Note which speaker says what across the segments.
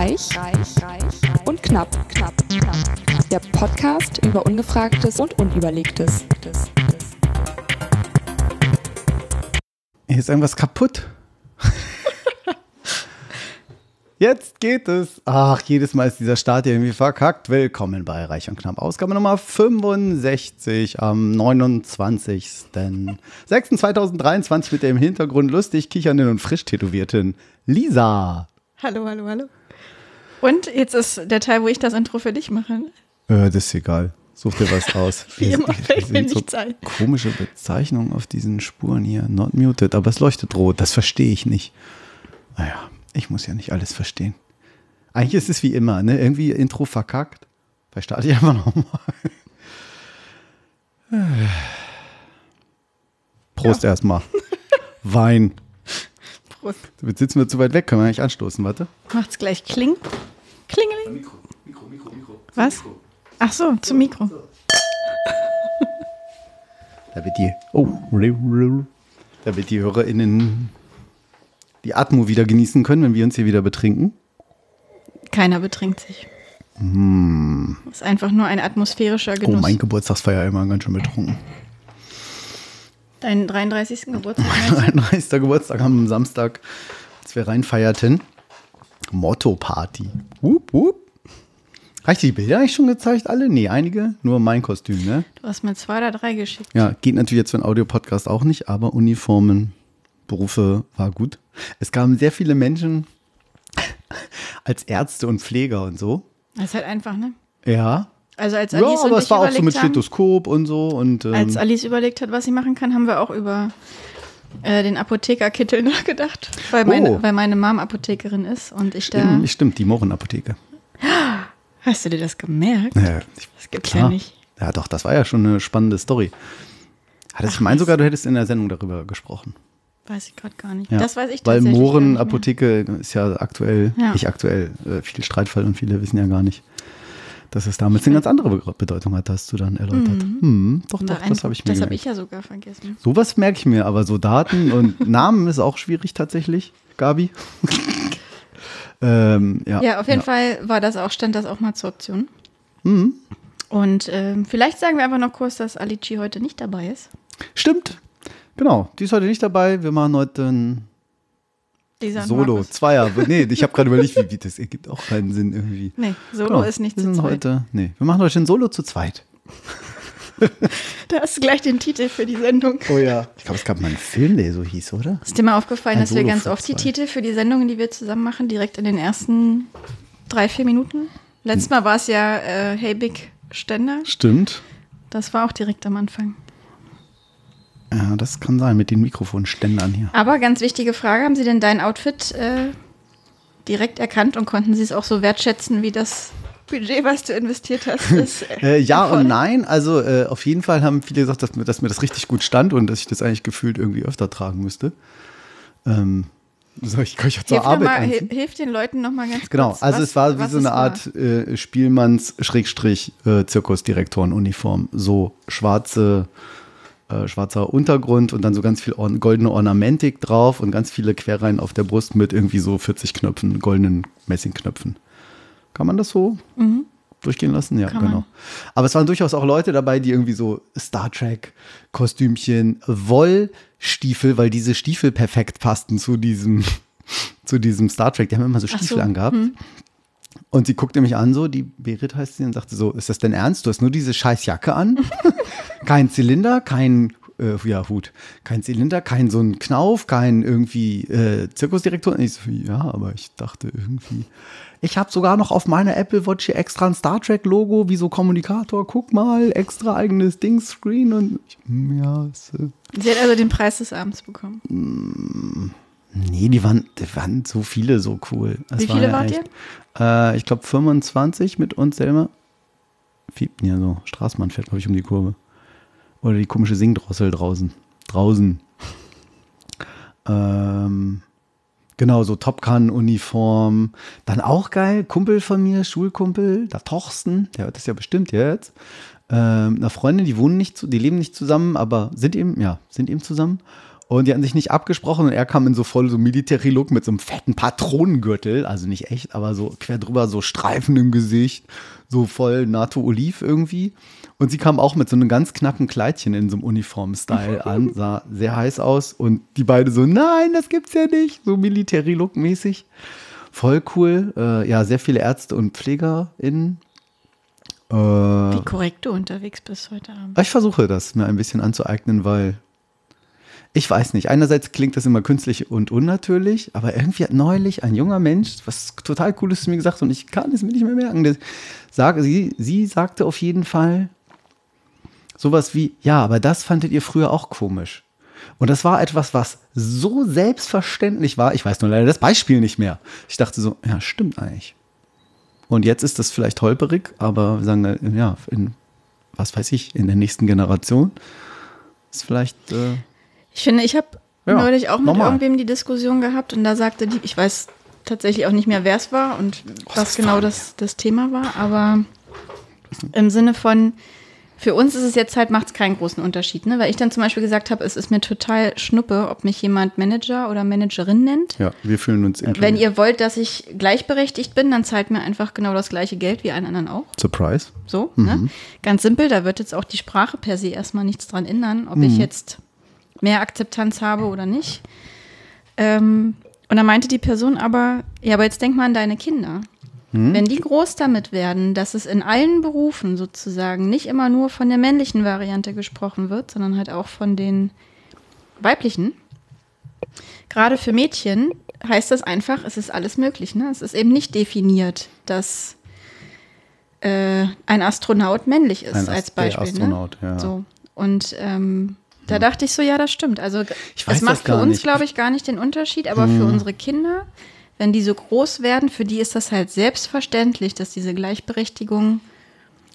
Speaker 1: Reich, reich, reich und knapp, knapp, knapp. Der Podcast über Ungefragtes und Unüberlegtes.
Speaker 2: Hier ist irgendwas kaputt. Jetzt geht es. Ach, jedes Mal ist dieser Start irgendwie verkackt. Willkommen bei Reich und Knapp. Ausgabe Nummer 65 am 29.06.2023 mit dem Hintergrund lustig kichernden und frisch tätowierten Lisa.
Speaker 3: Hallo, hallo, hallo. Und jetzt ist der Teil, wo ich das Intro für dich mache.
Speaker 2: Äh, das ist egal. Such dir was aus.
Speaker 3: Wie immer fällt mir
Speaker 2: so
Speaker 3: nichts ein.
Speaker 2: Komische Bezeichnung auf diesen Spuren hier. Not muted, aber es leuchtet rot. Das verstehe ich nicht. Naja, ich muss ja nicht alles verstehen. Eigentlich ist es wie immer, ne? Irgendwie Intro verkackt. Vielleicht starte ich einfach nochmal. Prost erstmal. Wein.
Speaker 3: Prost.
Speaker 2: Jetzt sitzen wir zu weit weg, können wir eigentlich anstoßen, warte.
Speaker 3: Macht's gleich kling. Klingeling.
Speaker 2: Mikro, Mikro, Mikro, Mikro.
Speaker 3: Was? Ach so, zum Mikro.
Speaker 2: Da wird die, oh, da wird die HörerInnen die Atmo wieder genießen können, wenn wir uns hier wieder betrinken.
Speaker 3: Keiner betrinkt sich. Ist einfach nur ein atmosphärischer
Speaker 2: Oh,
Speaker 3: Genuss.
Speaker 2: mein Geburtstagsfeier immer ganz schön betrunken.
Speaker 3: Deinen 33. Geburtstag.
Speaker 2: Mein 33. Geburtstag am Samstag, als wir reinfeierten. Motto-Party. Wup, wup. Habe ich die Bilder eigentlich schon gezeigt, alle? Nee, einige. Nur mein Kostüm, ne?
Speaker 3: Du hast mir zwei oder drei geschickt.
Speaker 2: Ja, geht natürlich jetzt für einen Audiopodcast auch nicht, aber Uniformen, Berufe war gut. Es kamen sehr viele Menschen als Ärzte und Pfleger und so.
Speaker 3: Das ist halt einfach, ne?
Speaker 2: Ja.
Speaker 3: Also als
Speaker 2: Ja,
Speaker 3: Alice
Speaker 2: aber
Speaker 3: und
Speaker 2: es war auch so mit
Speaker 3: haben,
Speaker 2: Stethoskop und so. Und, ähm,
Speaker 3: als Alice überlegt hat, was sie machen kann, haben wir auch über äh, den Apothekerkittel nachgedacht, weil meine,
Speaker 2: Oh.
Speaker 3: weil meine Mom Apothekerin ist und ich da.
Speaker 2: stimmt, die Mohrenapotheke.
Speaker 3: Hast du dir das gemerkt?
Speaker 2: Ja, ich,
Speaker 3: Das gibt's
Speaker 2: klar.
Speaker 3: ja nicht.
Speaker 2: Ja, doch, das war ja schon eine spannende Story. Hattest, ich meine sogar, du hättest in der Sendung darüber gesprochen.
Speaker 3: Weiß ich gerade gar nicht.
Speaker 2: Ja.
Speaker 3: Das weiß ich
Speaker 2: Weil. Mohrenapotheke ist ja aktuell,
Speaker 3: Ja.
Speaker 2: nicht aktuell, äh, viel Streitfall und viele wissen ja gar nicht, dass es damals eine ganz andere Be- Bedeutung hat, hast du dann erläutert. Hm, doch, doch,
Speaker 3: Nein,
Speaker 2: das habe ich mir
Speaker 3: Das habe ich ja sogar vergessen.
Speaker 2: Sowas merke ich mir, aber so Daten und Namen ist auch schwierig tatsächlich, Gabi. ähm, ja,
Speaker 3: Ja, auf jeden Fall war das auch, stand das auch mal zur Option.
Speaker 2: Mhm.
Speaker 3: Und ähm, vielleicht sagen wir einfach noch kurz, dass Alici heute nicht dabei ist.
Speaker 2: Stimmt. Genau, die ist heute nicht dabei. Wir machen heute ein
Speaker 3: Lisa
Speaker 2: Solo,
Speaker 3: Markus.
Speaker 2: Zweier. Nee, ich habe gerade überlegt, wie, das ergibt auch keinen Sinn irgendwie.
Speaker 3: Nee, Solo
Speaker 2: Genau,
Speaker 3: ist nicht
Speaker 2: wir
Speaker 3: zu zweit.
Speaker 2: heute. Nee, wir machen heute ein Solo zu zweit.
Speaker 3: Da hast du gleich den Titel für die Sendung.
Speaker 2: Oh ja. Ich glaube, es gab mal einen Film, der so hieß, oder?
Speaker 3: Ist dir mal aufgefallen,
Speaker 2: Ein
Speaker 3: dass wir
Speaker 2: Solo
Speaker 3: ganz
Speaker 2: für
Speaker 3: oft die. Titel für die Sendungen, die wir zusammen machen, direkt in den ersten drei, vier Minuten? Letztes Mal war es ja äh, Hey Big Ständer.
Speaker 2: Stimmt.
Speaker 3: Das war auch direkt am Anfang.
Speaker 2: Ja, das kann sein mit den Mikrofonständern hier.
Speaker 3: Aber ganz wichtige Frage, haben Sie denn dein Outfit äh, direkt erkannt und konnten Sie es auch so wertschätzen, wie das Budget, was du investiert hast, ist?
Speaker 2: Äh, ja und nein. Also äh, auf jeden Fall haben viele gesagt, dass mir, dass mir das richtig gut stand und dass ich das eigentlich gefühlt irgendwie öfter tragen müsste. Ähm, soll ich, ja zur
Speaker 3: Hilf,
Speaker 2: Arbeit
Speaker 3: mal,
Speaker 2: anziehen?
Speaker 3: hilf, den Leuten noch mal ganz
Speaker 2: Genau,
Speaker 3: kurz.
Speaker 2: also
Speaker 3: was-
Speaker 2: es war wie so eine Art äh, Spielmanns-Zirkusdirektoren-Uniform. so schwarze, äh, schwarzer Untergrund und dann so ganz viel or goldene Ornamentik drauf und ganz viele Querreihen auf der Brust mit irgendwie so 40 Knöpfen, goldenen Messingknöpfen. Kann man das so durchgehen lassen? Ja,
Speaker 3: Mhm. Kann man.
Speaker 2: genau. Aber es waren durchaus auch Leute dabei, die irgendwie so Star Trek-Kostümchen, Wollstiefel, weil diese Stiefel perfekt passten zu diesem, zu diesem Star Trek. Die haben immer so Stiefel
Speaker 3: so,
Speaker 2: angehabt. Und sie guckte mich an, so, die Berit heißt sie, und sagte so, ist das denn ernst? Du hast nur diese scheiß Jacke an? kein Zylinder, kein, äh, ja, Hut, kein Zylinder, kein so ein Knauf, kein irgendwie äh, Zirkusdirektor. Und ich so, ja, aber ich dachte irgendwie, ich habe sogar noch auf meiner Apple Watch hier extra ein Star Trek Logo, wie so Kommunikator, guck mal, extra eigenes Ding-Screen und ich, ja, ist, äh,
Speaker 3: Sie hat also den Preis des Abends bekommen.
Speaker 2: Nee, die waren, die waren so viele so cool. Das
Speaker 3: Wie
Speaker 2: war
Speaker 3: viele
Speaker 2: ja
Speaker 3: wart
Speaker 2: echt, Äh, ich glaube 25 mit uns selber. Wie, ja, so Straßmann fährt, glaube ich, um die Kurve. Oder die komische Singdrossel draußen. Draußen. Ähm, genau, so Top Gun-Uniform. Dann auch geil, Kumpel von mir, Schulkumpel, der Torsten, der hört das ja bestimmt jetzt. Ähm, eine Freundin, die wohnen nicht, die leben nicht zusammen, aber sind eben, ja, sind eben zusammen. Und die hatten sich nicht abgesprochen und er kam in so voll so Military-Look mit so einem fetten Patronengürtel, also nicht echt, aber so quer drüber, so Streifen im Gesicht, so voll NATO-Oliv irgendwie. Und sie kam auch mit so einem ganz knappen Kleidchen in so einem Uniform-Style an, sah sehr heiß aus und die beide so, nein, das gibt's ja nicht, so Military-Look mäßig. Voll cool. Äh, ja, sehr viele Ärzte und PflegerInnen. Äh,
Speaker 3: Wie korrekt du unterwegs bist heute Abend.
Speaker 2: ich versuche das mir ein bisschen anzueignen, weil ich weiß nicht. Einerseits klingt das immer künstlich und unnatürlich, aber irgendwie hat neulich ein junger Mensch was total Cooles zu mir gesagt und ich kann es mir nicht mehr merken. Der sag, sie, sie sagte auf jeden Fall sowas wie, ja, aber das fandet ihr früher auch komisch. Und das war etwas, was so selbstverständlich war. Ich weiß nur leider das Beispiel nicht mehr. Ich dachte so, ja, stimmt eigentlich. Und jetzt ist das vielleicht holperig, aber sagen, wir, ja, in, was weiß ich, in der nächsten Generation ist vielleicht. Äh,
Speaker 3: Ich finde, ich habe
Speaker 2: Ja,
Speaker 3: neulich auch mit
Speaker 2: normal.
Speaker 3: irgendwem die Diskussion gehabt und da sagte die, ich weiß tatsächlich auch nicht mehr, wer es war und
Speaker 2: Oh,
Speaker 3: was genau das, das Thema war, aber im Sinne von, für uns ist es jetzt halt, macht es keinen großen Unterschied, ne? Weil ich dann zum Beispiel gesagt habe, es ist mir total schnuppe, ob mich jemand Manager oder Managerin nennt.
Speaker 2: ja, wir fühlen uns
Speaker 3: Wenn
Speaker 2: inkludiert.
Speaker 3: ihr wollt, dass ich gleichberechtigt bin, dann zahlt mir einfach genau das gleiche Geld wie allen anderen auch.
Speaker 2: Surprise.
Speaker 3: So, ne? Ganz simpel, da wird jetzt auch die Sprache per se erstmal nichts dran ändern, ob ich jetzt mehr Akzeptanz habe oder nicht. Ähm, und da meinte die Person aber, ja, aber jetzt denk mal an deine Kinder. Wenn die groß damit werden, dass es in allen Berufen sozusagen nicht immer nur von der männlichen Variante gesprochen wird, sondern halt auch von den weiblichen. Gerade für Mädchen heißt das einfach, es ist alles möglich. Ne? Es ist eben nicht definiert, dass äh, ein Astronaut männlich ist,
Speaker 2: Ein
Speaker 3: als
Speaker 2: Ast-
Speaker 3: Beispiel.
Speaker 2: Astronaut,
Speaker 3: ne?
Speaker 2: ja.
Speaker 3: So. Und ähm, da dachte ich so, ja, das stimmt. Also es macht für uns, glaube ich, gar nicht den Unterschied, aber für unsere Kinder, wenn die so groß werden, für die ist das halt selbstverständlich, dass diese Gleichberechtigung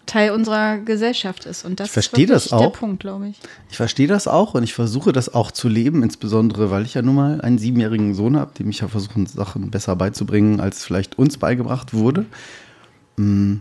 Speaker 3: Teil unserer Gesellschaft ist. Und das
Speaker 2: Ich verstehe das
Speaker 3: der
Speaker 2: auch.
Speaker 3: Punkt, glaube ich.
Speaker 2: Ich verstehe das auch und ich versuche das auch zu leben, insbesondere weil ich ja nun mal einen siebenjährigen Sohn habe, dem ich ja versuche, Sachen besser beizubringen, als vielleicht uns beigebracht wurde. Mm.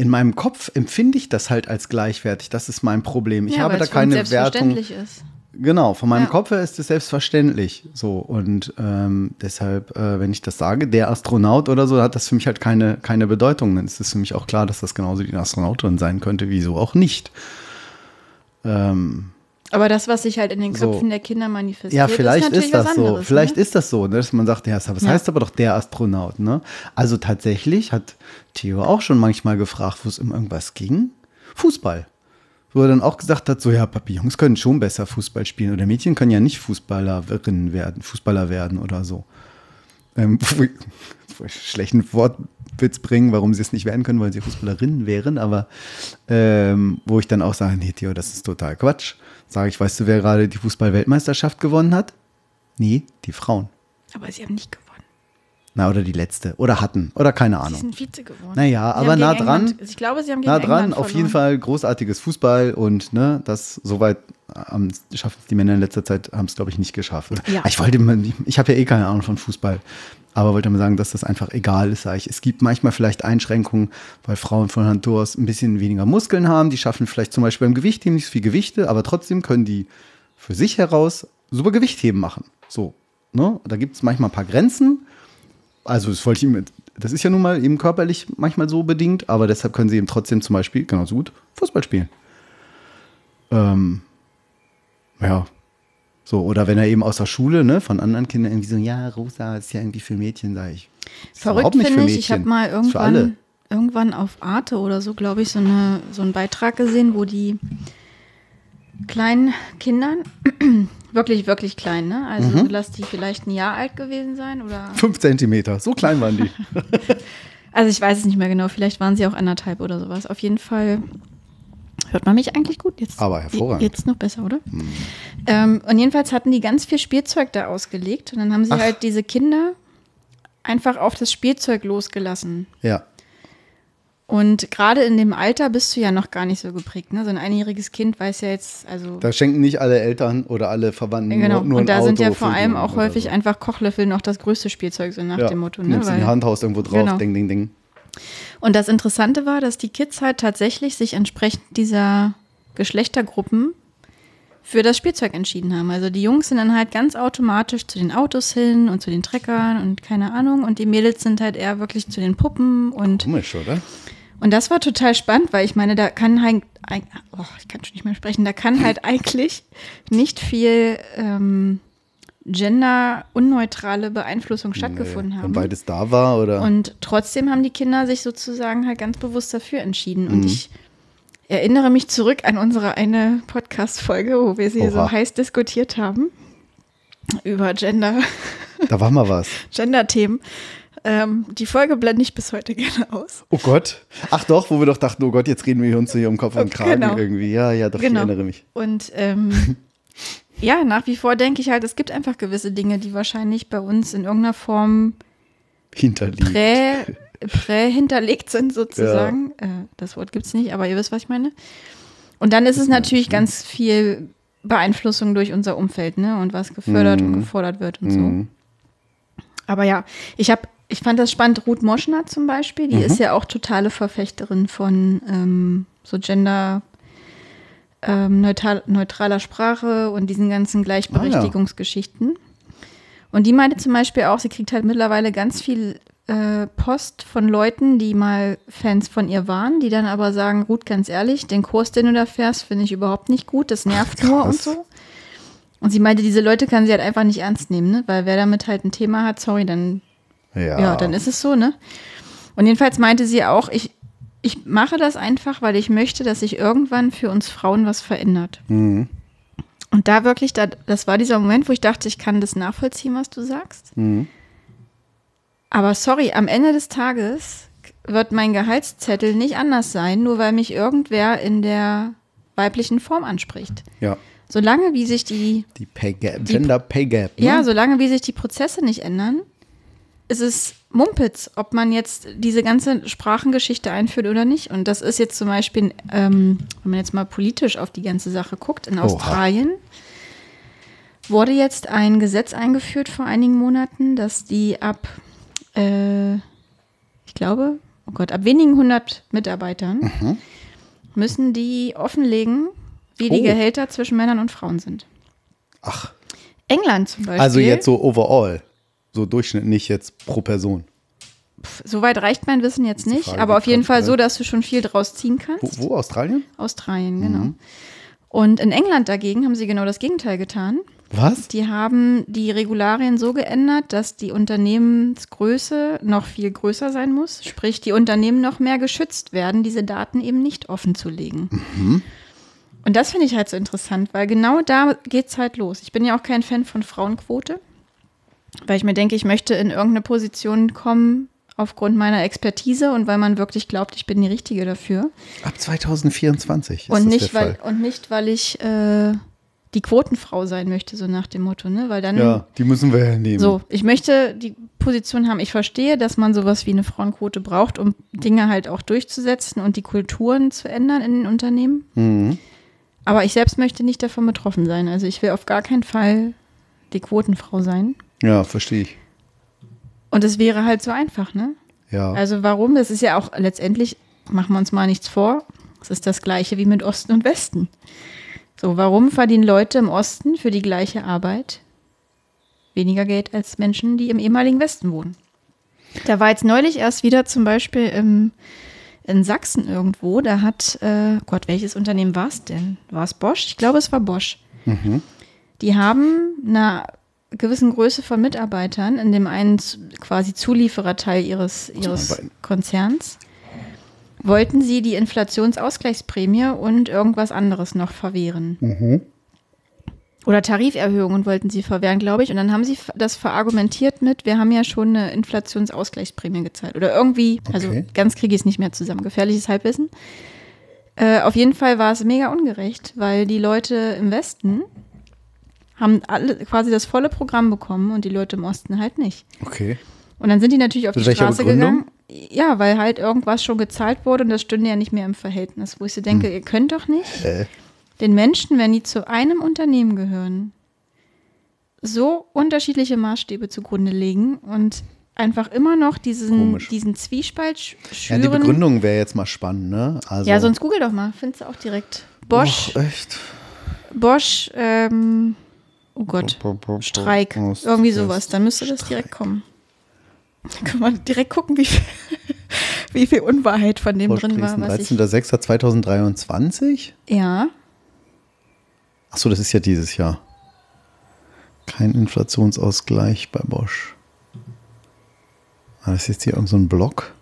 Speaker 2: In meinem Kopf empfinde ich das halt als gleichwertig. Das ist mein Problem. Ich
Speaker 3: ja,
Speaker 2: habe da keine Wertung.
Speaker 3: selbstverständlich ist.
Speaker 2: Genau, von meinem
Speaker 3: Ja.
Speaker 2: Kopf her ist es selbstverständlich so. Und ähm, deshalb, äh, wenn ich das sage, der Astronaut oder so, hat das für mich halt keine, keine Bedeutung. Dann ist es für mich auch klar, dass das genauso die Astronautin sein könnte, wieso auch nicht. Ähm,
Speaker 3: Aber das, was sich halt in den
Speaker 2: So.
Speaker 3: Köpfen der Kinder manifestiert,
Speaker 2: ja, vielleicht
Speaker 3: ist,
Speaker 2: ist das so.
Speaker 3: anderes,
Speaker 2: Vielleicht
Speaker 3: ne?
Speaker 2: ist das so, ne, dass man sagt, ja, das
Speaker 3: Ja.
Speaker 2: heißt aber doch der Astronaut. Ne? Also tatsächlich hat Theo auch schon manchmal gefragt, wo es um irgendwas ging. Fußball. Wo er dann auch gesagt hat, so ja, Papi, Jungs können schon besser Fußball spielen oder Mädchen können ja nicht Fußballerinnen werden, Fußballer werden oder so. Ähm, schlechten Wortwitz bringen, warum sie es nicht werden können, weil sie Fußballerinnen wären, aber ähm, wo ich dann auch sage, nee, Theo, das ist total Quatsch. Sage ich, weißt du, wer gerade die Fußball-Weltmeisterschaft gewonnen hat? Nee, die Frauen.
Speaker 3: Aber sie haben nicht gewonnen.
Speaker 2: Na, oder die letzte. Oder hatten. Oder keine
Speaker 3: Sie
Speaker 2: Ahnung.
Speaker 3: sind Vize geworden.
Speaker 2: Naja,
Speaker 3: Sie
Speaker 2: aber nah dran.
Speaker 3: England, ich glaube, sie haben gegen
Speaker 2: Na dran,
Speaker 3: England
Speaker 2: auf jeden
Speaker 3: verloren.
Speaker 2: Fall großartiges Fußball und ne, das soweit ähm, schaffen es die Männer in letzter Zeit, haben es glaube ich nicht geschafft.
Speaker 3: Ja.
Speaker 2: Ich wollte, ich habe ja eh keine Ahnung von Fußball, aber wollte mal sagen, dass das einfach egal ist. Sag ich. Es gibt manchmal vielleicht Einschränkungen, weil Frauen von Hand aus ein bisschen weniger Muskeln haben. Die schaffen vielleicht zum Beispiel beim Gewichtheben nicht so viel Gewichte, aber trotzdem können die für sich heraus super Gewichtheben machen. So, ne? Da gibt es manchmal ein paar Grenzen. Also das wollte ich ihm, das ist ja nun mal eben körperlich manchmal so bedingt, aber deshalb können sie eben trotzdem zum Beispiel genauso gut Fußball spielen. Ähm, ja. So, oder wenn er eben aus der Schule, ne, von anderen Kindern irgendwie so, ja, Rosa ist ja irgendwie für Mädchen, sage ich.
Speaker 3: Verrückt finde ich, ich habe mal irgendwann, irgendwann auf Arte oder so, glaube ich, so, eine, so einen Beitrag gesehen, wo die kleinen Kindern, wirklich, wirklich klein, ne? Also
Speaker 2: Mhm.
Speaker 3: lass die vielleicht ein Jahr alt gewesen sein oder.
Speaker 2: Fünf Zentimeter, so klein waren die.
Speaker 3: Also ich weiß es nicht mehr genau, vielleicht waren sie auch anderthalb oder sowas. Auf jeden Fall hört man mich eigentlich gut jetzt.
Speaker 2: Aber hervorragend.
Speaker 3: Jetzt noch besser, oder? Ähm, und jedenfalls hatten die ganz viel Spielzeug da ausgelegt und dann haben sie
Speaker 2: Ach.
Speaker 3: halt diese Kinder einfach auf das Spielzeug losgelassen.
Speaker 2: ja.
Speaker 3: Und gerade in dem Alter bist du ja noch gar nicht so geprägt. Ne? So ein einjähriges Kind weiß ja jetzt, also.
Speaker 2: Da schenken nicht alle Eltern oder alle Verwandten
Speaker 3: genau.
Speaker 2: nur, nur
Speaker 3: und da sind ja vor allem auch häufig
Speaker 2: so.
Speaker 3: einfach Kochlöffel noch das größte Spielzeug, so nach
Speaker 2: ja.
Speaker 3: dem Motto. Ne?
Speaker 2: Nimmst in die Hand, haust irgendwo drauf,
Speaker 3: Genau.
Speaker 2: ding, ding, ding.
Speaker 3: Und das Interessante war, dass die Kids halt tatsächlich sich entsprechend dieser Geschlechtergruppen für das Spielzeug entschieden haben. Also die Jungs sind dann halt ganz automatisch zu den Autos hin und zu den Treckern und keine Ahnung. Und die Mädels sind halt eher wirklich zu den Puppen und
Speaker 2: Komisch, oder?
Speaker 3: und das war total spannend, weil ich meine, da kann halt, oh, ich kann schon nicht mehr sprechen, da kann halt eigentlich nicht viel ähm, gender-unneutrale Beeinflussung stattgefunden
Speaker 2: Nee,
Speaker 3: haben.
Speaker 2: Wenn beides da war, oder?
Speaker 3: Und trotzdem haben die Kinder sich sozusagen halt ganz bewusst dafür entschieden.
Speaker 2: Mhm.
Speaker 3: Und ich erinnere mich zurück an unsere eine Podcast-Folge, wo wir sie so
Speaker 2: Oha.
Speaker 3: heiß diskutiert haben über Gender,
Speaker 2: da war mal was.
Speaker 3: Gender-Themen. Ähm, die Folge blende ich bis heute gerne aus.
Speaker 2: Oh Gott. Ach doch, wo wir doch dachten, oh Gott, jetzt reden wir uns hier um Kopf und Kragen
Speaker 3: Genau.
Speaker 2: irgendwie. Ja, ja, doch,
Speaker 3: Genau.
Speaker 2: ich erinnere mich.
Speaker 3: Und ähm, ja, nach wie vor denke ich halt, es gibt einfach gewisse Dinge, die wahrscheinlich bei uns in irgendeiner Form
Speaker 2: Hinterliegt.
Speaker 3: prä, prä hinterlegt sind sozusagen. Äh, das Wort gibt es nicht, aber ihr wisst, was ich meine. Und dann ist es natürlich ganz viel Beeinflussung durch unser Umfeld, ne? Und was gefördert und gefordert wird und so.
Speaker 2: Mhm.
Speaker 3: Aber ja, ich habe, ich fand das spannend, Ruth Moschner zum Beispiel, die ist ja auch totale Verfechterin von ähm, so Gender ähm, neutral, neutraler Sprache und diesen ganzen Gleichberechtigungsgeschichten. Und die meinte zum Beispiel auch, sie kriegt halt mittlerweile ganz viel äh, Post von Leuten, die mal Fans von ihr waren, die dann aber sagen, Ruth, ganz ehrlich, den Kurs, den du da fährst, finde ich überhaupt nicht gut, das nervt nur und so. Und sie meinte, diese Leute kann sie halt einfach nicht ernst nehmen, ne? Weil wer damit halt ein Thema hat, sorry, dann
Speaker 2: Ja.
Speaker 3: ja, dann ist es so, ne? Und jedenfalls meinte sie auch, ich, ich mache das einfach, weil ich möchte, dass sich irgendwann für uns Frauen was verändert.
Speaker 2: Mhm.
Speaker 3: Und da wirklich, da, das war dieser Moment, wo ich dachte, ich kann das nachvollziehen, was du sagst.
Speaker 2: Mhm.
Speaker 3: Aber sorry, am Ende des Tages wird mein Gehaltszettel nicht anders sein, nur weil mich irgendwer in der weiblichen Form anspricht.
Speaker 2: Ja.
Speaker 3: Solange wie sich die
Speaker 2: Die Pay Gap, Gender Pay Gap. Ne?
Speaker 3: Ja, solange wie sich die Prozesse nicht ändern, ist es Mumpitz, ob man jetzt diese ganze Sprachengeschichte einführt oder nicht. Und das ist jetzt zum Beispiel, ähm, wenn man jetzt mal politisch auf die ganze Sache guckt, in
Speaker 2: Oha.
Speaker 3: Australien wurde jetzt ein Gesetz eingeführt vor einigen Monaten, dass die ab, äh, ich glaube, oh Gott, ab wenigen hundert Mitarbeitern müssen die offenlegen, wie die
Speaker 2: Oh.
Speaker 3: Gehälter zwischen Männern und Frauen sind.
Speaker 2: Ach,
Speaker 3: England zum Beispiel.
Speaker 2: also jetzt so overall. So Durchschnitt nicht jetzt pro Person.
Speaker 3: Soweit reicht mein Wissen jetzt nicht,
Speaker 2: Frage,
Speaker 3: aber auf jeden Fall so, dass du schon viel draus ziehen kannst.
Speaker 2: Wo, wo Australien?
Speaker 3: Australien, genau. Und in England dagegen haben sie genau das Gegenteil getan.
Speaker 2: Was?
Speaker 3: Die haben die Regularien so geändert, dass die Unternehmensgröße noch viel größer sein muss. Sprich, die Unternehmen noch mehr geschützt werden, diese Daten eben nicht offen zu legen. Und das finde ich halt so interessant, weil genau da geht es halt los. Ich bin ja auch kein Fan von Frauenquote, weil ich mir denke, ich möchte in irgendeine Position kommen aufgrund meiner Expertise und weil man wirklich glaubt, ich bin die Richtige dafür.
Speaker 2: Ab 2024 ist
Speaker 3: Und
Speaker 2: das
Speaker 3: nicht,
Speaker 2: der
Speaker 3: weil,
Speaker 2: Fall.
Speaker 3: und nicht, weil ich äh, die Quotenfrau sein möchte, so nach dem Motto, ne? Weil dann
Speaker 2: Ja, die müssen wir ja nehmen.
Speaker 3: so, ich möchte die Position haben. Ich verstehe, dass man sowas wie eine Frauenquote braucht, um Dinge halt auch durchzusetzen und die Kulturen zu ändern in den Unternehmen.
Speaker 2: Mhm.
Speaker 3: Aber ich selbst möchte nicht davon betroffen sein. Also ich will auf gar keinen Fall die Quotenfrau sein.
Speaker 2: Ja, verstehe ich.
Speaker 3: Und es wäre halt so einfach, ne?
Speaker 2: Ja.
Speaker 3: Also warum? Das ist ja auch letztendlich, machen wir uns mal nichts vor, es ist das gleiche wie mit Osten und Westen. So, warum verdienen Leute im Osten für die gleiche Arbeit weniger Geld als Menschen, die im ehemaligen Westen wohnen? Da war jetzt neulich erst wieder zum Beispiel im, in Sachsen irgendwo, da hat, äh, Gott, welches Unternehmen war es denn? War es Bosch? Ich glaube, es war Bosch. Die haben einer gewissen Größe von Mitarbeitern in dem einen quasi Zuliefererteil ihres, ihres. Konzerns, wollten sie die Inflationsausgleichsprämie und irgendwas anderes noch verwehren. Oder Tariferhöhungen wollten sie verwehren, glaube ich. Und dann haben sie das verargumentiert mit, wir haben ja schon eine Inflationsausgleichsprämie gezahlt. Oder irgendwie, also
Speaker 2: Okay.
Speaker 3: ganz kriege ich es nicht mehr zusammen. Gefährliches Halbwissen. Äh, auf jeden Fall war es mega ungerecht, weil die Leute im Westen haben alle quasi das volle Programm bekommen und die Leute im Osten halt nicht.
Speaker 2: Okay.
Speaker 3: Und dann sind die natürlich auf die Straße
Speaker 2: Begründung?
Speaker 3: gegangen. Ja, weil halt irgendwas schon gezahlt wurde und das stünde ja nicht mehr im Verhältnis. Wo ich so denke, ihr könnt doch nicht
Speaker 2: Äh,
Speaker 3: den Menschen, wenn die zu einem Unternehmen gehören, so unterschiedliche Maßstäbe zugrunde legen und einfach immer noch diesen,
Speaker 2: Komisch.
Speaker 3: diesen Zwiespalt sch-
Speaker 2: ja,
Speaker 3: schüren.
Speaker 2: die Begründung wäre jetzt mal spannend, ne? Also,
Speaker 3: Ja, sonst google doch mal, findest du auch direkt. Bosch,
Speaker 2: Och, echt?
Speaker 3: Bosch, ähm, oh Gott, Streik, irgendwie sowas, dann müsste das direkt kommen. Da kann man direkt gucken, wie viel, wie viel Unwahrheit von dem
Speaker 2: Bosch
Speaker 3: drin war. Was ich,
Speaker 2: 13.06.2023?
Speaker 3: ja,
Speaker 2: Achso, das ist ja dieses Jahr. Kein Inflationsausgleich bei Bosch. Ah, das ist jetzt hier irgend so ein Block.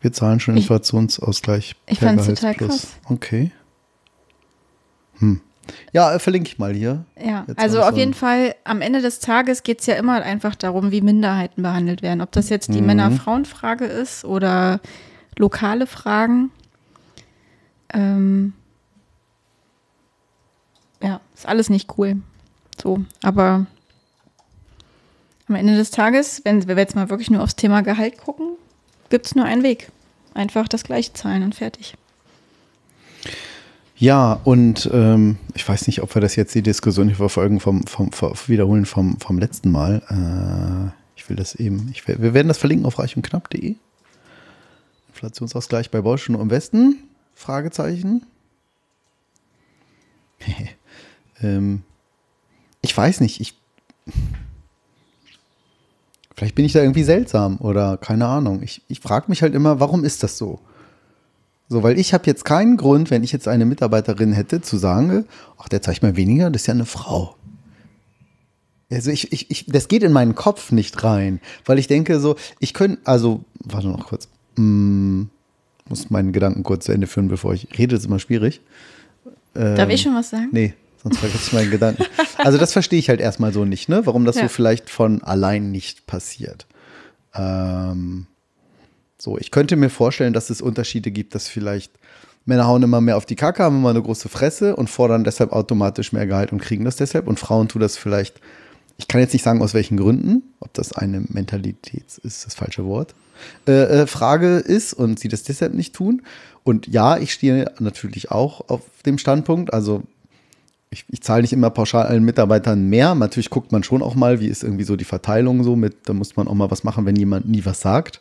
Speaker 2: Wir zahlen schon
Speaker 3: Ich-
Speaker 2: Inflationsausgleich.
Speaker 3: ich
Speaker 2: per
Speaker 3: fand's total
Speaker 2: Gehaltsplus.
Speaker 3: krass.
Speaker 2: Okay. Hm. Ja, äh, verlinke ich mal hier.
Speaker 3: Ja,
Speaker 2: Jetzt
Speaker 3: also auf jeden Fall, am Ende des Tages geht es ja immer einfach darum, wie Minderheiten behandelt werden. Ob das jetzt die
Speaker 2: Mhm.
Speaker 3: Männer-Frauen-Frage ist oder lokale Fragen. Ähm, ja, ist alles nicht cool. So, aber am Ende des Tages, wenn wir jetzt mal wirklich nur aufs Thema Gehalt gucken, gibt es nur einen Weg. Einfach das gleiche zahlen und fertig.
Speaker 2: Ja, und ähm, ich weiß nicht, ob wir das jetzt die Diskussion hier verfolgen vom, vom, vom wiederholen vom, vom letzten Mal. Äh, ich will das eben, ich, wir werden das verlinken auf reichundknapp.de. Inflationsausgleich bei nur im Westen? Fragezeichen. ähm, ich weiß nicht, ich vielleicht bin ich da irgendwie seltsam oder keine Ahnung. Ich, ich frage mich halt immer, warum ist das so? So, weil ich habe jetzt keinen Grund, wenn ich jetzt eine Mitarbeiterin hätte, zu sagen, ach, der zeigt mir weniger, das ist ja eine Frau. Also ich, ich, ich, das geht in meinen Kopf nicht rein, weil ich denke so, ich könnte, also, warte noch kurz, mm, muss meinen Gedanken kurz zu Ende führen, bevor ich rede, das ist immer schwierig.
Speaker 3: Darf
Speaker 2: Ähm,
Speaker 3: ich schon was sagen?
Speaker 2: Nee, sonst vergesse ich meinen Gedanken. Also das verstehe ich halt erstmal so nicht, ne? Warum das
Speaker 3: Ja.
Speaker 2: so vielleicht von allein nicht passiert. Ähm, so, ich könnte mir vorstellen, dass es Unterschiede gibt, dass vielleicht Männer hauen immer mehr auf die Kacke, haben immer eine große Fresse und fordern deshalb automatisch mehr Gehalt und kriegen das deshalb. Und Frauen tun das vielleicht, ich kann jetzt nicht sagen, aus welchen Gründen, ob das eine Mentalitäts ist das falsche Wort, äh, äh, Frage ist und sie das deshalb nicht tun. Und ja, ich stehe natürlich auch auf dem Standpunkt, also ich, ich zahle nicht immer pauschal allen Mitarbeitern mehr. Natürlich guckt man schon auch mal, wie ist irgendwie so die Verteilung so mit, da muss man auch mal was machen, wenn jemand nie was sagt.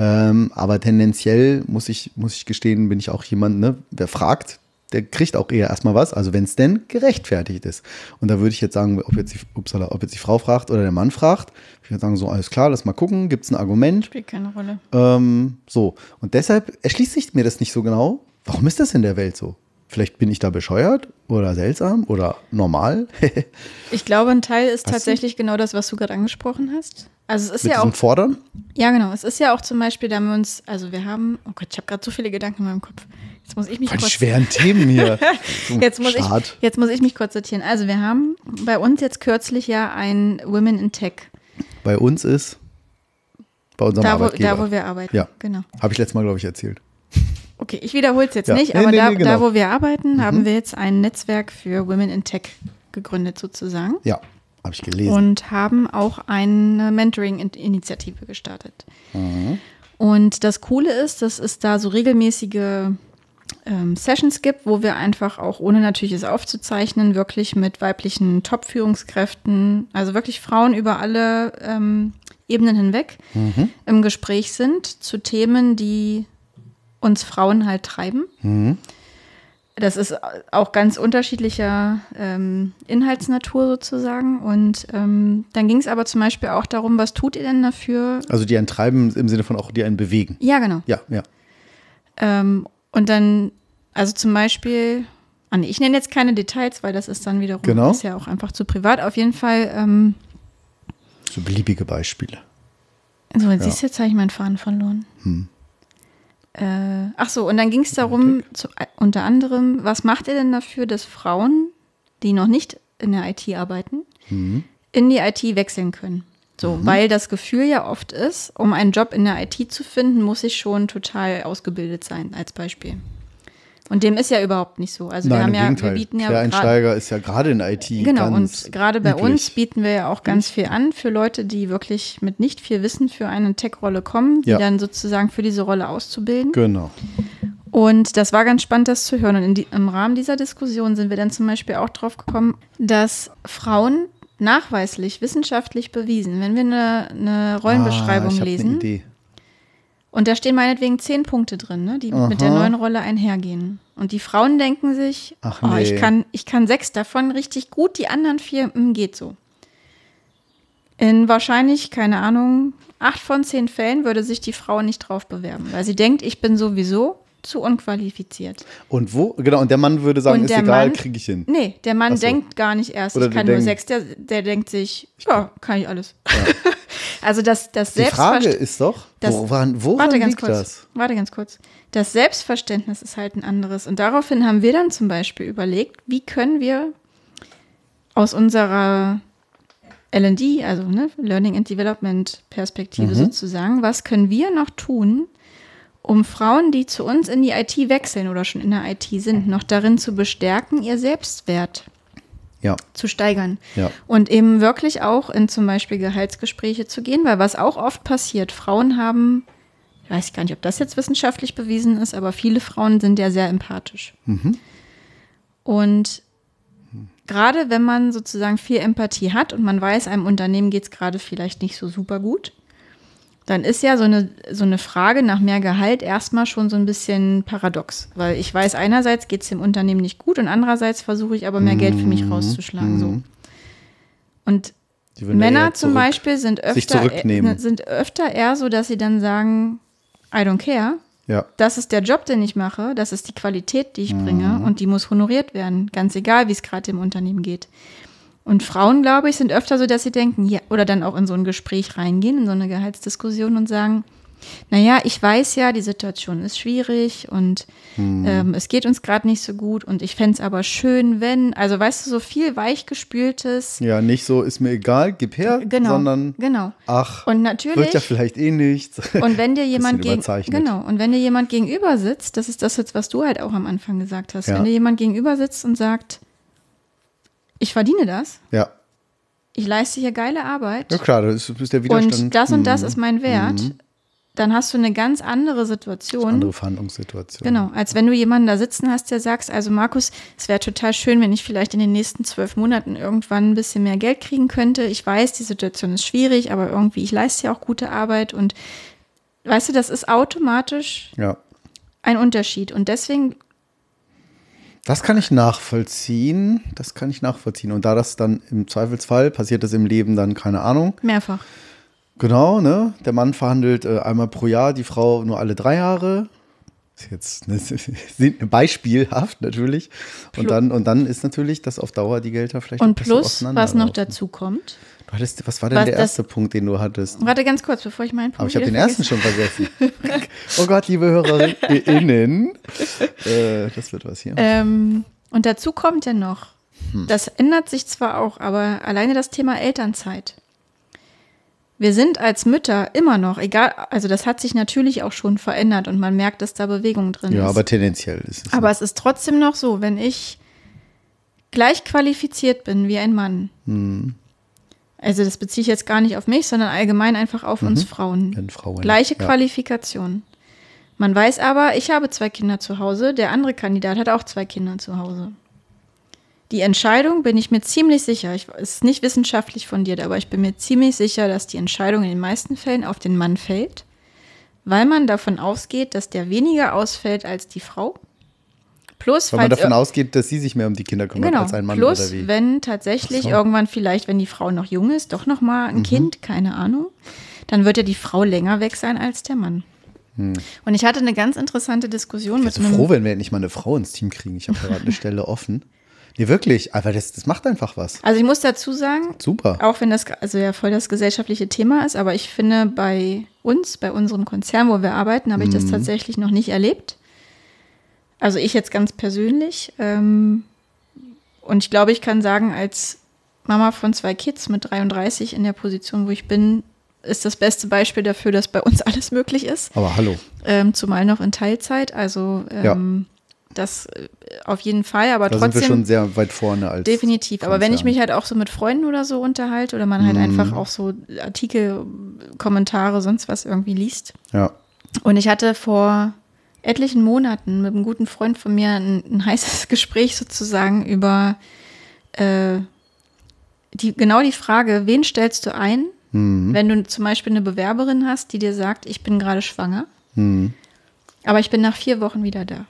Speaker 2: Ähm, aber tendenziell muss ich, muss ich gestehen, bin ich auch jemand, ne, der fragt, der kriegt auch eher erstmal was, also wenn es denn gerechtfertigt ist. Und da würde ich jetzt sagen, ob jetzt, die, upsala, ob jetzt die Frau fragt oder der Mann fragt, ich würde sagen, so, alles klar, lass mal gucken, gibt es ein Argument?
Speaker 3: Spielt keine Rolle.
Speaker 2: Ähm, so. Und deshalb erschließt sich mir das nicht so genau. Warum ist das in der Welt so? Vielleicht bin ich da bescheuert oder seltsam oder normal. Mit
Speaker 3: Ich glaube, ein Teil ist tatsächlich genau das, was du gerade angesprochen hast. Also es ist ja
Speaker 2: diesem
Speaker 3: auch,
Speaker 2: Fordern?
Speaker 3: ja genau, es ist ja auch zum Beispiel, da haben wir uns, also wir haben, oh Gott, ich habe gerade so viele Gedanken in meinem Kopf. Jetzt muss ich mich
Speaker 2: Von
Speaker 3: kurz,
Speaker 2: schweren Themen hier.
Speaker 3: Jetzt muss, ich,
Speaker 2: Start.
Speaker 3: jetzt muss ich mich kurz sortieren. Also wir haben bei uns jetzt kürzlich ja ein Women in Tech,
Speaker 2: Bei uns ist bei unserem
Speaker 3: da wo,
Speaker 2: Arbeitgeber.
Speaker 3: da wo wir arbeiten.
Speaker 2: Ja.
Speaker 3: Genau.
Speaker 2: Habe ich letztes Mal, glaube ich, erzählt.
Speaker 3: Okay, ich wiederhole es jetzt
Speaker 2: Ja.
Speaker 3: nicht,
Speaker 2: Nee,
Speaker 3: aber
Speaker 2: nee,
Speaker 3: da,
Speaker 2: nee, genau.
Speaker 3: da, wo wir arbeiten, haben wir jetzt ein Netzwerk für Women in Tech gegründet sozusagen.
Speaker 2: Ja, habe ich gelesen.
Speaker 3: und haben auch eine Mentoring-Initiative gestartet.
Speaker 2: Mhm.
Speaker 3: Und das Coole ist, dass es da so regelmäßige ähm, Sessions gibt, wo wir einfach auch, ohne natürlich es aufzuzeichnen, wirklich mit weiblichen Top-Führungskräften, also wirklich Frauen über alle ähm, Ebenen hinweg
Speaker 2: Mhm.
Speaker 3: im Gespräch sind zu Themen, die uns Frauen halt treiben.
Speaker 2: Mhm.
Speaker 3: Das ist auch ganz unterschiedlicher ähm, Inhaltsnatur sozusagen. Und ähm, dann ging es aber zum Beispiel auch darum, was tut ihr denn dafür?
Speaker 2: also die einen treiben im Sinne von auch die einen bewegen.
Speaker 3: Ja, genau.
Speaker 2: Ja, ja.
Speaker 3: Ähm, und dann, also zum Beispiel, ah, nee, ich nenne jetzt keine Details, weil das ist dann wiederum
Speaker 2: Genau.
Speaker 3: ist ja auch einfach zu privat. Auf jeden Fall, ähm,
Speaker 2: So beliebige Beispiele.
Speaker 3: so, jetzt siehst du, jetzt habe ich meinen Faden verloren.
Speaker 2: Hm.
Speaker 3: Äh, ach so, und dann ging es darum, zu, äh, unter anderem, was macht ihr denn dafür, dass Frauen, die noch nicht in der IT arbeiten,
Speaker 2: Mhm.
Speaker 3: in die IT wechseln können? So, weil das Gefühl ja oft ist, um einen Job in der IT zu finden, muss ich schon total ausgebildet sein, als Beispiel. Und dem ist ja überhaupt nicht so. Also wir
Speaker 2: Nein,
Speaker 3: haben
Speaker 2: im
Speaker 3: ja, wir
Speaker 2: Gegenteil.
Speaker 3: bieten ja
Speaker 2: Quereinsteiger ist ja gerade in IT
Speaker 3: Genau, und gerade bei
Speaker 2: üblich.
Speaker 3: uns bieten wir ja auch ganz viel an für Leute, die wirklich mit nicht viel Wissen für eine Tech-Rolle kommen, die
Speaker 2: Ja.
Speaker 3: dann sozusagen für diese Rolle auszubilden.
Speaker 2: Genau.
Speaker 3: Und das war ganz spannend, das zu hören. Und in die, im Rahmen dieser Diskussion sind wir dann zum Beispiel auch drauf gekommen, dass Frauen nachweislich, wissenschaftlich bewiesen, wenn wir eine, eine Rollenbeschreibung
Speaker 2: ah, ich hab Eine
Speaker 3: lesen,
Speaker 2: Idee.
Speaker 3: Und da stehen meinetwegen zehn Punkte drin, ne, die mit der
Speaker 2: Aha.
Speaker 3: neuen Rolle einhergehen. Und die Frauen denken sich,
Speaker 2: Ach,
Speaker 3: oh,
Speaker 2: nee.
Speaker 3: ich, kann, ich kann sechs davon richtig gut, die anderen vier, mm, geht so. In wahrscheinlich, keine Ahnung, acht von zehn Fällen würde sich die Frau nicht drauf bewerben, weil sie denkt, ich bin sowieso zu unqualifiziert.
Speaker 2: Und wo? Genau, und der Mann würde sagen, ist egal, kriege ich hin.
Speaker 3: Nee, der Mann
Speaker 2: so.
Speaker 3: denkt gar nicht erst,
Speaker 2: Oder
Speaker 3: ich kann nur
Speaker 2: denken-
Speaker 3: sechs, der, der denkt sich, ja, kann ich alles. Also das, das
Speaker 2: Die Frage
Speaker 3: Selbstverständnis.
Speaker 2: ist doch,
Speaker 3: Das-
Speaker 2: woran, woran
Speaker 3: Warte ganz
Speaker 2: liegt
Speaker 3: kurz.
Speaker 2: das?
Speaker 3: Warte ganz kurz. Das Selbstverständnis ist halt ein anderes. Und daraufhin haben wir dann zum Beispiel überlegt, wie können wir aus unserer LD, also ne, Learning and Development Perspektive sozusagen, was können wir noch tun, um Frauen, die zu uns in die IT wechseln oder schon in der IT sind, noch darin zu bestärken, ihr Selbstwert
Speaker 2: Ja,
Speaker 3: zu steigern.
Speaker 2: Ja.
Speaker 3: Und eben wirklich auch in zum Beispiel Gehaltsgespräche zu gehen, weil was auch oft passiert, Frauen haben, ich weiß gar nicht, ob das jetzt wissenschaftlich bewiesen ist, aber viele Frauen sind ja sehr empathisch. Und gerade wenn man sozusagen viel Empathie hat und man weiß, einem Unternehmen geht es gerade vielleicht nicht so super gut, dann ist ja so eine, so eine Frage nach mehr Gehalt erstmal schon so ein bisschen paradox. Weil ich weiß, einerseits geht es dem Unternehmen nicht gut und andererseits versuche ich aber mehr Geld für mich rauszuschlagen. So. Und Männer zum
Speaker 2: zurück-
Speaker 3: Beispiel sind öfter,
Speaker 2: zurücknehmen.
Speaker 3: äh, sind öfter eher so, dass sie dann sagen, I don't care.
Speaker 2: Ja,
Speaker 3: Das ist der Job, den ich mache, das ist die Qualität, die ich
Speaker 2: Mhm.
Speaker 3: bringe und die muss honoriert werden, ganz egal, wie es gerade dem Unternehmen geht. Und Frauen, glaube ich, sind öfter so, dass sie denken, ja, oder dann auch in so ein Gespräch reingehen, in so eine Gehaltsdiskussion und sagen, naja, ich weiß ja, die Situation ist schwierig und
Speaker 2: Mhm.
Speaker 3: ähm, es geht uns gerade nicht so gut und ich fände es aber schön, wenn, also weißt du, so viel weichgespültes,
Speaker 2: ja, nicht so, ist mir egal, gib her,
Speaker 3: genau,
Speaker 2: sondern,
Speaker 3: genau.
Speaker 2: ach,
Speaker 3: Und natürlich
Speaker 2: wird ja vielleicht eh nichts.
Speaker 3: und wenn dir jemand gegen, genau, und wenn dir jemand gegenüber sitzt, das ist das jetzt, was du halt auch am Anfang gesagt hast,
Speaker 2: Ja.
Speaker 3: wenn dir jemand gegenüber sitzt und sagt, ich verdiene das,
Speaker 2: ja,
Speaker 3: ich leiste hier geile Arbeit
Speaker 2: ja klar, das ist der Widerstand.
Speaker 3: und das und das
Speaker 2: Mhm.
Speaker 3: ist mein Wert, dann hast du eine ganz andere Situation.
Speaker 2: Andere Verhandlungssituation.
Speaker 3: Genau, als wenn du jemanden da sitzen hast, der sagst, also Markus, es wäre total schön, wenn ich vielleicht in den nächsten zwölf Monaten irgendwann ein bisschen mehr Geld kriegen könnte. Ich weiß, die Situation ist schwierig, aber irgendwie, ich leiste ja auch gute Arbeit und weißt du, das ist automatisch
Speaker 2: Ja.
Speaker 3: ein Unterschied. Und deswegen,
Speaker 2: Das kann ich nachvollziehen. Das kann ich nachvollziehen. Und da das dann im Zweifelsfall passiert das im Leben dann, keine Ahnung.
Speaker 3: mehrfach.
Speaker 2: Genau, ne? Der Mann verhandelt äh, einmal pro Jahr, die Frau nur alle drei Jahre. Ist jetzt ne, sind beispielhaft natürlich. Und dann, und dann ist natürlich, dass auf Dauer die Gelder vielleicht
Speaker 3: Und plus, was noch dazu kommt,
Speaker 2: Hattest, was war denn
Speaker 3: Was
Speaker 2: der erste Punkt, den du hattest?
Speaker 3: warte ganz kurz, bevor ich meinen Punkt
Speaker 2: Aber ich habe den
Speaker 3: wieder
Speaker 2: ersten schon vergessen. oh Gott, liebe HörerInnen. Äh, das wird was hier.
Speaker 3: Ähm, und dazu kommt ja noch,
Speaker 2: Hm.
Speaker 3: das ändert sich zwar auch, aber alleine das Thema Elternzeit. Wir sind als Mütter immer noch, egal, also das hat sich natürlich auch schon verändert und man merkt, dass da Bewegung drin
Speaker 2: ja,
Speaker 3: ist.
Speaker 2: aber tendenziell ist es.
Speaker 3: aber es ist trotzdem noch so, wenn ich gleich qualifiziert bin wie ein Mann,
Speaker 2: Hm.
Speaker 3: Also das beziehe ich jetzt gar nicht auf mich, sondern allgemein einfach auf uns Frauen.
Speaker 2: Frauen,
Speaker 3: Gleiche
Speaker 2: ja.
Speaker 3: Qualifikation. Man weiß aber, ich habe zwei Kinder zu Hause, der andere Kandidat hat auch zwei Kinder zu Hause. Die Entscheidung bin ich mir ziemlich sicher, ich, es ist nicht wissenschaftlich fundiert, aber ich bin mir ziemlich sicher, dass die Entscheidung in den meisten Fällen auf den Mann fällt, weil man davon ausgeht, dass der weniger ausfällt als die Frau. Plus,
Speaker 2: Weil man davon ausgeht, dass sie sich mehr um die Kinder kümmert
Speaker 3: genau,
Speaker 2: als ein Mann
Speaker 3: plus,
Speaker 2: oder wie.
Speaker 3: wenn tatsächlich
Speaker 2: so.
Speaker 3: irgendwann vielleicht, wenn die Frau noch jung ist, doch noch mal ein
Speaker 2: Mhm.
Speaker 3: Kind, keine Ahnung, dann wird ja die Frau länger weg sein als der Mann. Und ich hatte eine ganz interessante Diskussion
Speaker 2: Ich
Speaker 3: mit
Speaker 2: so Hm. froh, wenn wir endlich mal eine Frau ins Team kriegen. Ich habe gerade eine Stelle offen. Nee, wirklich. Aber das, das macht einfach was.
Speaker 3: Also ich muss dazu sagen,
Speaker 2: Super.
Speaker 3: auch wenn das also ja voll das gesellschaftliche Thema ist, aber ich finde bei uns, bei unserem Konzern, wo wir arbeiten, habe ich
Speaker 2: Mhm.
Speaker 3: das tatsächlich noch nicht erlebt. Also ich jetzt ganz persönlich. Ähm, und ich glaube, ich kann sagen, als Mama von zwei Kids mit 33 in der Position, wo ich bin, ist das beste Beispiel dafür, dass bei uns alles möglich ist.
Speaker 2: Aber hallo.
Speaker 3: Ähm, zumal noch in Teilzeit. Also ähm, das äh, auf jeden Fall, aber
Speaker 2: Da sind
Speaker 3: trotzdem.
Speaker 2: wir schon sehr weit vorne als.
Speaker 3: Definitiv. Aber wenn ich mich halt auch so mit Freunden oder so unterhalte oder man halt
Speaker 2: Mhm.
Speaker 3: einfach auch so Artikel, Kommentare, sonst was irgendwie liest.
Speaker 2: Ja.
Speaker 3: Und ich hatte vor etlichen Monaten mit einem guten Freund von mir ein, ein heißes Gespräch sozusagen über äh, die, genau die Frage, wen stellst du ein,
Speaker 2: Mhm.
Speaker 3: wenn du zum Beispiel eine Bewerberin hast, die dir sagt, ich bin gerade schwanger,
Speaker 2: Mhm.
Speaker 3: aber ich bin nach vier Wochen wieder da.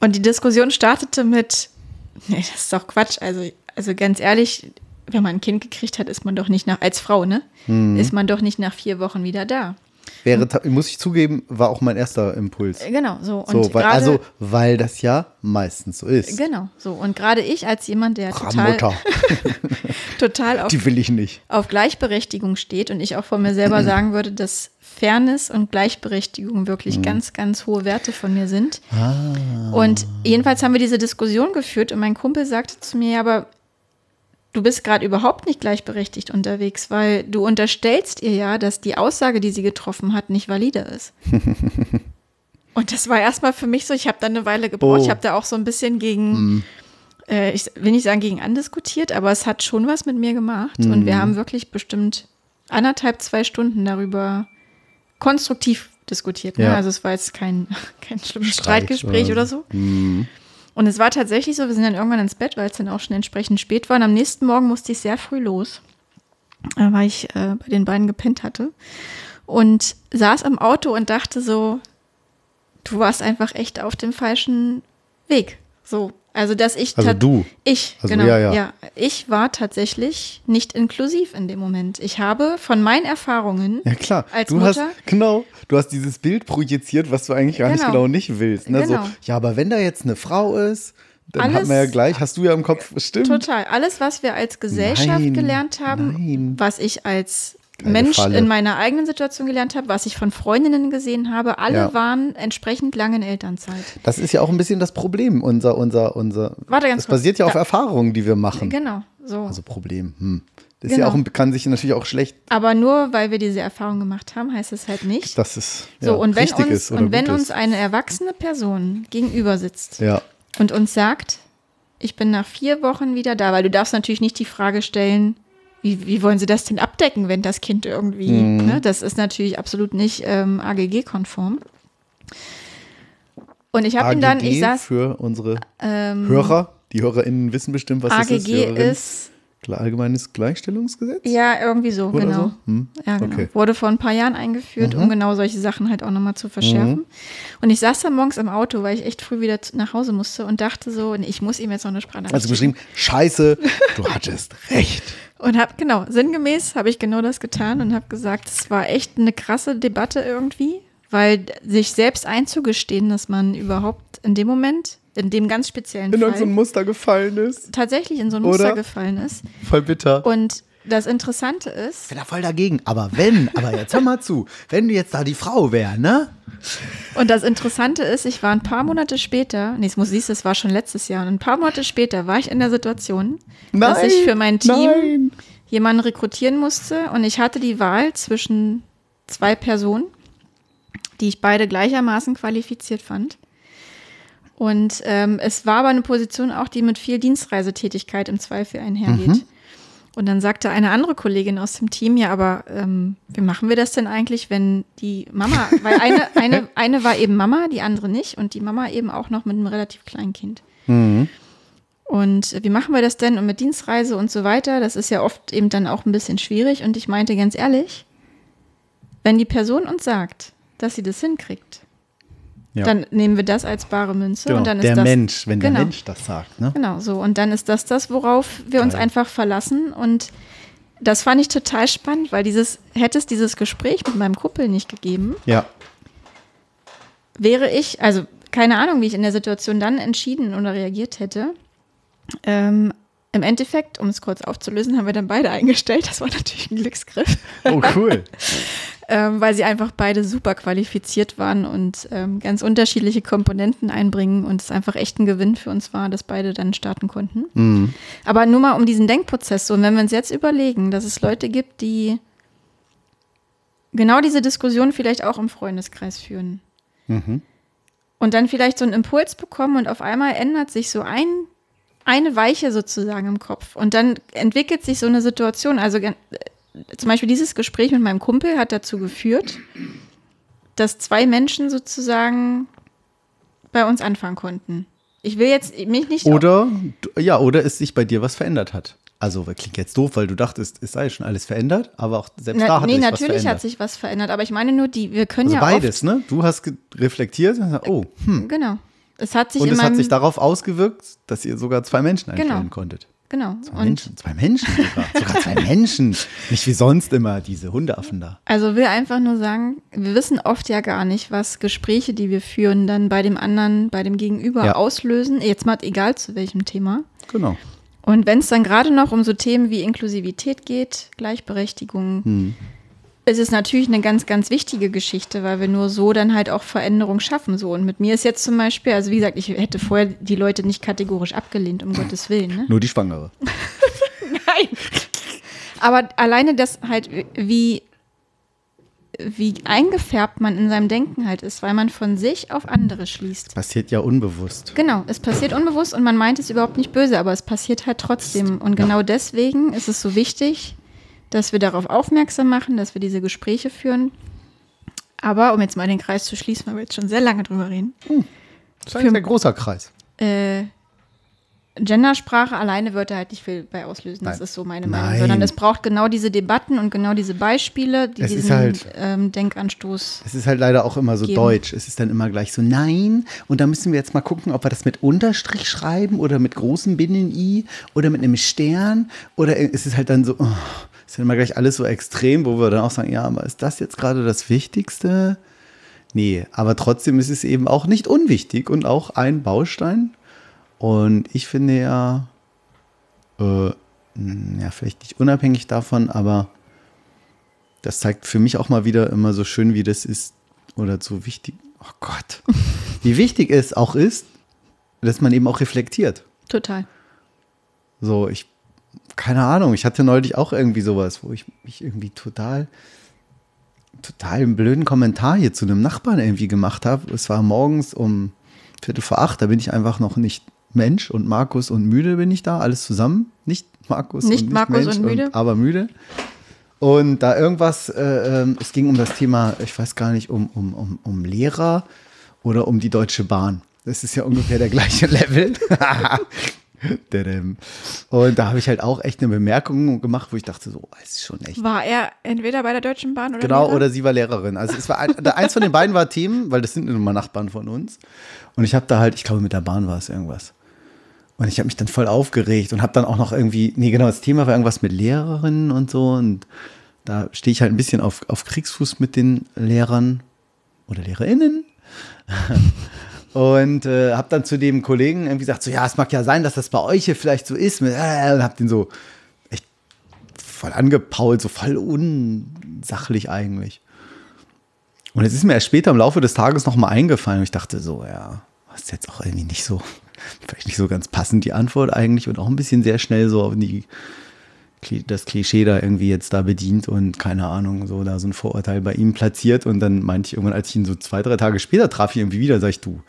Speaker 3: Und die Diskussion startete mit, nee, das ist doch Quatsch. Also, also ganz ehrlich, wenn man ein Kind gekriegt hat, ist man doch nicht nach, als Frau, ne?
Speaker 2: Mhm.
Speaker 3: Ist man doch nicht nach vier Wochen wieder da.
Speaker 2: Wäre, muss ich zugeben, war auch mein erster Impuls.
Speaker 3: Äh, Genau, so. Und
Speaker 2: So, weil,
Speaker 3: gerade-
Speaker 2: also, weil das ja meistens so ist.
Speaker 3: Genau, so. Und gerade ich als jemand, der total, total auf,
Speaker 2: die will ich nicht.
Speaker 3: auf Gleichberechtigung steht und ich auch von mir selber sagen würde, dass Fairness und Gleichberechtigung wirklich
Speaker 2: Mhm.
Speaker 3: ganz, ganz hohe Werte von mir sind.
Speaker 2: Ah.
Speaker 3: Und jedenfalls haben wir diese Diskussion geführt und mein Kumpel sagte zu mir, ja, aber du bist gerade überhaupt nicht gleichberechtigt unterwegs, weil du unterstellst ihr ja, dass die Aussage, die sie getroffen hat, nicht valide ist. und das war erstmal für mich so, ich habe da eine Weile gebraucht,
Speaker 2: Oh.
Speaker 3: ich habe da auch so ein bisschen gegen, äh, ich will nicht sagen gegen andiskutiert, aber es hat schon was mit mir gemacht und wir haben wirklich bestimmt anderthalb, zwei Stunden darüber konstruktiv diskutiert. Ne?
Speaker 2: Ja.
Speaker 3: Also es war jetzt kein, kein schlimmes
Speaker 2: Streit
Speaker 3: Streitgespräch
Speaker 2: oder
Speaker 3: oder so. Und es war tatsächlich so, wir sind dann irgendwann ins Bett, weil es dann auch schon entsprechend spät war. Und am nächsten Morgen musste ich sehr früh los, äh, weil ich äh, bei den beiden gepennt hatte. Und saß im Auto und dachte so, du warst einfach echt auf dem falschen Weg. So, also dass ich
Speaker 2: Also du.
Speaker 3: ich
Speaker 2: Also,
Speaker 3: genau
Speaker 2: ja, ja.
Speaker 3: ich war tatsächlich nicht inklusiv in dem Moment. Ich habe von meinen Erfahrungen
Speaker 2: Ja klar,
Speaker 3: als
Speaker 2: du
Speaker 3: Mutter
Speaker 2: hast genau, du hast dieses Bild projiziert, was du eigentlich gar nicht
Speaker 3: Genau.
Speaker 2: genau nicht willst. Ne?
Speaker 3: Genau.
Speaker 2: So, ja, aber wenn da jetzt eine Frau ist, dann hat
Speaker 3: Alles-
Speaker 2: man ja gleich, hast du ja im Kopf, stimmt.
Speaker 3: Total. Alles, was wir als Gesellschaft
Speaker 2: Nein,
Speaker 3: gelernt haben,
Speaker 2: nein.
Speaker 3: was ich als Mensch
Speaker 2: Falle.
Speaker 3: in meiner eigenen Situation gelernt habe, was ich von Freundinnen gesehen habe, alle
Speaker 2: Ja.
Speaker 3: waren entsprechend lange in Elternzeit.
Speaker 2: Das ist ja auch ein bisschen das Problem, unser, unser, unser.
Speaker 3: Warte ganz
Speaker 2: das
Speaker 3: kurz.
Speaker 2: basiert ja auf
Speaker 3: Da-
Speaker 2: Erfahrungen, die wir machen.
Speaker 3: Genau, so.
Speaker 2: Also Problem. Hm. Das ist
Speaker 3: Genau.
Speaker 2: ja auch, kann sich natürlich auch schlecht,
Speaker 3: Aber nur weil wir diese Erfahrung gemacht haben, heißt es halt nicht.
Speaker 2: dass es ja,
Speaker 3: so, und wenn
Speaker 2: richtig
Speaker 3: uns,
Speaker 2: ist
Speaker 3: und wenn uns eine erwachsene Person gegenüber sitzt
Speaker 2: Ja,
Speaker 3: und uns sagt, ich bin nach vier Wochen wieder da, weil du darfst natürlich nicht die Frage stellen, wie, wie wollen sie das denn abdecken, wenn das Kind irgendwie,
Speaker 2: Mhm.
Speaker 3: ne, das ist natürlich absolut nicht ähm, AGG-konform. Und ich habe ihn dann, ich saß,
Speaker 2: für unsere
Speaker 3: ähm,
Speaker 2: Hörer, die HörerInnen wissen bestimmt, was das ist.
Speaker 3: AGG ist,
Speaker 2: Allgemeines Gleichstellungsgesetz?
Speaker 3: ja, irgendwie so,
Speaker 2: Oder
Speaker 3: genau.
Speaker 2: so? Hm.
Speaker 3: Ja, genau.
Speaker 2: Okay. Mhm.
Speaker 3: Wurde vor ein paar Jahren eingeführt, um genau solche Sachen halt auch nochmal zu verschärfen. Und ich saß da morgens im Auto, weil ich echt früh wieder nach Hause musste und dachte so, ich muss ihm jetzt noch eine Sprachnachricht
Speaker 2: Also geschrieben, scheiße, du hattest recht.
Speaker 3: Und habe, genau, sinngemäß habe ich genau das getan und habe gesagt, es war echt eine krasse Debatte irgendwie, weil sich selbst einzugestehen, dass man überhaupt in dem Moment, in dem ganz speziellen
Speaker 2: In
Speaker 3: Fall,
Speaker 2: irgendein Muster gefallen ist.
Speaker 3: tatsächlich in so ein
Speaker 2: Oder?
Speaker 3: Muster gefallen ist.
Speaker 2: Voll bitter.
Speaker 3: Und das Interessante ist,
Speaker 2: Ich bin da voll dagegen. Aber wenn, aber jetzt hör mal zu, wenn du jetzt da die Frau wär, ne?
Speaker 3: Und das Interessante ist, ich war ein paar Monate später, nee, es muss siehst, es war schon letztes Jahr, und ein paar Monate später war ich in der Situation, dass
Speaker 2: Nein,
Speaker 3: ich für mein Team
Speaker 2: nein.
Speaker 3: jemanden rekrutieren musste und ich hatte die Wahl zwischen zwei Personen, die ich beide gleichermaßen qualifiziert fand. Und ähm, es war aber eine Position auch, die mit viel Dienstreisetätigkeit im Zweifel einhergeht. Und dann sagte eine andere Kollegin aus dem Team, ja, aber ähm, wie machen wir das denn eigentlich, wenn die Mama, weil eine, eine, eine war eben Mama, die andere nicht und die Mama eben auch noch mit einem relativ kleinen Kind. Und wie machen wir das denn und mit Dienstreise und so weiter? Das ist ja oft eben dann auch ein bisschen schwierig. Und ich meinte ganz ehrlich, wenn die Person uns sagt, dass sie das hinkriegt,
Speaker 2: Ja.
Speaker 3: dann nehmen wir das als bare Münze
Speaker 2: Genau,
Speaker 3: und dann ist
Speaker 2: der
Speaker 3: das
Speaker 2: Mensch, wenn
Speaker 3: genau,
Speaker 2: der Mensch das sagt, ne?
Speaker 3: Genau, so. Und dann ist das das, worauf wir uns
Speaker 2: Geil.
Speaker 3: einfach verlassen. Und das fand ich total spannend, weil dieses, hätte es dieses Gespräch mit meinem Kumpel nicht gegeben,
Speaker 2: Ja.
Speaker 3: wäre ich, also keine Ahnung, wie ich in der Situation dann entschieden oder reagiert hätte. Ähm, Im Endeffekt, um es kurz aufzulösen, haben wir dann beide eingestellt. Das war natürlich ein Glücksgriff,
Speaker 2: Oh, cool.
Speaker 3: ähm, weil sie einfach beide super qualifiziert waren und ähm, ganz unterschiedliche Komponenten einbringen und es einfach echt ein Gewinn für uns war, dass beide dann starten konnten.
Speaker 2: Mhm.
Speaker 3: Aber nur mal um diesen Denkprozess so, und wenn wir uns jetzt überlegen, dass es Leute gibt, die genau diese Diskussion vielleicht auch im Freundeskreis führen
Speaker 2: Mhm.
Speaker 3: und dann vielleicht so einen Impuls bekommen und auf einmal ändert sich so ein, eine Weiche sozusagen im Kopf und dann entwickelt sich so eine Situation. Also zum Beispiel dieses Gespräch mit meinem Kumpel hat dazu geführt, dass zwei Menschen sozusagen bei uns anfangen konnten. Ich will jetzt mich nicht
Speaker 2: Oder, ja, oder es sich bei dir was verändert hat. Also, klingt jetzt doof, weil du dachtest, es sei schon alles verändert, aber auch selbst da
Speaker 3: Na,
Speaker 2: hat
Speaker 3: nee,
Speaker 2: sich was
Speaker 3: natürlich
Speaker 2: verändert.
Speaker 3: hat sich was verändert, aber ich meine nur, die, wir können
Speaker 2: also
Speaker 3: ja
Speaker 2: beides, ne? Du hast reflektiert und gesagt, oh, hm,
Speaker 3: oft, genau. Es hat sich
Speaker 2: Und es hat sich darauf ausgewirkt, dass ihr sogar zwei Menschen einstellen
Speaker 3: Genau.
Speaker 2: konntet.
Speaker 3: Genau.
Speaker 2: Zwei
Speaker 3: Und
Speaker 2: Menschen, zwei Menschen sogar. sogar zwei Menschen. Nicht wie sonst immer, diese Hundeaffen da.
Speaker 3: Also will einfach nur sagen, wir wissen oft ja gar nicht, was Gespräche, die wir führen, dann bei dem anderen, bei dem Gegenüber
Speaker 2: Ja.
Speaker 3: auslösen. Jetzt mal egal zu welchem Thema.
Speaker 2: Genau.
Speaker 3: Und wenn es dann gerade noch um so Themen wie Inklusivität geht, Gleichberechtigung,
Speaker 2: Hm.
Speaker 3: Ist es natürlich eine ganz, ganz wichtige Geschichte, weil wir nur so dann halt auch Veränderung schaffen. So. Und mit mir ist jetzt zum Beispiel, also wie gesagt, ich hätte vorher die Leute nicht kategorisch abgelehnt, um Gottes Willen. Ne?
Speaker 2: Nur die Schwangere.
Speaker 3: Nein. Aber alleine das halt, wie, wie eingefärbt man in seinem Denken halt ist, weil man von sich auf andere schließt.
Speaker 2: Passiert ja unbewusst.
Speaker 3: Genau, es passiert unbewusst und man meint es überhaupt nicht böse, aber es passiert halt trotzdem. Und genau deswegen ist es so wichtig, dass wir darauf aufmerksam machen, dass wir diese Gespräche führen. Aber um jetzt mal den Kreis zu schließen, weil wir jetzt schon sehr lange drüber reden,
Speaker 2: Das ist ein sehr großer Kreis.
Speaker 3: äh, Gendersprache alleine wird da halt nicht viel bei auslösen. Das
Speaker 2: Nein.
Speaker 3: ist so meine
Speaker 2: Nein.
Speaker 3: Meinung. Sondern es braucht genau diese Debatten und genau diese Beispiele, die
Speaker 2: Es
Speaker 3: diesen
Speaker 2: halt-
Speaker 3: ähm, Denkanstoß.
Speaker 2: Es ist halt leider auch immer so
Speaker 3: Geben.
Speaker 2: deutsch. Es ist dann immer gleich so, nein. Und da müssen wir jetzt mal gucken, ob wir das mit Unterstrich schreiben oder mit großem Binnen-I oder mit einem Stern. Oder es ist halt dann so, oh, ist dann immer gleich alles so extrem, wo wir dann auch sagen, ja, aber ist das jetzt gerade das Wichtigste? Nee, aber trotzdem ist es eben auch nicht unwichtig und auch ein Baustein. Und ich finde ja, äh, ja, vielleicht nicht unabhängig davon, aber das zeigt für mich auch mal wieder immer so schön, wie das ist oder so wichtig. Oh Gott, wie wichtig es auch ist, dass man eben auch reflektiert.
Speaker 3: Total.
Speaker 2: So, ich, keine Ahnung, ich hatte neulich auch irgendwie sowas, wo ich mich irgendwie total, total einen blöden Kommentar hier zu einem Nachbarn irgendwie gemacht habe. Es war morgens um Viertel vor acht, da bin ich einfach noch nicht Mensch und Markus und müde bin ich da, alles zusammen. Nicht Markus
Speaker 3: Nicht
Speaker 2: und
Speaker 3: Markus
Speaker 2: Mensch
Speaker 3: und müde?
Speaker 2: aber müde. Und da irgendwas, äh, ähm, es ging um das Thema, ich weiß gar nicht, um, um, um, um Lehrer oder um die Deutsche Bahn. Das ist ja ungefähr der gleiche Level. Und da habe ich halt auch echt eine Bemerkung gemacht, wo ich dachte, so, es ist schon echt.
Speaker 3: War er entweder bei der Deutschen Bahn oder
Speaker 2: Genau,
Speaker 3: Lehrer?
Speaker 2: oder sie war Lehrerin. Also es war ein, eins von den beiden war Themen, weil das sind nun mal Nachbarn von uns. Und ich habe da halt, ich glaube, mit der Bahn war es irgendwas. Und ich habe mich dann voll aufgeregt und habe dann auch noch irgendwie, nee, genau, das Thema war irgendwas mit Lehrerinnen und so. Und da stehe ich halt ein bisschen auf, auf Kriegsfuß mit den Lehrern oder Lehrerinnen. Und äh, habe dann zu dem Kollegen irgendwie gesagt, so ja, es mag ja sein, dass das bei euch hier vielleicht so ist. Mit, äh, und habe den so echt voll angepault, so voll unsachlich eigentlich. Und es ist mir erst später im Laufe des Tages nochmal eingefallen und ich dachte so, ja, das ist jetzt auch irgendwie nicht so, vielleicht nicht so ganz passend die Antwort eigentlich und auch ein bisschen sehr schnell so auf die, das Klischee da irgendwie jetzt da bedient und keine Ahnung, so da so ein Vorurteil bei ihm platziert und dann meinte ich irgendwann, als ich ihn so zwei, drei Tage später traf, ich irgendwie wieder, sag ich, du,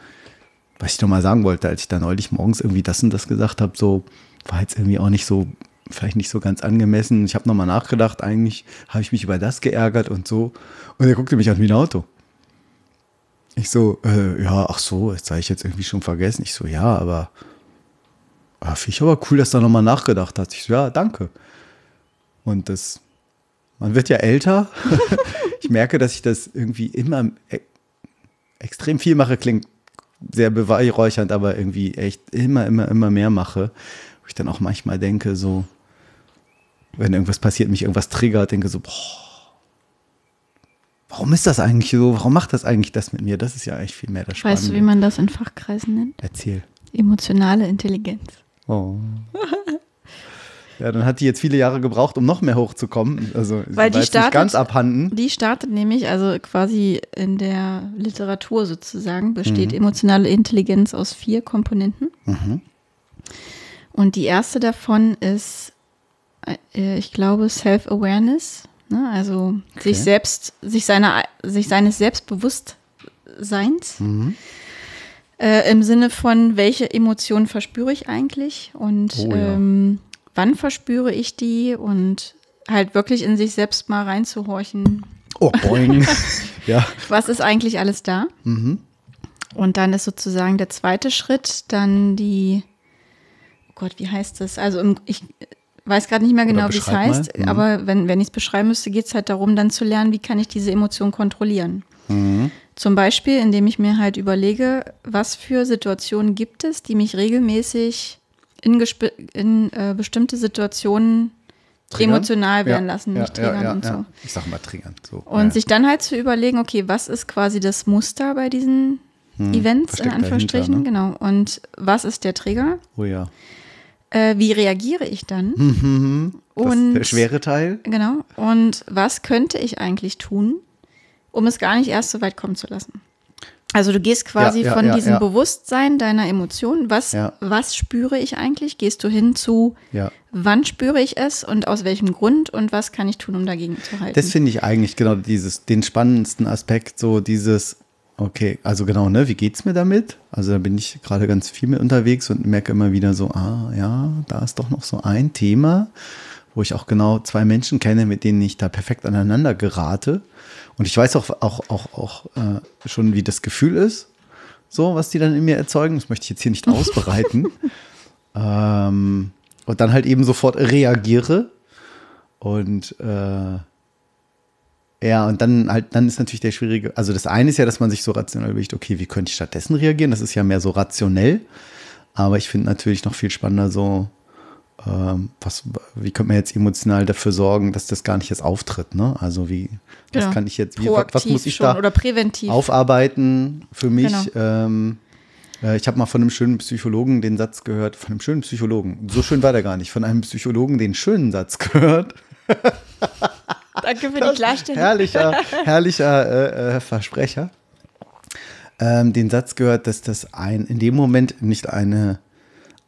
Speaker 2: was ich doch mal sagen wollte, als ich da neulich morgens irgendwie das und das gesagt habe, so war jetzt irgendwie auch nicht so, vielleicht nicht so ganz angemessen. Ich habe nochmal nachgedacht, eigentlich habe ich mich über das geärgert und so. Und er guckte mich an wie ein Auto. Ich so, äh, ja, ach so, das habe ich jetzt irgendwie schon vergessen. Ich so, ja, aber ah, finde ich aber cool, dass du da nochmal nachgedacht hast. Ich so, ja, danke. Und das, man wird ja älter. ich merke, dass ich das irgendwie immer e extrem viel mache, klingt sehr beweihräuchernd, aber irgendwie echt immer, immer, immer mehr mache. Wo ich dann auch manchmal denke, so, wenn irgendwas passiert, mich irgendwas triggert, denke so, boah, warum ist das eigentlich so? Warum macht das eigentlich das mit mir? Das ist ja eigentlich viel mehr das Spannende.
Speaker 3: Weißt du, wie man das in Fachkreisen nennt?
Speaker 2: Erzähl.
Speaker 3: Emotionale Intelligenz.
Speaker 2: Oh. Ja, dann hat die jetzt viele Jahre gebraucht, um noch mehr hochzukommen. Also
Speaker 3: Weil die startet-
Speaker 2: ganz abhanden.
Speaker 3: Die startet nämlich, also quasi in der Literatur sozusagen,
Speaker 2: Mhm.
Speaker 3: besteht emotionale Intelligenz aus vier Komponenten.
Speaker 2: Mhm.
Speaker 3: Und die erste davon ist, äh, ich glaube, Self-Awareness. Ne? Also sich selbst, sich seiner, sich seines Selbstbewusstseins.
Speaker 2: Mhm.
Speaker 3: Äh, Im Sinne von, welche Emotionen verspüre ich eigentlich und
Speaker 2: Oh ja.
Speaker 3: ähm, wann verspüre ich die und halt wirklich in sich selbst mal reinzuhorchen,
Speaker 2: Oh, boing. ja.
Speaker 3: was ist eigentlich alles da?
Speaker 2: Mhm.
Speaker 3: Und dann ist sozusagen der zweite Schritt dann die, oh Gott, wie heißt das? Also im, ich weiß gerade nicht mehr genau, wie es heißt,
Speaker 2: Mhm.
Speaker 3: aber wenn, wenn ich es beschreiben müsste, geht es halt darum, dann zu lernen, wie kann ich diese Emotion kontrollieren.
Speaker 2: Mhm.
Speaker 3: Zum Beispiel, indem ich mir halt überlege, was für Situationen gibt es, die mich regelmäßig in, in äh, bestimmte Situationen
Speaker 2: Triggern?
Speaker 3: emotional werden
Speaker 2: Ja,
Speaker 3: lassen,
Speaker 2: ja,
Speaker 3: mich triggern
Speaker 2: ja, ja,
Speaker 3: und so.
Speaker 2: ja. Ich sag mal triggern. So.
Speaker 3: Und
Speaker 2: ja.
Speaker 3: sich dann halt zu überlegen, okay, was ist quasi das Muster bei diesen Events, in Anführungsstrichen,
Speaker 2: dahinter,
Speaker 3: genau. Und was ist der Trigger?
Speaker 2: Oh ja.
Speaker 3: Äh, wie reagiere ich dann?
Speaker 2: Mhm. Das ist
Speaker 3: Und
Speaker 2: der schwere Teil.
Speaker 3: Genau. Und was könnte ich eigentlich tun, um es gar nicht erst so weit kommen zu lassen? Also du gehst quasi
Speaker 2: Ja, ja,
Speaker 3: von
Speaker 2: ja,
Speaker 3: diesem. Bewusstsein deiner Emotionen, was, was spüre ich eigentlich? Gehst du hin zu, wann spüre ich es und aus welchem Grund und was kann ich tun, um dagegen zu halten?
Speaker 2: Das finde ich eigentlich genau dieses, den spannendsten Aspekt, so dieses, okay, also genau, ne, wie geht's mir damit? Also da bin ich gerade ganz viel mit unterwegs und merke immer wieder so, ah, ja, da ist doch noch so ein Thema, wo ich auch genau zwei Menschen kenne, mit denen ich da perfekt aneinander gerate. Und ich weiß auch, auch, auch, auch äh, schon, wie das Gefühl ist, so, was die dann in mir erzeugen. Das möchte ich jetzt hier nicht ausbreiten. ähm, und dann halt eben sofort reagiere. Und äh, ja, und dann halt, dann ist natürlich der schwierige, also das eine ist ja, dass man sich so rational überlegt, okay, wie könnte ich stattdessen reagieren? Das ist ja mehr so rationell. Aber ich finde natürlich noch viel spannender so, was, wie könnte man jetzt emotional dafür sorgen, dass das gar nicht jetzt auftritt, ne? Also wie, was
Speaker 3: Genau.
Speaker 2: kann ich jetzt, wie, was muss ich da aufarbeiten für mich?
Speaker 3: Genau.
Speaker 2: Ähm, äh, ich habe mal von einem schönen Psychologen den Satz gehört, von einem schönen Psychologen, so schön war der gar nicht, von einem Psychologen den schönen Satz gehört,
Speaker 3: Danke für die Klarstellung.
Speaker 2: herrlicher, herrlicher äh, äh, Versprecher. Ähm, den Satz gehört, dass das ein in dem Moment nicht eine,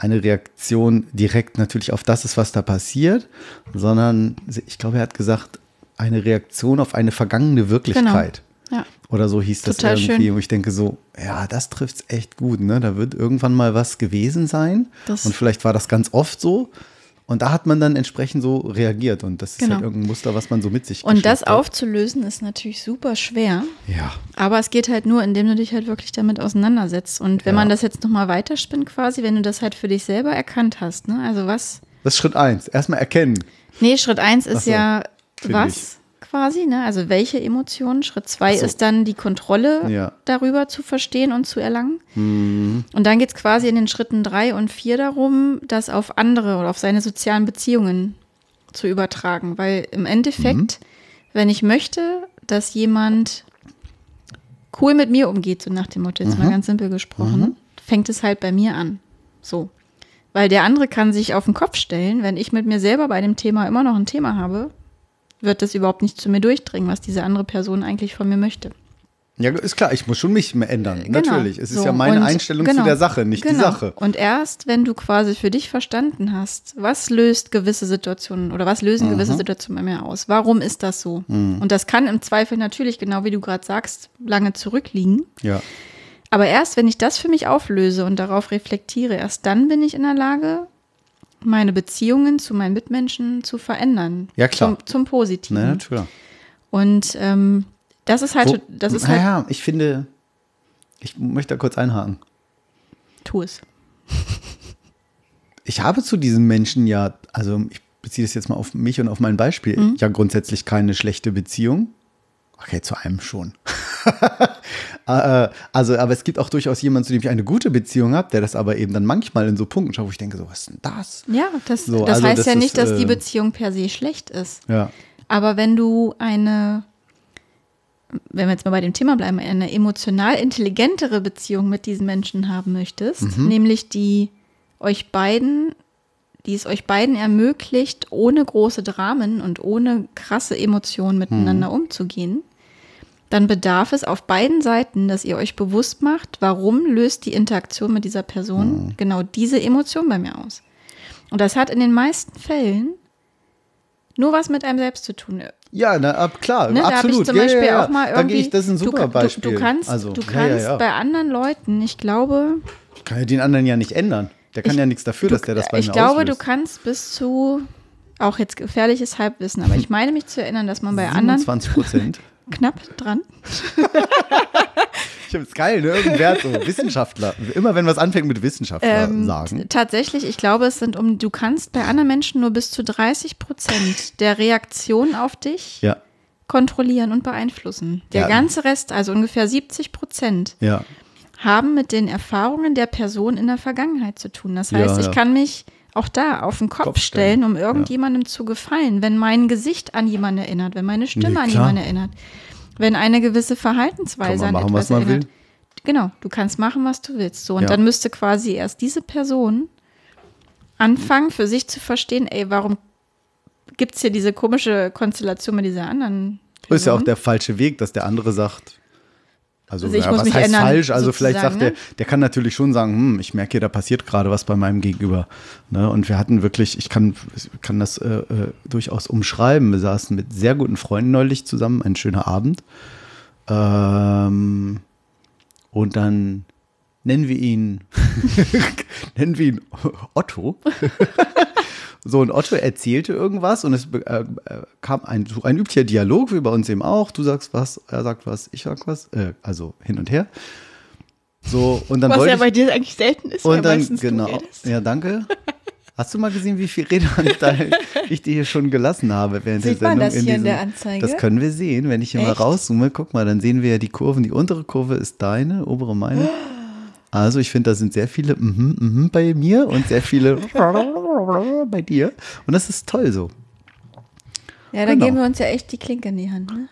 Speaker 2: eine Reaktion direkt natürlich auf das ist, was da passiert, sondern ich glaube, er hat gesagt, eine Reaktion auf eine vergangene Wirklichkeit.
Speaker 3: Ja.
Speaker 2: Oder so hieß das
Speaker 3: Total
Speaker 2: irgendwie,
Speaker 3: schön.
Speaker 2: wo ich denke so, ja, das trifft's echt gut, ne? Da wird irgendwann mal was gewesen sein.
Speaker 3: Das-
Speaker 2: und vielleicht war das ganz oft so. Und da hat man dann entsprechend so reagiert. Und das ist
Speaker 3: Genau.
Speaker 2: halt irgendein Muster, was man so mit sich
Speaker 3: Und das
Speaker 2: hat.
Speaker 3: aufzulösen ist natürlich super schwer.
Speaker 2: Ja.
Speaker 3: Aber es geht halt nur, indem du dich halt wirklich damit auseinandersetzt. Und wenn
Speaker 2: Ja.
Speaker 3: man das jetzt nochmal weiterspinnt, quasi, wenn du das halt für dich selber erkannt hast, ne? Also was?
Speaker 2: Das ist Schritt eins. Erstmal erkennen.
Speaker 3: Nee, Schritt eins ist
Speaker 2: so,
Speaker 3: ja was quasi, ne? Also welche Emotionen? Schritt zwei
Speaker 2: so.
Speaker 3: ist dann die Kontrolle
Speaker 2: Ja. Mhm.
Speaker 3: darüber zu verstehen und zu erlangen. Und dann geht es quasi in den Schritten drei und vier darum, das auf andere oder auf seine sozialen Beziehungen zu übertragen. Weil im Endeffekt,
Speaker 2: Mhm.
Speaker 3: wenn ich möchte, dass jemand cool mit mir umgeht, so nach dem Motto, jetzt mal ganz simpel gesprochen, fängt es halt bei mir an. So. Weil der andere kann sich auf den Kopf stellen, wenn ich mit mir selber bei dem Thema immer noch ein Thema habe, wird das überhaupt nicht zu mir durchdringen, was diese andere Person eigentlich von mir möchte.
Speaker 2: Ja, ist klar, ich muss schon mich mehr ändern.
Speaker 3: Genau.
Speaker 2: Natürlich. Es ist
Speaker 3: So,
Speaker 2: ja meine
Speaker 3: und-
Speaker 2: Einstellung
Speaker 3: genau,
Speaker 2: zu der Sache, nicht die
Speaker 3: genau.
Speaker 2: Sache.
Speaker 3: Und erst, wenn du quasi für dich verstanden hast, was löst gewisse Situationen oder was lösen
Speaker 2: Mhm.
Speaker 3: gewisse Situationen bei mir aus? Warum ist das so? Und das kann im Zweifel natürlich, genau wie du gerade sagst, lange zurückliegen.
Speaker 2: Ja.
Speaker 3: Aber erst, wenn ich das für mich auflöse und darauf reflektiere, erst dann bin ich in der Lage, meine Beziehungen zu meinen Mitmenschen zu verändern.
Speaker 2: Ja, klar.
Speaker 3: Zum, zum Positiven.
Speaker 2: Na, natürlich.
Speaker 3: Und ähm, das ist halt,
Speaker 2: Wo-
Speaker 3: das ist halt,
Speaker 2: naja, ich finde, ich möchte da kurz einhaken.
Speaker 3: tu es.
Speaker 2: Ich habe zu diesen Menschen ja, also ich beziehe das jetzt mal auf mich und auf mein Beispiel,
Speaker 3: Mhm.
Speaker 2: ja grundsätzlich keine schlechte Beziehung. Okay, zu einem schon. Äh, also, aber es gibt auch durchaus jemanden, zu dem ich eine gute Beziehung habe, der das aber eben dann manchmal in so Punkten schaut, wo ich denke, so, was ist denn das?
Speaker 3: Ja, das,
Speaker 2: So,
Speaker 3: das
Speaker 2: also
Speaker 3: heißt
Speaker 2: das
Speaker 3: ja
Speaker 2: ist,
Speaker 3: nicht, dass die
Speaker 2: äh,
Speaker 3: Beziehung per se schlecht ist.
Speaker 2: Ja.
Speaker 3: Aber wenn du eine, wenn wir jetzt mal bei dem Thema bleiben, eine emotional intelligentere Beziehung mit diesen Menschen haben möchtest,
Speaker 2: Mhm.
Speaker 3: nämlich die euch beiden, die es euch beiden ermöglicht, ohne große Dramen und ohne krasse Emotionen miteinander
Speaker 2: Mhm.
Speaker 3: umzugehen, dann bedarf es auf beiden Seiten, dass ihr euch bewusst macht, warum löst die Interaktion mit dieser Person
Speaker 2: Mhm.
Speaker 3: genau diese Emotion bei mir aus. Und das hat in den meisten Fällen nur was mit einem selbst zu tun.
Speaker 2: Ja, na, ab, klar,
Speaker 3: Ne, da habe
Speaker 2: absolut.
Speaker 3: ich zum
Speaker 2: Ja,
Speaker 3: Beispiel
Speaker 2: ja, ja.
Speaker 3: auch mal irgendwie.
Speaker 2: ich, das ist ein super
Speaker 3: ka- du,
Speaker 2: Beispiel.
Speaker 3: Du kannst,
Speaker 2: also,
Speaker 3: du kannst bei anderen Leuten, ich glaube,
Speaker 2: Ich kann ja den anderen ja nicht ändern. Der kann
Speaker 3: Ich-
Speaker 2: ja nichts dafür,
Speaker 3: du,
Speaker 2: dass der das bei
Speaker 3: ich
Speaker 2: mir
Speaker 3: glaube,
Speaker 2: auslöst.
Speaker 3: du kannst bis zu auch jetzt gefährliches Halbwissen, aber ich meine mich zu erinnern, dass man bei anderen
Speaker 2: 27 Prozent.
Speaker 3: knapp dran.
Speaker 2: Ich finde es geil, ne? Irgendwer so Wissenschaftler. Immer wenn was anfängt mit Wissenschaftler
Speaker 3: Ähm,
Speaker 2: sagen.
Speaker 3: Tatsächlich, ich glaube, es sind um, du kannst bei anderen Menschen nur bis zu 30 Prozent der Reaktion auf dich
Speaker 2: Ja.
Speaker 3: kontrollieren und beeinflussen. Der
Speaker 2: Ja.
Speaker 3: ganze Rest, also ungefähr 70 Prozent,
Speaker 2: Ja.
Speaker 3: haben mit den Erfahrungen der Person in der Vergangenheit zu tun. Das heißt, ich kann mich auch da auf den Kopf,
Speaker 2: Kopf stellen.
Speaker 3: stellen, um irgendjemandem zu gefallen, wenn mein Gesicht an jemanden erinnert, wenn meine Stimme
Speaker 2: Nee,
Speaker 3: an jemanden erinnert, wenn eine gewisse Verhaltensweise
Speaker 2: man
Speaker 3: an
Speaker 2: machen,
Speaker 3: etwas erinnert.
Speaker 2: will.
Speaker 3: Genau, du kannst machen, was du willst. So, und
Speaker 2: Ja.
Speaker 3: dann müsste quasi erst diese Person anfangen, für sich zu verstehen, ey, warum gibt es hier diese komische Konstellation mit dieser anderen Person?
Speaker 2: Ist ja auch der falsche Weg, dass der andere sagt. Also,
Speaker 3: Also
Speaker 2: ja, was heißt
Speaker 3: ändern,
Speaker 2: falsch? Also vielleicht sagt der,
Speaker 3: ne?
Speaker 2: der kann natürlich schon sagen, hm, ich merke hier, da passiert gerade was bei meinem Gegenüber. Ne? Und wir hatten wirklich, ich kann, kann das äh, äh, durchaus umschreiben. Wir saßen mit sehr guten Freunden neulich zusammen, ein schöner Abend. Ähm, und dann nennen wir ihn, nennen wir ihn Otto. So, und Otto erzählte irgendwas und es äh, äh, kam ein, ein üblicher Dialog, wie bei uns eben auch. Du sagst was, er sagt was, ich sag was, äh, also hin und her. So, und dann
Speaker 3: Was ja
Speaker 2: ich,
Speaker 3: bei dir eigentlich selten ist,
Speaker 2: und dann, genau, ja, danke. Hast du mal gesehen, wie viel Redeanteil ich dir hier schon gelassen habe während
Speaker 3: Sieht
Speaker 2: der
Speaker 3: man
Speaker 2: Sendung?
Speaker 3: das hier in der Anzeige?
Speaker 2: Das können wir sehen, wenn ich hier mal
Speaker 3: Echt?
Speaker 2: rauszoome. Guck mal, dann sehen wir ja die Kurven. Die untere Kurve ist deine, obere meine. Also ich finde, da sind sehr viele mhm, mhm bei mir und sehr viele bei dir. Und das ist toll so.
Speaker 3: Ja, da
Speaker 2: Genau.
Speaker 3: geben wir uns ja echt die Klinke in die Hand. Ne?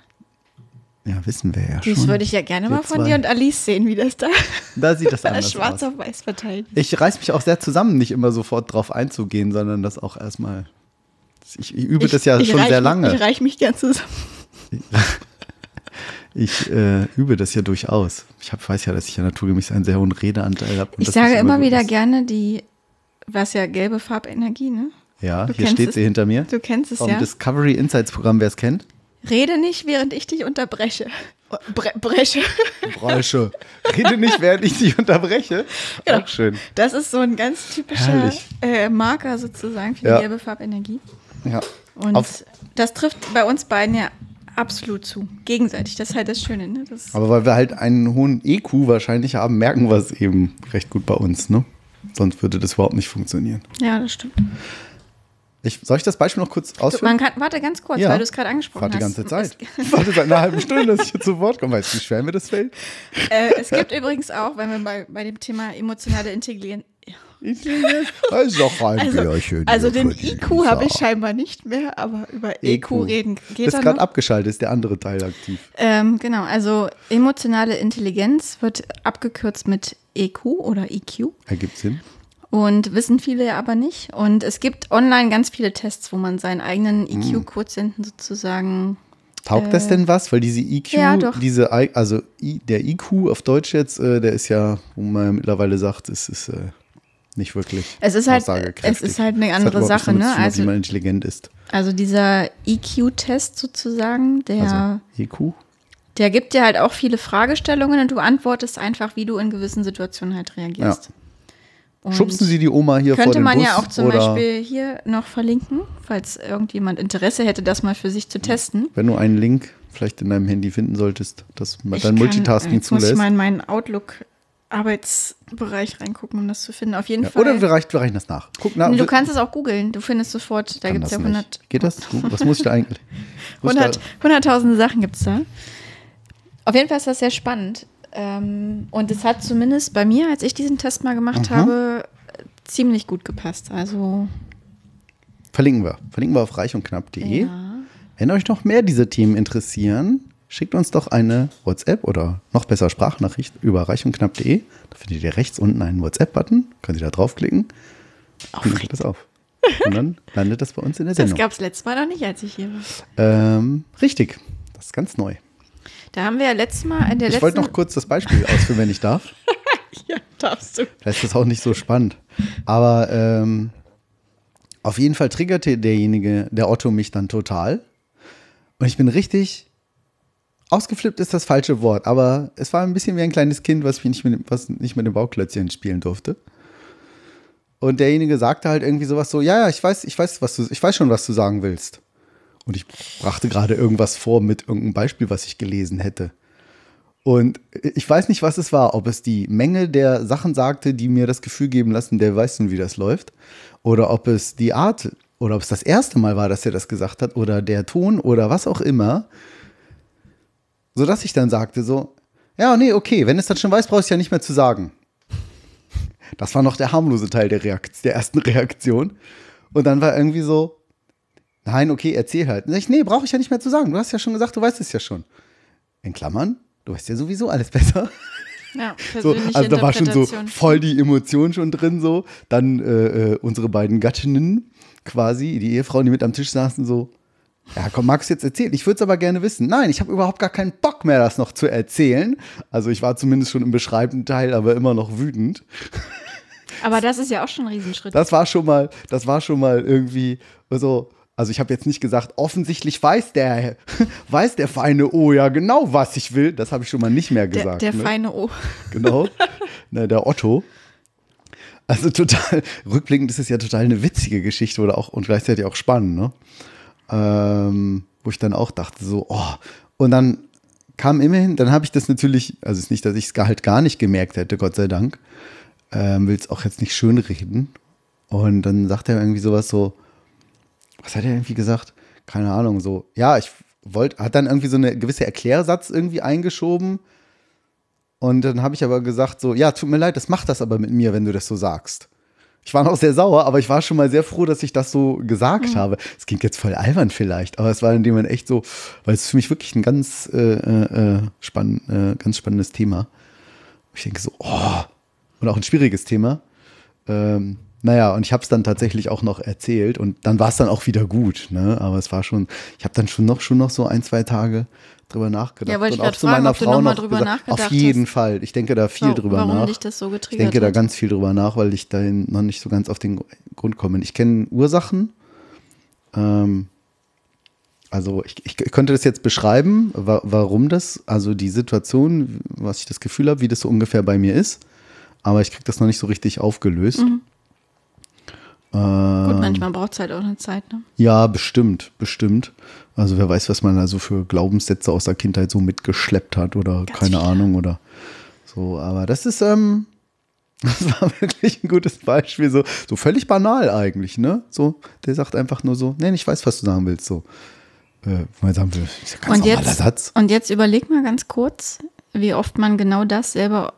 Speaker 2: Ja, wissen wir ja
Speaker 3: Das
Speaker 2: schon.
Speaker 3: würde ich ja gerne mal von
Speaker 2: zwei.
Speaker 3: dir und Alice sehen, wie das da
Speaker 2: Da sieht das anders
Speaker 3: schwarz
Speaker 2: aus.
Speaker 3: auf weiß verteilt.
Speaker 2: Ich reiß mich auch sehr zusammen, nicht immer sofort drauf einzugehen, sondern das auch erstmal. Ich, ich übe das ja
Speaker 3: ich
Speaker 2: schon
Speaker 3: reich
Speaker 2: sehr lange.
Speaker 3: Ich reich mich gern zusammen.
Speaker 2: Ich äh, übe das ja durchaus. Ich hab, weiß ja, dass ich ja naturgemäß einen sehr hohen Redeanteil habe.
Speaker 3: Ich sage immer wieder gerne die, was ja gelbe Farbenergie, ne?
Speaker 2: Ja,
Speaker 3: Du
Speaker 2: hier steht sie hinter mir.
Speaker 3: Du kennst es
Speaker 2: Vom
Speaker 3: ja.
Speaker 2: Discovery Insights Programm, wer es kennt.
Speaker 3: Rede nicht, während ich dich unterbreche. Bre breche.
Speaker 2: Bräusche. Rede nicht, während ich dich unterbreche.
Speaker 3: Genau.
Speaker 2: Auch schön.
Speaker 3: Das ist so ein ganz typischer äh, Marker sozusagen für
Speaker 2: Ja.
Speaker 3: die gelbe Farbenergie.
Speaker 2: Ja.
Speaker 3: Und
Speaker 2: Auf,
Speaker 3: das trifft bei uns beiden ja absolut zu. Gegenseitig. Das ist halt das Schöne, ne? Das,
Speaker 2: aber weil wir halt einen hohen EQ wahrscheinlich haben, merken wir es eben recht gut bei uns, ne? Sonst würde das überhaupt nicht funktionieren.
Speaker 3: ja, das stimmt.
Speaker 2: Ich, soll ich das Beispiel noch kurz ausführen?
Speaker 3: kann, warte ganz kurz,
Speaker 2: Ja.
Speaker 3: weil du es gerade angesprochen
Speaker 2: Warte die
Speaker 3: hast.
Speaker 2: ganze Zeit. Ich warte seit einer halben Stunde, dass ich hier zu Wort komme. Weißt du, wie schwer mir das fällt?
Speaker 3: Es, äh, es gibt übrigens auch, wenn wir bei, bei dem Thema emotionale Intelligenz.
Speaker 2: Ist doch ein
Speaker 3: Also,
Speaker 2: Bierchen
Speaker 3: also den IQ habe ich scheinbar nicht mehr, aber über EQ, reden geht
Speaker 2: Ist gerade abgeschaltet, ist der andere Teil aktiv.
Speaker 3: Ähm, genau, also emotionale Intelligenz wird abgekürzt mit EQ oder EQ.
Speaker 2: Ergibt Sinn.
Speaker 3: Und wissen viele ja aber nicht. Und es gibt online ganz viele Tests, wo man seinen eigenen
Speaker 2: Hm.
Speaker 3: EQ-Quotienten sozusagen.
Speaker 2: Taugt das denn was? Weil diese EQ,
Speaker 3: Äh, Ja, doch.
Speaker 2: diese, also der IQ auf Deutsch jetzt, äh, der ist ja, wo man mittlerweile sagt, es ist äh, nicht wirklich.
Speaker 3: Es ist halt- es ist halt eine andere Sache, ne?
Speaker 2: Tun,
Speaker 3: Also-
Speaker 2: wie man intelligent ist.
Speaker 3: Also dieser EQ-Test sozusagen, der,
Speaker 2: Also IQ.
Speaker 3: der gibt dir halt auch viele Fragestellungen und du antwortest einfach, wie du in gewissen Situationen halt reagierst. Und
Speaker 2: Schubsen Sie die Oma hier vor
Speaker 3: Könnte
Speaker 2: den
Speaker 3: man
Speaker 2: Bus
Speaker 3: ja auch zum Beispiel hier noch verlinken, falls irgendjemand Interesse hätte, das mal für sich zu testen.
Speaker 2: wenn du einen Link vielleicht in deinem Handy finden solltest, das
Speaker 3: Ich
Speaker 2: dein Multitasking
Speaker 3: jetzt muss ich
Speaker 2: zulässt.
Speaker 3: mal in meinen Outlook-Arbeitsbereich reingucken, um das zu finden. Auf jeden
Speaker 2: Ja,
Speaker 3: Fall.
Speaker 2: oder wir reichen, wir reichen das nach. Guck nach.
Speaker 3: Du kannst es auch googeln. Du findest sofort, da gibt es ja
Speaker 2: das
Speaker 3: 100
Speaker 2: nicht. Geht das? Was muss ich da eigentlich? Muss ich
Speaker 3: 100
Speaker 2: da,
Speaker 3: hunderttausende Sachen gibt es da. Auf jeden Fall ist das sehr spannend. Ähm, und es hat zumindest bei mir, als ich diesen Test mal gemacht
Speaker 2: Mhm.
Speaker 3: habe, ziemlich gut gepasst. Also,
Speaker 2: verlinken wir. Verlinken wir auf reichundknapp.de.
Speaker 3: ja.
Speaker 2: Wenn euch noch mehr diese Themen interessieren, schickt uns doch eine WhatsApp oder noch besser Sprachnachricht über reichundknapp.de. Da findet ihr rechts unten einen WhatsApp-Button. Können Sie da draufklicken. Und dann geht das auf. Und dann landet das bei uns in der
Speaker 3: Das
Speaker 2: Sendung.
Speaker 3: gab es letztes Mal noch nicht, als ich hier war.
Speaker 2: Ähm, richtig. Das ist ganz neu.
Speaker 3: Da haben wir ja letztes Mal in der
Speaker 2: Ich
Speaker 3: letzten.
Speaker 2: wollte noch kurz das Beispiel ausführen, wenn ich darf.
Speaker 3: Ja, darfst du.
Speaker 2: Vielleicht ist das auch nicht so spannend. Aber ähm, auf jeden Fall triggerte derjenige, der Otto, mich dann total. Und ich bin richtig ausgeflippt ist das falsche Wort, aber es war ein bisschen wie ein kleines Kind, was, nicht, mit, dem- was nicht mit dem Bauklötzchen spielen durfte. Und derjenige sagte halt irgendwie sowas so, ja, ja, ich weiß, ich weiß, was du, ich weiß schon, was du sagen willst. Und ich brachte gerade irgendwas vor mit irgendeinem Beispiel, was ich gelesen hätte. Und ich weiß nicht, was es war, ob es die Menge der Sachen sagte, die mir das Gefühl geben lassen, der weiß nun, wie das läuft, oder ob es die Art oder ob es das erste Mal war, dass er das gesagt hat, oder der Ton oder was auch immer. Sodass ich dann sagte so, ja, nee, okay, wenn es das schon weiß, brauchst du ja nicht mehr zu sagen. Das war noch der harmlose Teil der, Reakt der ersten Reaktion. Und dann war irgendwie so, nein, okay, erzähl halt. Und ich, nee, brauche ich ja nicht mehr zu sagen. Du hast ja schon gesagt, du weißt es ja schon. In Klammern, du weißt ja sowieso alles besser.
Speaker 3: Ja,
Speaker 2: So, also da war schon so voll die Emotion schon drin so. Dann äh, äh, unsere beiden Gattinnen quasi, die Ehefrauen, die mit am Tisch saßen, so, ja komm, magst du jetzt erzählen? Ich würde es aber gerne wissen. Nein, ich habe überhaupt gar keinen Bock mehr, das noch zu erzählen. Also ich war zumindest schon im beschreibenden Teil, aber immer noch wütend.
Speaker 3: Aber das ist ja auch schon ein Riesenschritt.
Speaker 2: Das war schon mal, das war schon mal irgendwie so. Also ich habe jetzt nicht gesagt, offensichtlich weiß der, weiß der feine O ja genau, was ich will. Das habe ich schon mal nicht mehr
Speaker 3: der
Speaker 2: gesagt.
Speaker 3: der
Speaker 2: ne?
Speaker 3: feine O.
Speaker 2: genau. Na, der Otto. Also total, rückblickend ist es ja total eine witzige Geschichte oder auch und gleichzeitig auch spannend, ne? Ähm, wo ich dann auch dachte, so, oh, und dann kam immerhin, dann habe ich das natürlich, also es ist nicht, dass ich es halt gar nicht gemerkt hätte, Gott sei Dank. Ähm, Will es auch jetzt nicht schönreden. Und dann sagt er irgendwie sowas so, was hat er irgendwie gesagt? Keine Ahnung, so, ja, ich wollte, hat dann irgendwie so eine gewisse Erklärsatz irgendwie eingeschoben. Und dann habe ich aber gesagt, so, ja, tut mir leid, das macht das aber mit mir, wenn du das so sagst. Ich war noch sehr sauer, aber ich war schon mal sehr froh, dass ich das so gesagt habe. Es klingt jetzt voll albern vielleicht, aber es war in dem Moment echt so, weil es für mich wirklich ein ganz, äh, äh, spann, äh, ganz spannendes Thema. Ich denke so, oh, und auch ein schwieriges Thema. Ähm, naja, und ich habe es dann tatsächlich auch noch erzählt und dann war es dann auch wieder gut. Ne? Aber es war schon, ich habe dann schon noch, schon noch so ein, zwei Tage drüber nachgedacht.
Speaker 3: Ja, wollte ich
Speaker 2: zu
Speaker 3: fragen,
Speaker 2: meiner
Speaker 3: ob du
Speaker 2: Frau
Speaker 3: mal
Speaker 2: noch
Speaker 3: drüber
Speaker 2: gesagt,
Speaker 3: nachgedacht
Speaker 2: Auf jeden
Speaker 3: hast.
Speaker 2: Fall. Ich denke da viel drüber
Speaker 3: warum
Speaker 2: nach.
Speaker 3: dich das so
Speaker 2: ich
Speaker 3: getriggert
Speaker 2: denke da
Speaker 3: hat.
Speaker 2: ganz viel drüber nach, weil ich da noch nicht so ganz auf den Grund komme. Ich kenne Ursachen. Ähm, also ich, ich könnte das jetzt beschreiben, wa warum das, also die Situation, was ich das Gefühl habe, wie das so ungefähr bei mir ist. Aber ich kriege das noch nicht so richtig aufgelöst.
Speaker 3: Mhm.
Speaker 2: Ähm,
Speaker 3: Gut, manchmal braucht es halt auch eine Zeit, ne?
Speaker 2: ja, bestimmt, bestimmt. Also wer weiß, was man also für Glaubenssätze aus der Kindheit so mitgeschleppt hat oder
Speaker 3: Ganz
Speaker 2: keine
Speaker 3: viele.
Speaker 2: Ahnung oder so. Aber das ist, ähm, das war wirklich ein gutes Beispiel. So, so völlig banal eigentlich, ne? So, der sagt einfach nur so, nee, ich weiß, was du sagen willst. So, äh, mal sagen will, ist ja ganz
Speaker 3: Und
Speaker 2: normaler
Speaker 3: jetzt,
Speaker 2: Satz.
Speaker 3: und jetzt überleg mal ganz kurz, wie oft man genau das selber,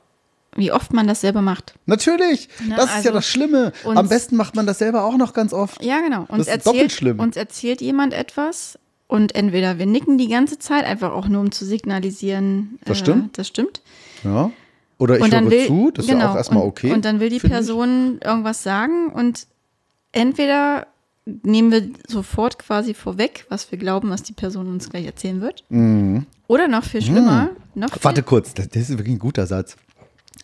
Speaker 3: wie oft man das selber macht.
Speaker 2: Natürlich,
Speaker 3: Na,
Speaker 2: das ist ja
Speaker 3: also
Speaker 2: das Schlimme. Am besten macht man das selber auch noch ganz oft.
Speaker 3: Ja, genau. Uns,
Speaker 2: Das ist doppelt
Speaker 3: erzählt,
Speaker 2: schlimm.
Speaker 3: uns erzählt jemand etwas und entweder wir nicken die ganze Zeit, einfach auch nur um zu signalisieren, äh,
Speaker 2: Das stimmt.
Speaker 3: das stimmt.
Speaker 2: Ja. Oder ich
Speaker 3: und
Speaker 2: höre
Speaker 3: will,
Speaker 2: zu, das ist ja
Speaker 3: genau,
Speaker 2: auch erstmal
Speaker 3: und,
Speaker 2: okay.
Speaker 3: Und dann will die
Speaker 2: finde ich.
Speaker 3: Person irgendwas sagen und entweder nehmen wir sofort quasi vorweg, was wir glauben, was die Person uns gleich erzählen wird. Oder noch viel schlimmer, noch viel,
Speaker 2: Mhm. Warte kurz, das, das ist wirklich ein guter Satz.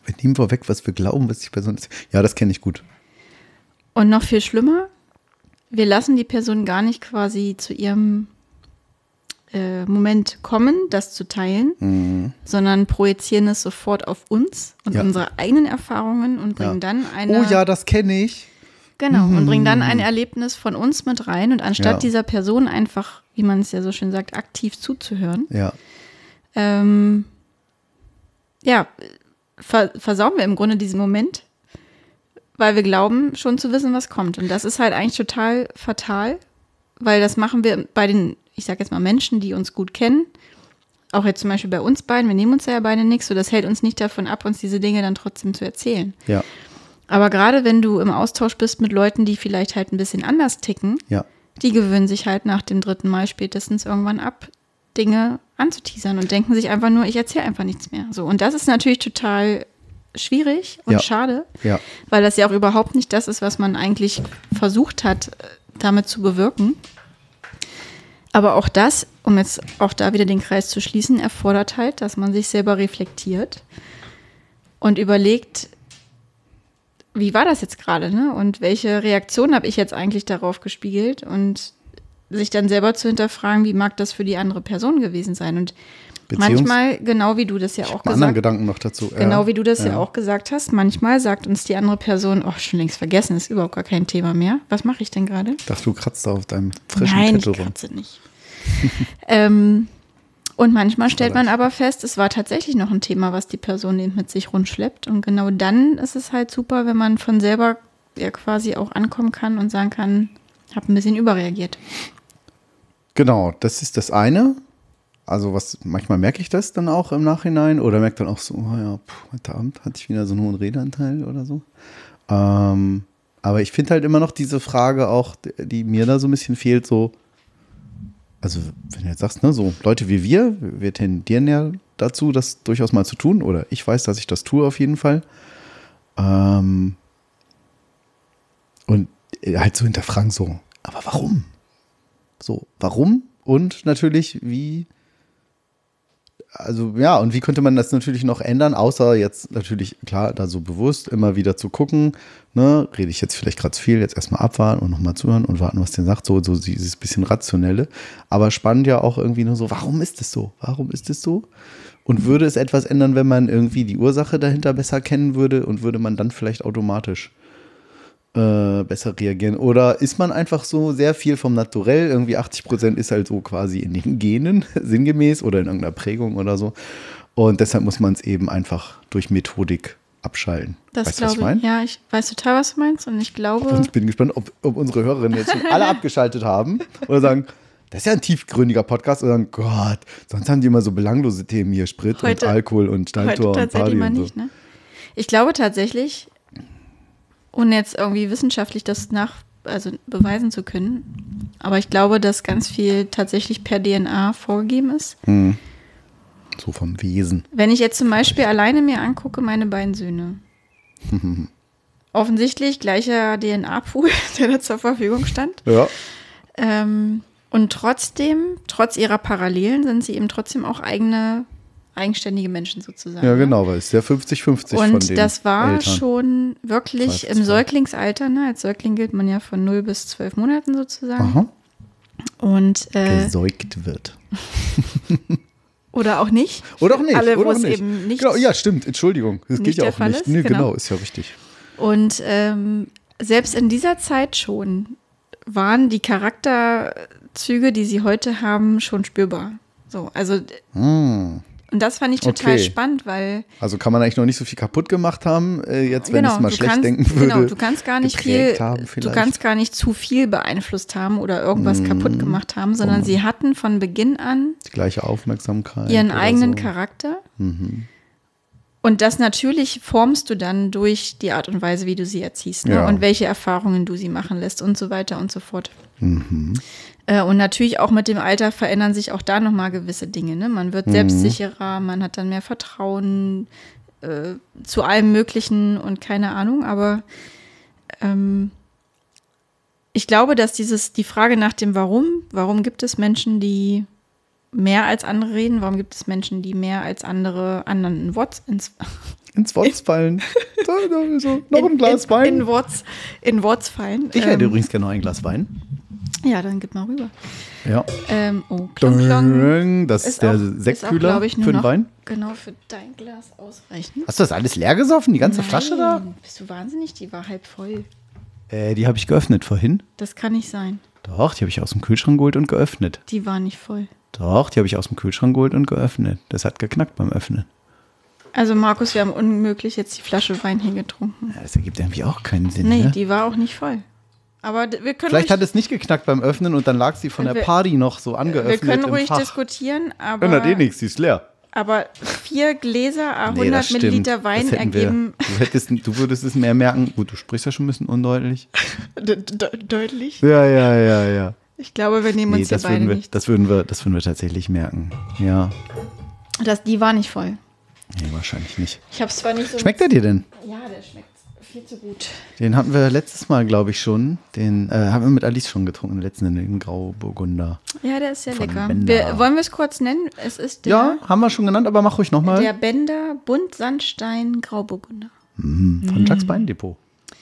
Speaker 2: Wir nehmen vorweg, was wir glauben, was die Person ist. Ja, das kenne ich gut.
Speaker 3: Und noch viel schlimmer, wir lassen die Person gar nicht quasi zu ihrem äh, Moment kommen, das zu teilen, sondern projizieren es sofort auf uns und
Speaker 2: Ja.
Speaker 3: unsere eigenen Erfahrungen und bringen
Speaker 2: Ja.
Speaker 3: dann eine
Speaker 2: Oh ja, das kenne ich.
Speaker 3: genau und bringen dann ein Erlebnis von uns mit rein und anstatt
Speaker 2: Ja.
Speaker 3: dieser Person einfach, wie man es ja so schön sagt, aktiv zuzuhören,
Speaker 2: Ja,
Speaker 3: ähm, ja, ver versauen wir im Grunde diesen Moment, weil wir glauben, schon zu wissen, was kommt. Und das ist halt eigentlich total fatal, weil das machen wir bei den, ich sag jetzt mal, Menschen, die uns gut kennen. Auch jetzt zum Beispiel bei uns beiden, wir nehmen uns ja beide nichts, so das hält uns nicht davon ab, uns diese Dinge dann trotzdem zu erzählen.
Speaker 2: ja,
Speaker 3: Aber gerade wenn du im Austausch bist mit Leuten, die vielleicht halt ein bisschen anders ticken,
Speaker 2: ja.
Speaker 3: die gewöhnen sich halt nach dem dritten Mal spätestens irgendwann ab, Dinge anzuteasern und denken sich einfach nur, ich erzähle einfach nichts mehr. So, und das ist natürlich total schwierig und
Speaker 2: Ja.
Speaker 3: schade,
Speaker 2: Ja.
Speaker 3: weil das ja auch überhaupt nicht das ist, was man eigentlich versucht hat, äh, damit zu bewirken. Aber auch das, um jetzt auch da wieder den Kreis zu schließen, erfordert halt, dass man sich selber reflektiert und überlegt, wie war das jetzt gerade, ne? Und welche Reaktion habe ich jetzt eigentlich darauf gespiegelt? Und sich dann selber zu hinterfragen, wie mag das für die andere Person gewesen sein? Und
Speaker 2: Beziehungs-
Speaker 3: manchmal, genau wie du das ja auch gesagt
Speaker 2: Gedanken noch dazu.
Speaker 3: Genau wie du das ja.
Speaker 2: ja.
Speaker 3: auch gesagt hast, manchmal sagt uns die andere Person, oh, schon längst vergessen, ist überhaupt gar kein Thema mehr. Was mache ich denn gerade?
Speaker 2: Ich dachte, du kratzt da auf deinem frischen
Speaker 3: Nein, ich
Speaker 2: Kittel rum.
Speaker 3: kratze nicht. ähm, und manchmal stellt man aber fest, es war tatsächlich noch ein Thema, was die Person eben mit sich rundschleppt. Und genau dann ist es halt super, wenn man von selber ja quasi auch ankommen kann und sagen kann, habe ein bisschen überreagiert.
Speaker 2: Genau, das ist das eine. also was, manchmal merke ich das dann auch im Nachhinein oder merke dann auch so, oh ja, puh, heute Abend hatte ich wieder so einen hohen Redeanteil oder so. Ähm, aber ich finde halt immer noch diese Frage auch, die mir da so ein bisschen fehlt, so, also wenn du jetzt sagst, ne, so Leute wie wir, wir tendieren ja dazu, das durchaus mal zu tun, oder ich weiß, dass ich das tue auf jeden Fall. Ähm, und halt so hinterfragen, so, aber warum? So, warum? Und natürlich, wie, also ja, und wie könnte man das natürlich noch ändern, außer jetzt natürlich, klar, da so bewusst immer wieder zu gucken, ne, rede ich jetzt vielleicht gerade zu viel, jetzt erstmal abwarten und nochmal zuhören und warten, was der sagt, so, so dieses bisschen rationelle. Aber spannend ja auch irgendwie nur so, warum ist es so? Warum ist es so? Und würde es etwas ändern, wenn man irgendwie die Ursache dahinter besser kennen würde und würde man dann vielleicht automatisch äh, besser reagieren? Oder ist man einfach so sehr viel vom Naturell? Irgendwie 80 Prozent ist halt so quasi in den Genen, sinngemäß oder in irgendeiner Prägung oder so. Und deshalb muss man es eben einfach durch Methodik abschalten.
Speaker 3: Das
Speaker 2: weißt du, was ich
Speaker 3: glaube
Speaker 2: meine?
Speaker 3: ich. Ja, ich weiß total, was du meinst. Und ich glaube,
Speaker 2: Und ich bin gespannt, ob, ob unsere Hörerinnen jetzt schon alle abgeschaltet haben oder sagen, das ist ja ein tiefgründiger Podcast oder sagen, Gott, sonst haben die immer so belanglose Themen hier, Sprit
Speaker 3: Heute-
Speaker 2: und Alkohol und Steintor und Party und so.
Speaker 3: nicht. Ne? Ich glaube tatsächlich, ohne jetzt irgendwie wissenschaftlich das nach, also beweisen zu können, aber ich glaube, dass ganz viel tatsächlich per DNA vorgegeben ist.
Speaker 2: So vom Wesen.
Speaker 3: Wenn ich jetzt zum Beispiel alleine mir angucke, meine beiden Söhne. Offensichtlich gleicher DNA-Pool, der da zur Verfügung stand.
Speaker 2: Ja.
Speaker 3: Ähm, und trotzdem, trotz ihrer Parallelen, sind sie eben trotzdem auch eigene, eigenständige Menschen sozusagen.
Speaker 2: Ja,
Speaker 3: ne?
Speaker 2: genau, weil es ist ja 50-50 von
Speaker 3: Und das war
Speaker 2: Eltern.
Speaker 3: schon wirklich
Speaker 2: Zwei
Speaker 3: im
Speaker 2: für zwei.
Speaker 3: Säuglingsalter, ne? Als Säugling gilt man ja von 0 bis 12 Monaten sozusagen.
Speaker 2: Aha,
Speaker 3: Und äh,
Speaker 2: gesäugt wird.
Speaker 3: oder auch nicht.
Speaker 2: Oder auch nicht.
Speaker 3: Alle,
Speaker 2: oder auch nicht.
Speaker 3: eben nicht.
Speaker 2: Genau, ja, stimmt, Entschuldigung. Das geht ja auch
Speaker 3: Fall
Speaker 2: nicht.
Speaker 3: ist,
Speaker 2: Nee,
Speaker 3: genau.
Speaker 2: genau, ist ja richtig.
Speaker 3: Und ähm, selbst in dieser Zeit schon waren die Charakterzüge, die sie heute haben, schon spürbar. So, also
Speaker 2: Hm.
Speaker 3: Und das fand ich total
Speaker 2: Okay.
Speaker 3: spannend, weil
Speaker 2: Also kann man eigentlich noch nicht so viel kaputt gemacht haben, äh, jetzt wenn ich es mal
Speaker 3: du
Speaker 2: schlecht
Speaker 3: kannst,
Speaker 2: denken würde.
Speaker 3: Genau, du kannst gar nicht viel, du kannst gar nicht zu viel beeinflusst haben oder irgendwas kaputt gemacht haben, sondern
Speaker 2: Oh.
Speaker 3: sie hatten von Beginn an
Speaker 2: die gleiche Aufmerksamkeit.
Speaker 3: ihren eigenen
Speaker 2: so. Mhm.
Speaker 3: Charakter. Und das natürlich formst du dann durch die Art und Weise, wie du sie erziehst ne?
Speaker 2: Ja.
Speaker 3: und welche Erfahrungen du sie machen lässt und so weiter und so fort.
Speaker 2: Mhm.
Speaker 3: Äh, und natürlich auch mit dem Alter verändern sich auch da nochmal gewisse Dinge. Ne? Man
Speaker 2: Mhm.
Speaker 3: wird selbstsicherer, man hat dann mehr Vertrauen äh, zu allem Möglichen und keine Ahnung. Aber ähm, ich glaube, dass dieses, die Frage nach dem Warum, warum gibt es Menschen, die mehr als andere reden, warum gibt es Menschen, die mehr als andere anderen in Worts, ins,
Speaker 2: Ins Wort fallen. so, noch ein Glas
Speaker 3: in,
Speaker 2: Wein.
Speaker 3: In, in, Worts, in Worts fallen.
Speaker 2: ich hätte
Speaker 3: Ähm,
Speaker 2: übrigens gerne noch ein Glas Wein.
Speaker 3: Ja, dann gib mal rüber.
Speaker 2: Ja.
Speaker 3: Ähm, oh, klong, klong.
Speaker 2: Das ist, der
Speaker 3: ist auch,
Speaker 2: Sektkühler für den Wein.
Speaker 3: Genau, für dein Glas ausreichend.
Speaker 2: Hast du das alles leer gesoffen, die ganze Flasche da?
Speaker 3: Nein, Bist du wahnsinnig? Die war halb voll.
Speaker 2: Äh, die habe ich geöffnet vorhin.
Speaker 3: Das kann nicht sein.
Speaker 2: Doch, die habe ich aus dem Kühlschrank geholt und geöffnet.
Speaker 3: Die war nicht voll.
Speaker 2: Doch, die habe ich aus dem Kühlschrank geholt und geöffnet. Das hat geknackt beim Öffnen.
Speaker 3: Also Markus, wir haben unmöglich jetzt die Flasche Wein hier getrunken.
Speaker 2: Ja, das ergibt irgendwie auch keinen Sinn.
Speaker 3: Nee,
Speaker 2: ne?
Speaker 3: die war auch nicht voll. Aber wir können
Speaker 2: Vielleicht hat es nicht geknackt beim Öffnen und dann lag sie von der
Speaker 3: Wir-
Speaker 2: Party noch so
Speaker 3: wir
Speaker 2: angeöffnet
Speaker 3: können
Speaker 2: im
Speaker 3: ruhig
Speaker 2: Fach.
Speaker 3: diskutieren, aber,
Speaker 2: Ändert eh nichts, sie ist leer.
Speaker 3: aber vier Gläser, a 100
Speaker 2: Nee.
Speaker 3: Milliliter Wein
Speaker 2: hätten wir-
Speaker 3: ergeben
Speaker 2: Du, hättest, du würdest es mehr merken. Gut, du sprichst ja schon ein bisschen undeutlich.
Speaker 3: de de deutlich.
Speaker 2: Ja, ja, ja, ja.
Speaker 3: Ich glaube, wir nehmen
Speaker 2: Nee,
Speaker 3: uns hier
Speaker 2: das
Speaker 3: beide
Speaker 2: würden, wir,
Speaker 3: nicht.
Speaker 2: das, würden wir, das würden wir tatsächlich merken. Ja,
Speaker 3: Das, die war nicht voll.
Speaker 2: nee, wahrscheinlich nicht.
Speaker 3: Ich habe es zwar nicht so.
Speaker 2: Schmeckt er dir denn?
Speaker 3: Ja, der schmeckt viel zu gut.
Speaker 2: Den hatten wir letztes Mal, glaube ich, schon. Den äh, haben wir mit Alice schon getrunken, den letzten, den Grauburgunder.
Speaker 3: Ja, der ist sehr lecker. Wir, wollen wir es kurz nennen? Es ist der,
Speaker 2: Ja, haben wir schon genannt, aber mach ruhig nochmal.
Speaker 3: der Bender Bunt Sandstein Grauburgunder.
Speaker 2: Von Jacques Beindepot.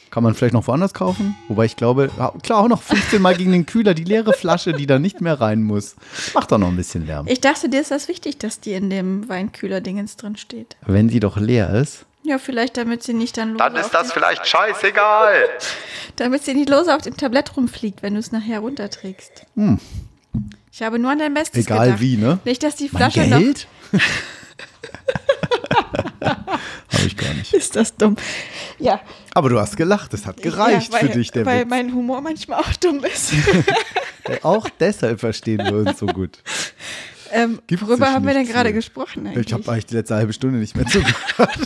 Speaker 2: Kann man vielleicht noch woanders kaufen? Wobei ich glaube, klar, auch noch 15 Mal gegen den Kühler, die leere Flasche, die da nicht mehr rein muss. Macht doch noch ein bisschen Lärm.
Speaker 3: Ich dachte, dir ist das wichtig, dass die in dem Weinkühler-Dingens drin steht.
Speaker 2: Wenn sie doch leer ist.
Speaker 3: Ja, vielleicht, damit sie nicht dann lose
Speaker 4: Dann ist
Speaker 3: auf
Speaker 4: das vielleicht scheißegal.
Speaker 3: damit sie nicht lose auf dem Tablett rumfliegt, wenn du es nachher runterträgst. Ich habe nur an dein Bestes
Speaker 2: Hm. Egal
Speaker 3: gedacht.
Speaker 2: wie, ne?
Speaker 3: Nicht, dass die
Speaker 2: Mein
Speaker 3: Flasche noch...
Speaker 2: Geld? Habe ich gar nicht.
Speaker 3: Ist das dumm. Ja.
Speaker 2: Aber du hast gelacht, das hat gereicht
Speaker 3: ja, weil,
Speaker 2: für dich, der
Speaker 3: Weil
Speaker 2: Witz.
Speaker 3: mein Humor manchmal auch dumm ist.
Speaker 2: Auch deshalb verstehen wir uns so gut.
Speaker 3: Ähm, worüber haben wir denn gerade gesprochen eigentlich?
Speaker 2: Ich habe eigentlich die letzte halbe Stunde nicht mehr zugehört.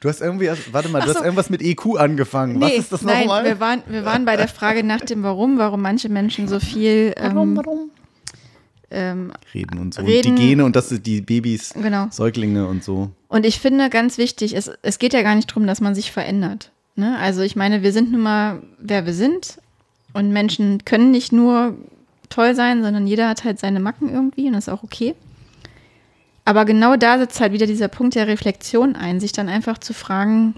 Speaker 2: du hast irgendwie, warte mal, du
Speaker 3: Ach
Speaker 2: hast
Speaker 3: so.
Speaker 2: irgendwas mit EQ angefangen. Was ist das nochmal?
Speaker 3: wir waren, wir waren bei der Frage nach dem Warum, warum manche Menschen so viel ähm,
Speaker 2: warum?
Speaker 3: ähm,
Speaker 2: Reden und so.
Speaker 3: Reden-
Speaker 2: Und die Gene und dass die Babys,
Speaker 3: Genau.
Speaker 2: Säuglinge und so.
Speaker 3: Und ich finde ganz wichtig, es, es geht ja gar nicht darum, dass man sich verändert. Ne? Also ich meine, wir sind nun mal, wer wir sind. Und Menschen können nicht nur toll sein, sondern jeder hat halt seine Macken irgendwie und das ist auch okay. Aber genau da setzt halt wieder dieser Punkt der Reflexion ein, sich dann einfach zu fragen,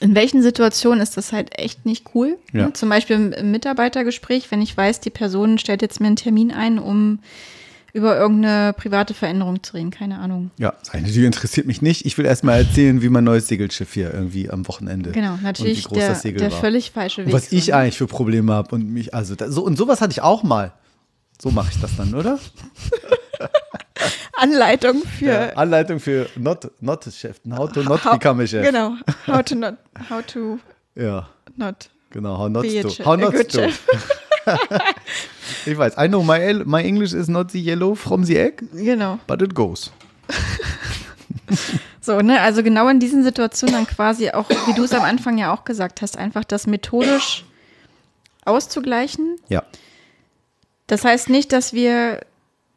Speaker 3: in welchen Situationen ist das halt echt nicht cool.
Speaker 2: Ja.
Speaker 3: Zum Beispiel im, im Mitarbeitergespräch, wenn ich weiß, die Person stellt jetzt mir einen Termin ein, um über irgendeine private Veränderung zu reden, keine Ahnung.
Speaker 2: Ja, seine Tür interessiert mich nicht. Ich will erst mal erzählen, wie mein neues Segelschiff hier irgendwie am Wochenende.
Speaker 3: Genau, natürlich
Speaker 2: und wie groß
Speaker 3: der,
Speaker 2: das Segel
Speaker 3: der
Speaker 2: war.
Speaker 3: völlig falsche Weg.
Speaker 2: Und was ich eigentlich für Probleme habe und mich, also da, so und sowas hatte ich auch mal. So mache ich das dann, oder?
Speaker 3: Anleitung für
Speaker 2: Ja, Anleitung für Not, not Chef, how to not
Speaker 3: how-
Speaker 2: become a chef.
Speaker 3: Genau. How to not, how to
Speaker 2: Ja,
Speaker 3: not
Speaker 2: genau. How not to. How not to. Ich weiß, I know my, my English is not the yellow from the egg,
Speaker 3: Genau.
Speaker 2: but it goes.
Speaker 3: So, ne, also genau in diesen Situationen dann quasi auch, wie du es am Anfang ja auch gesagt hast, einfach das methodisch auszugleichen.
Speaker 2: Ja.
Speaker 3: Das heißt nicht, dass wir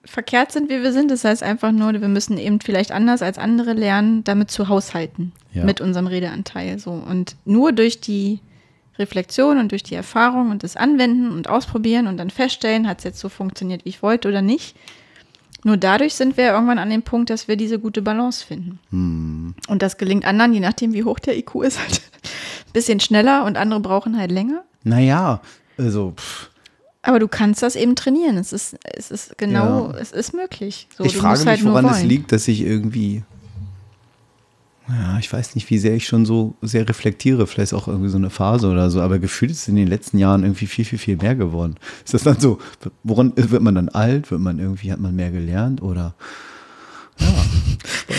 Speaker 3: verkehrt sind, wie wir sind. Das heißt einfach nur, wir müssen eben vielleicht anders als andere lernen, damit zu haushalten
Speaker 2: Ja.
Speaker 3: mit unserem Redeanteil. So. Und nur durch die Reflexion und durch die Erfahrung und das Anwenden und Ausprobieren und dann feststellen, hat es jetzt so funktioniert, wie ich wollte oder nicht. Nur dadurch sind wir irgendwann an dem Punkt, dass wir diese gute Balance finden. Und das gelingt anderen, je nachdem, wie hoch der IQ ist, halt ein bisschen schneller und andere brauchen halt länger.
Speaker 2: Naja, also, pff,
Speaker 3: Aber du kannst das eben trainieren. Es ist, es ist genau,
Speaker 2: Ja.
Speaker 3: es ist möglich. So,
Speaker 2: ich frage mich,
Speaker 3: halt
Speaker 2: woran es liegt, dass ich irgendwie, ja, ich weiß nicht, wie sehr ich schon so sehr reflektiere. Vielleicht auch irgendwie so eine Phase oder so. Aber gefühlt ist es in den letzten Jahren irgendwie viel, viel, viel mehr geworden. Ist das dann so, woran wird man dann alt? Wird man irgendwie, hat man mehr gelernt? Oder,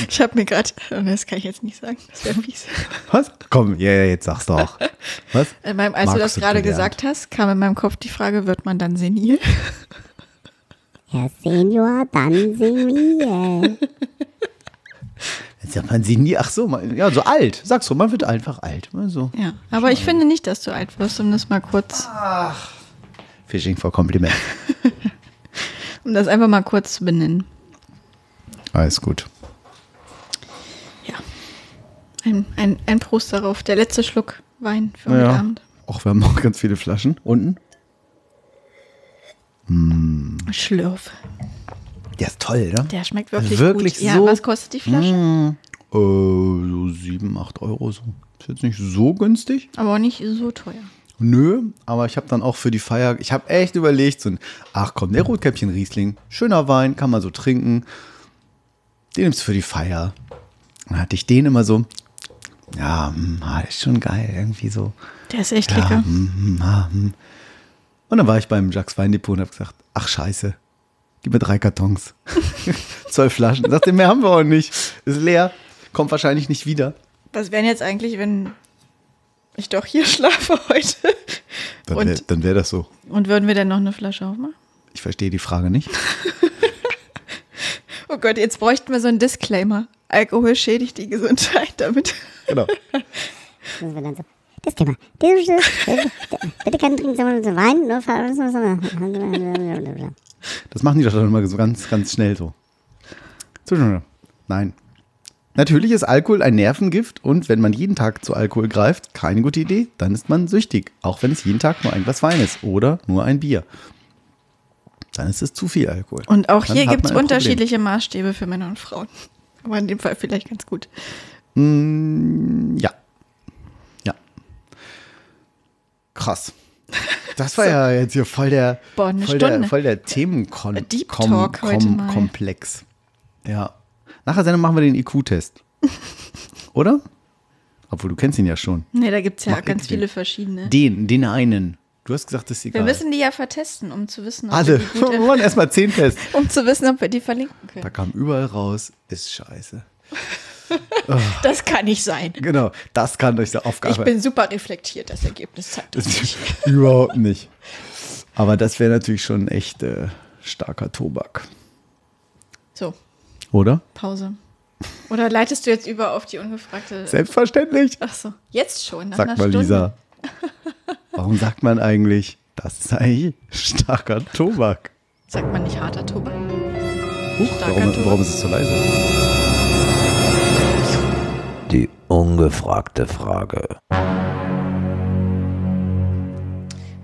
Speaker 3: Ich habe mir gerade, das kann ich jetzt nicht sagen, das wäre fies.
Speaker 2: was? Komm, ja, ja, jetzt sag's doch. Was?
Speaker 3: In meinem, als du
Speaker 2: Magst
Speaker 3: das gerade gesagt hast, kam in meinem Kopf die Frage, wird man dann senil?
Speaker 4: Herr Senior, dann senil.
Speaker 2: Jetzt sagt man sie nie, ach so, man, ja, so alt. Sag's so, man wird einfach alt. So.
Speaker 3: Ja, aber ich finde nicht, dass du alt wirst, um das mal kurz,
Speaker 2: Fishing for Compliment.
Speaker 3: um das einfach mal kurz zu benennen.
Speaker 2: Alles gut.
Speaker 3: Ja. Ein, ein, ein Prost darauf. Der letzte Schluck Wein für heute
Speaker 2: Ja.
Speaker 3: Abend.
Speaker 2: Auch wir haben noch ganz viele Flaschen unten.
Speaker 3: Schlürf.
Speaker 2: Der ist toll, ne?
Speaker 3: Der schmeckt wirklich,
Speaker 2: Wirklich
Speaker 3: gut. Ja,
Speaker 2: so-
Speaker 3: was kostet die Flasche?
Speaker 2: Mm, äh, so 7, 8 Euro so. Ist jetzt nicht so günstig.
Speaker 3: Aber auch nicht so teuer.
Speaker 2: Nö, aber ich habe dann auch für die Feier, ich habe echt überlegt, so ein, ach komm, der Rotkäppchen Riesling, schöner Wein, kann man so trinken. Den nimmst du für die Feier. Dann hatte ich den immer so, ja, hm, ah, ist schon geil, irgendwie so.
Speaker 3: Der ist echt
Speaker 2: Ja,
Speaker 3: lecker.
Speaker 2: hm, hm, ah, hm. Und dann war ich beim Jacques Weindepot und habe gesagt, ach scheiße, gib mir drei Kartons. Zwölf Flaschen. Sagte, mehr haben wir auch nicht. Ist leer, kommt wahrscheinlich nicht wieder.
Speaker 3: Was wären jetzt eigentlich, wenn ich doch hier schlafe heute?
Speaker 2: Dann wäre
Speaker 3: Und,
Speaker 2: wär das so.
Speaker 3: und würden wir denn noch eine Flasche aufmachen?
Speaker 2: Ich verstehe die Frage nicht.
Speaker 3: Oh Gott, jetzt bräuchten wir so einen Disclaimer. Alkohol schädigt die Gesundheit damit.
Speaker 2: Genau.
Speaker 4: Das wird dann so. Das Thema. Bitte keinen trinken, sondern so Wein, nur.
Speaker 2: Das machen die doch dann immer so ganz, ganz schnell so. Zwischendurch. Nein. Natürlich ist Alkohol ein Nervengift und wenn man jeden Tag zu Alkohol greift, keine gute Idee, dann ist man süchtig. Auch wenn es jeden Tag nur ein Glas Wein ist oder nur ein Bier. Dann ist es zu viel Alkohol.
Speaker 3: Und auch
Speaker 2: Dann
Speaker 3: hier gibt es unterschiedliche Maßstäbe für Männer und Frauen. Aber in dem Fall vielleicht ganz gut.
Speaker 2: Problem. Ja. Ja. Krass. Das war ja jetzt hier voll der,
Speaker 3: Boah,
Speaker 2: voll der, voll der Themenkon
Speaker 3: Deep
Speaker 2: Kom-
Speaker 3: Talk heute mal.
Speaker 2: Komplex. Ja. Nach der Sendung machen wir den IQ-Test. Oder? Obwohl, du kennst ihn ja schon.
Speaker 3: Nee, da gibt es ja
Speaker 2: Mach
Speaker 3: ganz viele
Speaker 2: den.
Speaker 3: verschiedene.
Speaker 2: Den, den einen. Du hast gesagt, das ist
Speaker 3: wir
Speaker 2: egal.
Speaker 3: müssen die ja vertesten, um zu wissen, ob
Speaker 2: Alle.
Speaker 3: wir die
Speaker 2: Wir wollen erstmal zehn Tests.
Speaker 3: um zu wissen, ob wir die verlinken
Speaker 2: Da
Speaker 3: können.
Speaker 2: kam überall raus, ist scheiße.
Speaker 3: Das kann nicht sein.
Speaker 2: Genau, das kann euch der Aufgabe.
Speaker 3: Ich bin super reflektiert, das Ergebnis zeigt das nicht.
Speaker 2: Überhaupt nicht. Aber das wäre natürlich schon echt äh, starker Tobak.
Speaker 3: So,
Speaker 2: Oder?
Speaker 3: Pause. Oder leitest du jetzt über auf die ungefragte.
Speaker 2: Selbstverständlich.
Speaker 3: Ach so, jetzt schon. Nach
Speaker 2: Sag
Speaker 3: einer
Speaker 2: mal,
Speaker 3: Stunde?
Speaker 2: Lisa. Warum sagt man eigentlich, das eigentlich starker Tobak?
Speaker 3: Sagt man nicht harter Tobak.
Speaker 2: Huch, warum,
Speaker 3: Tobak.
Speaker 2: warum ist es so leise?
Speaker 5: Ungefragte Frage.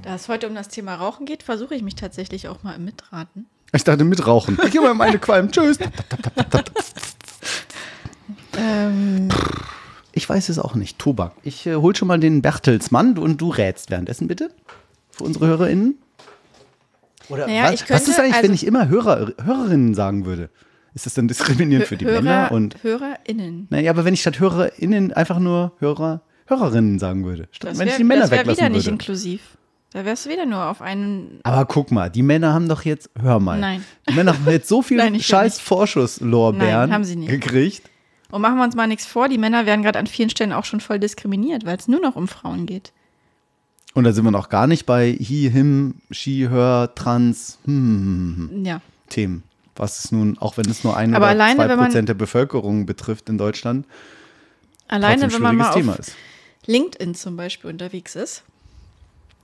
Speaker 3: Da es heute um das Thema Rauchen geht, versuche ich mich tatsächlich auch mal im Mitraten.
Speaker 2: Ich dachte mitrauchen. Ich gehe mal meine Qualm. Tschüss.
Speaker 3: Ähm,
Speaker 2: Ich weiß es auch nicht. Tobak. Ich äh, hol schon mal den Bertelsmann und du rätst währenddessen bitte. Für unsere HörerInnen. Oder
Speaker 3: Naja,
Speaker 2: was,
Speaker 3: ich
Speaker 2: was
Speaker 3: könnte,
Speaker 2: ist eigentlich, wenn
Speaker 3: also-
Speaker 2: ich immer Hörer, Hörerinnen sagen würde? Ist das dann diskriminierend für die
Speaker 3: Hörer,
Speaker 2: Männer? Und
Speaker 3: HörerInnen.
Speaker 2: naja, aber wenn ich statt HörerInnen einfach nur Hörer, Hörerinnen sagen würde. Statt,
Speaker 3: Das
Speaker 2: wenn ich
Speaker 3: wäre
Speaker 2: die Männer
Speaker 3: wär wieder
Speaker 2: weglassen
Speaker 3: nicht inklusiv. Da wärst du wieder nur auf einen.
Speaker 2: Aber guck mal, die Männer haben doch jetzt, hör mal.
Speaker 3: Nein.
Speaker 2: Die Männer haben jetzt so viel
Speaker 3: Nein,
Speaker 2: scheiß. Vorschusslorbeeren
Speaker 3: Nein, haben sie nicht.
Speaker 2: gekriegt.
Speaker 3: Und machen wir uns mal nichts vor, die Männer werden gerade an vielen Stellen auch schon voll diskriminiert, weil es nur noch um Frauen geht.
Speaker 2: Und da sind wir noch gar nicht bei he, him, she, her, trans, hm,
Speaker 3: Ja.
Speaker 2: Themen. Was es nun, auch wenn es nur ein
Speaker 3: Aber
Speaker 2: oder
Speaker 3: alleine,
Speaker 2: zwei
Speaker 3: wenn man-
Speaker 2: Prozent der Bevölkerung betrifft in Deutschland,
Speaker 3: Alleine, wenn man
Speaker 2: schwieriges
Speaker 3: mal
Speaker 2: Thema
Speaker 3: auf
Speaker 2: ist.
Speaker 3: LinkedIn zum Beispiel unterwegs ist.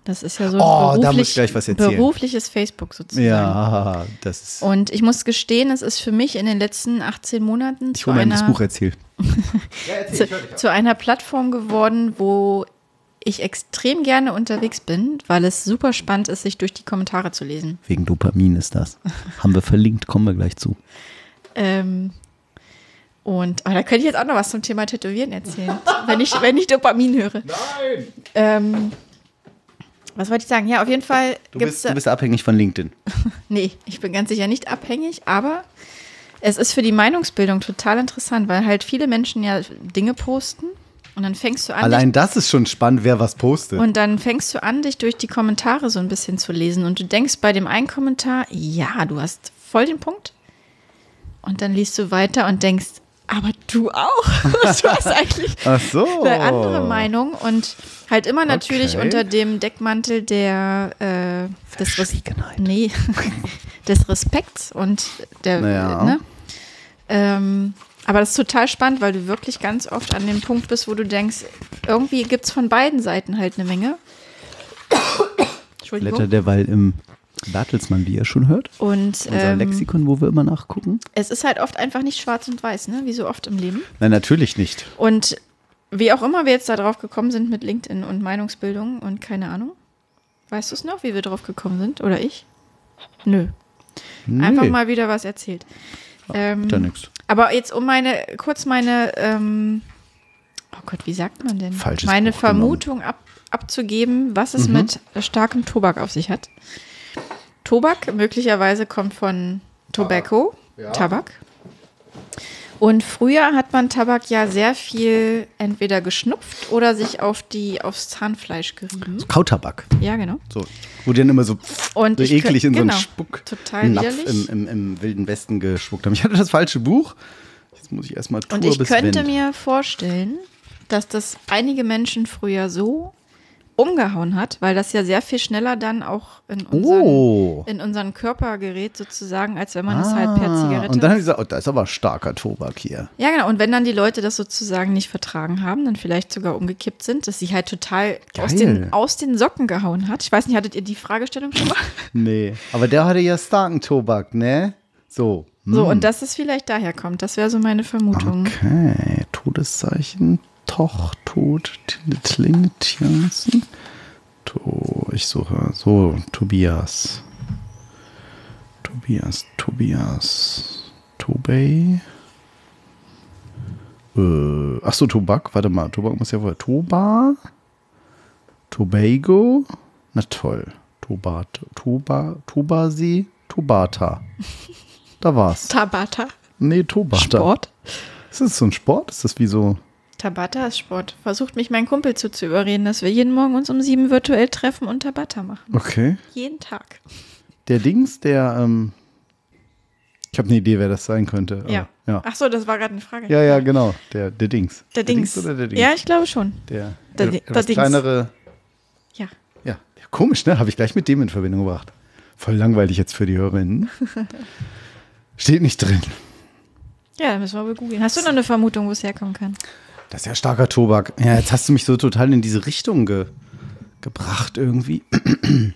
Speaker 3: Das ist ja so
Speaker 2: Oh,
Speaker 3: ein
Speaker 2: da muss
Speaker 3: beruflich,
Speaker 2: ich gleich was erzählen.
Speaker 3: berufliches Facebook sozusagen.
Speaker 2: Ja, das ist.
Speaker 3: Und ich muss gestehen, es ist für mich in den letzten 18 Monaten
Speaker 2: ich
Speaker 3: zu einer,
Speaker 2: Buch erzählt.
Speaker 3: zu, zu einer Plattform geworden, wo ich extrem gerne unterwegs bin, weil es super spannend ist, sich durch die Kommentare zu lesen.
Speaker 2: Wegen Dopamin ist das. Haben wir verlinkt, kommen wir gleich zu.
Speaker 3: Ähm, und oh, da könnte ich jetzt auch noch was zum Thema Tätowieren erzählen, wenn ich, wenn ich Dopamin höre. Nein! Ähm, was wollte ich sagen? Ja, auf jeden Fall
Speaker 2: Du bist, du bist abhängig von LinkedIn.
Speaker 3: Nee, ich bin ganz sicher nicht abhängig, aber es ist für die Meinungsbildung total interessant, weil halt viele Menschen ja Dinge posten und dann fängst du an,
Speaker 2: Allein das ist schon spannend, wer was postet.
Speaker 3: und dann fängst du an, dich durch die Kommentare so ein bisschen zu lesen und du denkst bei dem einen Kommentar, ja, du hast voll den Punkt. Und dann liest du weiter und denkst, aber du auch. du hast eigentlich
Speaker 2: so.
Speaker 3: eine andere Meinung und halt immer natürlich
Speaker 2: Okay.
Speaker 3: unter dem Deckmantel der äh, des, Res nee, des Respekts und der
Speaker 2: Naja.
Speaker 3: ne? ähm, aber das ist total spannend, weil du wirklich ganz oft an dem Punkt bist, wo du denkst, irgendwie gibt es von beiden Seiten halt eine Menge. Entschuldigung.
Speaker 2: Blätter derweil im Bertelsmann, wie ihr schon hört.
Speaker 3: Und
Speaker 2: Unser
Speaker 3: ähm,
Speaker 2: Lexikon, wo wir immer nachgucken.
Speaker 3: es ist halt oft einfach nicht schwarz und weiß, ne? wie so oft im Leben.
Speaker 2: Nein, natürlich nicht.
Speaker 3: Und wie auch immer wir jetzt da drauf gekommen sind mit LinkedIn und Meinungsbildung und keine Ahnung. Weißt du es noch, wie wir drauf gekommen sind? Oder ich? Nö. Einfach
Speaker 2: Nee,
Speaker 3: mal wieder was erzählt. Ähm,
Speaker 2: Da nix.
Speaker 3: Aber jetzt um meine, kurz meine, ähm, oh Gott, wie sagt man denn?
Speaker 2: Falsches
Speaker 3: meine
Speaker 2: Buch.
Speaker 3: Vermutung ab, abzugeben, was es
Speaker 2: Mhm.
Speaker 3: mit starkem Tobak auf sich hat. Tobak möglicherweise kommt von Tobacco, Tabak. Und früher hat man Tabak ja sehr viel entweder geschnupft oder sich auf die, aufs Zahnfleisch gerieben.
Speaker 2: Kautabak.
Speaker 3: Ja, genau.
Speaker 2: So. Wo die dann immer so,
Speaker 3: Und
Speaker 2: so eklig in so einen
Speaker 3: genau.
Speaker 2: Spuck
Speaker 3: Total
Speaker 2: Napf im, im, im Wilden Westen gespuckt haben. Ich hatte das falsche Buch. Jetzt muss ich erstmal Tour
Speaker 3: Und ich könnte
Speaker 2: Wend.
Speaker 3: mir vorstellen, dass das einige Menschen früher so umgehauen hat, weil das ja sehr viel schneller dann auch in unseren,
Speaker 2: Oh.
Speaker 3: in unseren Körper gerät, sozusagen, als wenn man es halt per
Speaker 2: Ah,
Speaker 3: Zigarette.
Speaker 2: Und dann haben die gesagt, oh, da ist aber starker Tobak hier.
Speaker 3: ja, genau. Und wenn dann die Leute das sozusagen nicht vertragen haben, dann vielleicht sogar umgekippt sind, dass sie halt total aus den, aus den Socken gehauen hat. Ich weiß nicht, hattet ihr die Fragestellung schon mal?
Speaker 2: Nee. Aber der hatte ja starken Tobak, ne? So.
Speaker 3: So,
Speaker 2: Hm.
Speaker 3: und dass es vielleicht daher kommt. Das wäre so meine Vermutung.
Speaker 2: Okay, Todeszeichen, Toch, Tod, Tling, Tjansen. To, ich suche, so, Tobias. Tobias, Tobias, Tobey. Äh, ach so, Tobak, warte mal, Tobak muss ja wohl, Toba, Tobago, na toll, Tobat, Toba, Tobasee, Tobata. Da war's.
Speaker 3: Tabata.
Speaker 2: Nee, Tobata.
Speaker 3: Sport.
Speaker 2: Ist das so ein Sport? Ist das wie so.
Speaker 3: Tabata ist Sport. Versucht mich mein Kumpel zu, zu überreden, dass wir jeden Morgen uns um sieben virtuell treffen und Tabata machen.
Speaker 2: Okay.
Speaker 3: Jeden Tag.
Speaker 2: Der Dings, der. Ähm, ich habe eine Idee, wer das sein könnte.
Speaker 3: Ja.
Speaker 2: Ja.
Speaker 3: Ach so, das war gerade eine Frage.
Speaker 2: ja, ja, genau. Der, der Dings.
Speaker 3: Der Dings.
Speaker 2: oder der Dings?
Speaker 3: Ja, ich glaube schon.
Speaker 2: Der,
Speaker 3: Der
Speaker 2: der,
Speaker 3: der Dings.
Speaker 2: kleinere.
Speaker 3: Ja.
Speaker 2: Ja. ja, komisch, ne? Habe ich gleich mit dem in Verbindung gebracht. Voll langweilig jetzt für die Hörerinnen. Steht nicht drin.
Speaker 3: Ja, dann müssen wir wohl googeln. Hast du noch eine Vermutung, wo es herkommen kann?
Speaker 2: Das ist ja starker Tobak. Ja, jetzt hast du mich so total in diese Richtung ge gebracht irgendwie.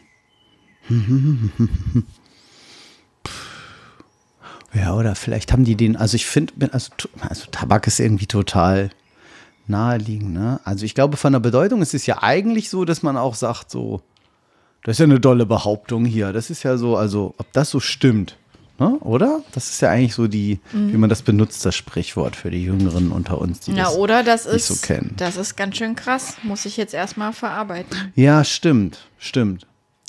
Speaker 2: Ja, oder vielleicht haben die den, also ich finde, also, also Tabak ist irgendwie total naheliegend, ne? Also ich glaube, von der Bedeutung ist es ja eigentlich so, dass man auch sagt, so, das ist ja eine dolle Behauptung hier. Das ist ja so, also ob das so stimmt, ne? oder? Das ist ja eigentlich so die, wie man das benutzt, das Sprichwort für die Jüngeren unter uns, die
Speaker 3: Ja,
Speaker 2: das
Speaker 3: oder das
Speaker 2: nicht
Speaker 3: ist,
Speaker 2: so kennen.
Speaker 3: das ist ganz schön krass. Muss ich jetzt erstmal verarbeiten.
Speaker 2: Ja, stimmt, stimmt.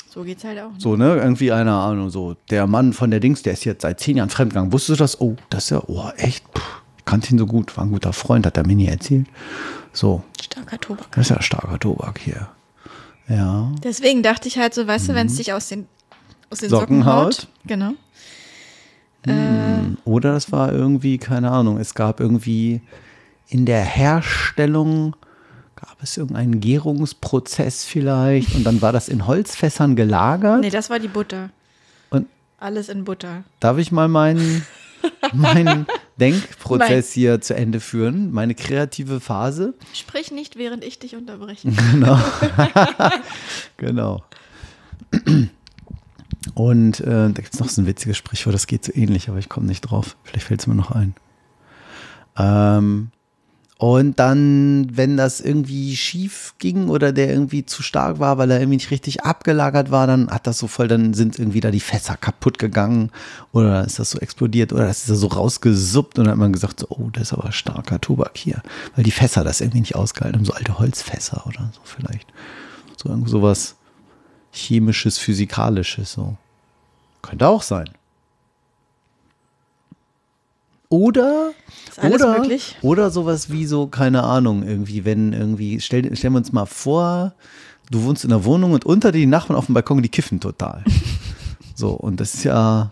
Speaker 3: So geht's halt auch.
Speaker 2: So, ne, irgendwie, keine Ahnung, so, der Mann von der Dings, der ist jetzt seit zehn Jahren fremdgegangen. Wusstest du das? Oh, das ist ja, oh, echt, Puh, ich kannte ihn so gut, war ein guter Freund, hat er mir nie erzählt. So,
Speaker 3: Starker Tobak.
Speaker 2: das ist ja starker Tobak hier. Ja.
Speaker 3: Deswegen dachte ich halt so, weißt du, wenn es dich aus den, aus den Socken,
Speaker 2: Mhm. Socken haut.
Speaker 3: haut. Genau.
Speaker 2: Oder das war irgendwie, keine Ahnung, es gab irgendwie in der Herstellung, gab es irgendeinen Gärungsprozess vielleicht und dann war das in Holzfässern gelagert.
Speaker 3: Nee, das war die Butter.
Speaker 2: Und
Speaker 3: Alles in Butter.
Speaker 2: Darf ich mal meinen, meinen Denkprozess hier zu Ende führen? Meine kreative Phase?
Speaker 3: Sprich nicht, während ich dich unterbreche.
Speaker 2: Genau. Und äh, da gibt es noch so ein witziges Sprichwort, das geht so ähnlich, aber ich komme nicht drauf. Vielleicht fällt es mir noch ein. Ähm, und dann, wenn das irgendwie schief ging oder der irgendwie zu stark war, weil er irgendwie nicht richtig abgelagert war, dann hat das so voll, dann sind irgendwie da die Fässer kaputt gegangen oder ist das so explodiert oder das ist da so rausgesuppt und dann hat man gesagt, so, oh, das ist aber starker Tobak hier, weil die Fässer das irgendwie nicht ausgehalten haben, so alte Holzfässer oder so vielleicht. So irgend sowas chemisches, physikalisches so. Könnte auch sein. Oder oder,
Speaker 3: möglich?
Speaker 2: oder sowas wie so, keine Ahnung, irgendwie, wenn irgendwie, stell, stellen wir uns mal vor, du wohnst in einer Wohnung und unter die Nachbarn auf dem Balkon, die kiffen total. so, und das ist ja,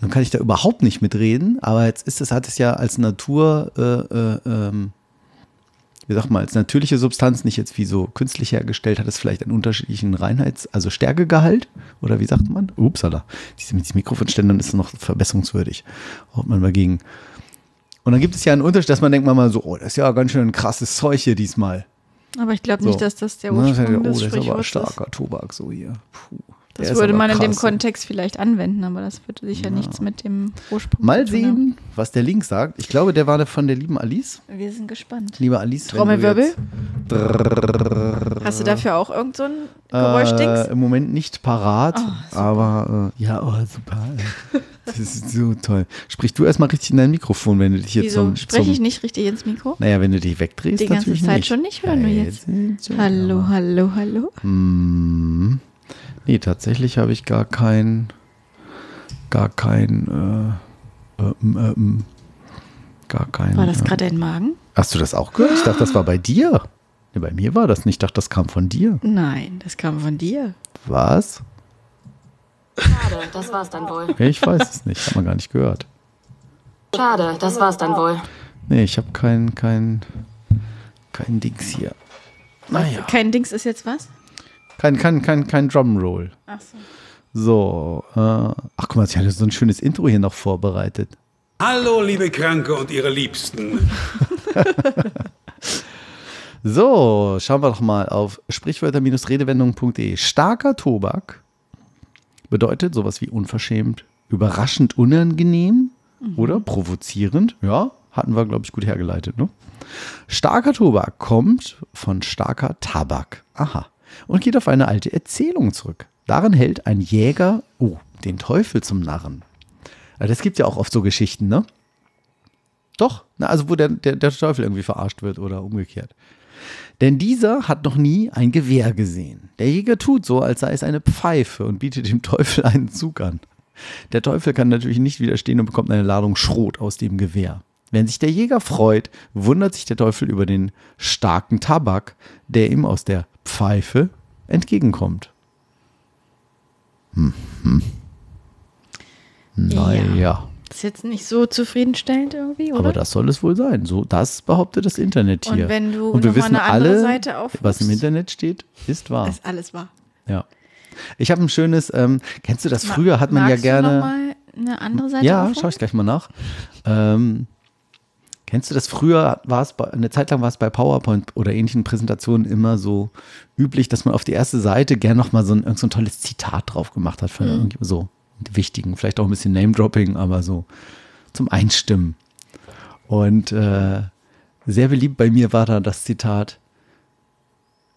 Speaker 2: dann kann ich da überhaupt nicht mitreden, aber jetzt ist es, hat es ja als Natur, äh, äh, ähm, wie sagt man, als natürliche Substanz, nicht jetzt wie so künstlich hergestellt, hat es vielleicht einen unterschiedlichen Reinheits-, also Stärkegehalt, oder wie sagt man? Upsala, diese, mit diesen Mikrofonständern ist noch verbesserungswürdig. Haut man mal gegen. Und dann gibt es ja einen Unterschied, dass man denkt man mal so, oh, das ist ja ganz schön ein krasses Zeug hier diesmal.
Speaker 3: Aber ich glaube
Speaker 2: So.
Speaker 3: nicht, dass das der
Speaker 2: das ist ja-
Speaker 3: Ursprung
Speaker 2: oh, das ist aber
Speaker 3: Sprichworts ist.
Speaker 2: starker Tobak so hier. Puh,
Speaker 3: Das würde man in dem
Speaker 2: krass.
Speaker 3: Kontext vielleicht anwenden, aber das würde sicher nichts mit dem Ursprung
Speaker 2: Mal
Speaker 3: zu tun haben.
Speaker 2: sehen, was der Link sagt. Ich glaube, der war von der lieben Alice.
Speaker 3: Wir sind gespannt.
Speaker 2: Liebe Alice, du
Speaker 3: Trommelwirbel? Hast du dafür auch irgend so ein
Speaker 2: Äh,
Speaker 3: Geräuschdings?
Speaker 2: Im Moment nicht parat,
Speaker 3: Oh,
Speaker 2: aber äh, ja, oh, super. Das ist so toll. Sprich du erstmal richtig in dein Mikrofon, wenn du dich jetzt
Speaker 3: Wieso
Speaker 2: zum,
Speaker 3: spreche ich nicht richtig ins Mikro?
Speaker 2: Naja, wenn du dich wegdrehst,
Speaker 3: Die ganze
Speaker 2: natürlich
Speaker 3: Zeit
Speaker 2: nicht.
Speaker 3: schon nicht oder nur jetzt? Hallo, hallo, hallo.
Speaker 2: Hm. Nee, tatsächlich habe ich gar kein, gar kein, äh, äh, ähm, ähm, gar kein.
Speaker 3: War das
Speaker 2: äh,
Speaker 3: gerade dein Magen?
Speaker 2: Hast du das auch gehört? Ich dachte, das war bei dir. Nee, bei mir war das nicht. Ich dachte, das kam von dir.
Speaker 3: Nein, das kam von dir.
Speaker 2: Was?
Speaker 6: Schade, das war's dann wohl.
Speaker 2: Ich weiß es nicht. Hat man gar nicht gehört.
Speaker 6: Schade, das war's dann wohl.
Speaker 2: Nee, ich habe kein, kein, kein Dings hier. Naja.
Speaker 3: Kein Dings ist jetzt was?
Speaker 2: Kein, kein, kein, kein Drumroll.
Speaker 3: Ach so.
Speaker 2: So, äh, ach guck mal, ich hatte so ein schönes Intro hier noch vorbereitet.
Speaker 7: Hallo, liebe Kranke und ihre Liebsten.
Speaker 2: So, schauen wir doch mal auf sprichwörter-redewendung.de. Starker Tobak bedeutet sowas wie unverschämt, überraschend unangenehm oder provozierend. Ja, hatten wir, glaube ich, gut hergeleitet. Ne? Starker Tobak kommt von starker Tabak. Aha. Und geht auf eine alte Erzählung zurück. Darin hält ein Jäger, oh, den Teufel zum Narren. Also Das gibt ja auch oft so Geschichten, ne? Doch, na, also wo der, der, der Teufel irgendwie verarscht wird oder umgekehrt. Denn dieser hat noch nie ein Gewehr gesehen. Der Jäger tut so, als sei es eine Pfeife und bietet dem Teufel einen Zug an. Der Teufel kann natürlich nicht widerstehen und bekommt eine Ladung Schrot aus dem Gewehr. Wenn sich der Jäger freut, wundert sich der Teufel über den starken Tabak, der ihm aus der Pfeife entgegenkommt. Mhm. Naja,
Speaker 3: Das ist jetzt nicht so zufriedenstellend irgendwie, oder?
Speaker 2: aber das soll es wohl sein. So, das behauptet das Internet hier.
Speaker 3: Und wenn du
Speaker 2: Und wir wissen alle, was im Internet steht, ist wahr.
Speaker 3: ist alles wahr.
Speaker 2: Ja. Ich habe ein schönes, ähm, kennst du das? Früher hat man ja
Speaker 3: Magst du
Speaker 2: gerne.
Speaker 3: noch mal eine andere Seite
Speaker 2: Ja,
Speaker 3: aufrufen?
Speaker 2: schaue ich gleich mal nach. Ähm, kennst du das? Früher war es, bei, eine Zeit lang war es bei PowerPoint oder ähnlichen Präsentationen immer so üblich, dass man auf die erste Seite gern noch mal so ein, irgend so ein tolles Zitat drauf gemacht hat von irgendjemandem so wichtigen, vielleicht auch ein bisschen Name-Dropping, aber so zum Einstimmen. Und äh, sehr beliebt bei mir war da das Zitat,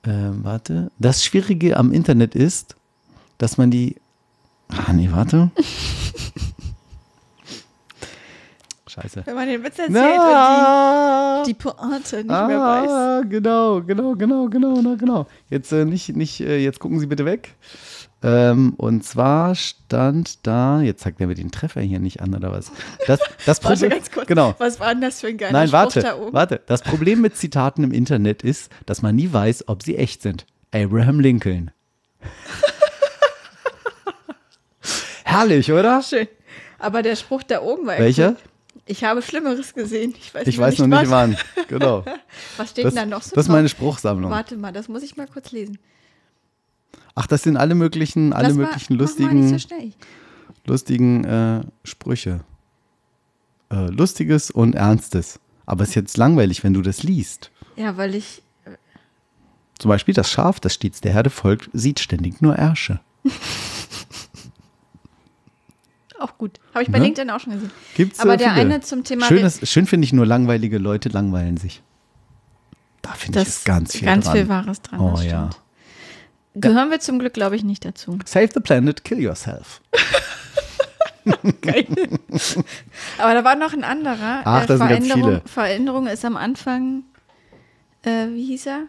Speaker 2: ähm, warte, das Schwierige am Internet ist, dass man die, ah nee, warte. Scheiße.
Speaker 3: Wenn man den Witz erzählt
Speaker 2: Na,
Speaker 3: und die, die Pointe nicht mehr weiß.
Speaker 2: ah, genau, genau, genau, genau, genau. Jetzt äh, nicht, nicht, äh, jetzt gucken Sie bitte weg. Ähm, und zwar stand da, jetzt zeigt er mir den Treffer hier nicht an oder was? Das, das
Speaker 3: Warte
Speaker 2: Problem,
Speaker 3: ganz kurz.
Speaker 2: genau.
Speaker 3: Was war denn das für ein geiler
Speaker 2: Nein,
Speaker 3: Spruch
Speaker 2: warte,
Speaker 3: da oben?
Speaker 2: warte. Das Problem mit Zitaten im Internet ist, dass man nie weiß, ob sie echt sind. Abraham Lincoln. Herrlich, oder?
Speaker 3: Schön. Aber der Spruch da oben war
Speaker 2: Welcher?
Speaker 3: Ich habe Schlimmeres gesehen. Ich weiß,
Speaker 2: Ich
Speaker 3: nur
Speaker 2: weiß noch nicht wann. Genau.
Speaker 3: Was steht
Speaker 2: Das,
Speaker 3: denn da noch so
Speaker 2: das ist meine Spruchsammlung.
Speaker 3: Warte mal, das muss ich mal kurz lesen.
Speaker 2: Ach, das sind alle möglichen, alle
Speaker 3: Lass mal-
Speaker 2: möglichen
Speaker 3: mach
Speaker 2: lustigen.
Speaker 3: Mal nicht so
Speaker 2: lustigen äh, Sprüche. Äh, Lustiges und Ernstes. Aber es ist jetzt langweilig, wenn du das liest.
Speaker 3: Ja, weil ich.
Speaker 2: Zum Beispiel das Schaf, das stets der Herde folgt, sieht ständig nur Ärsche.
Speaker 3: Auch gut. Habe ich bei
Speaker 2: Ne?
Speaker 3: LinkedIn auch schon gesehen.
Speaker 2: Gibt's,
Speaker 3: Aber der
Speaker 2: viele.
Speaker 3: eine zum Thema.
Speaker 2: Schön, ist- schön finde ich nur langweilige Leute langweilen sich. Da finde ich
Speaker 3: das
Speaker 2: ist ganz viel
Speaker 3: ganz
Speaker 2: dran.
Speaker 3: viel Wahres dran.
Speaker 2: Oh
Speaker 3: das
Speaker 2: ja.
Speaker 3: stimmt. Gehören wir zum Glück, glaube ich, nicht dazu.
Speaker 2: Save the planet, kill yourself.
Speaker 3: Aber da war noch ein anderer.
Speaker 2: Ach,
Speaker 3: Äh,
Speaker 2: da sind ganz
Speaker 3: Veränderung,
Speaker 2: viele.
Speaker 3: Veränderung ist am Anfang. Äh, wie hieß er?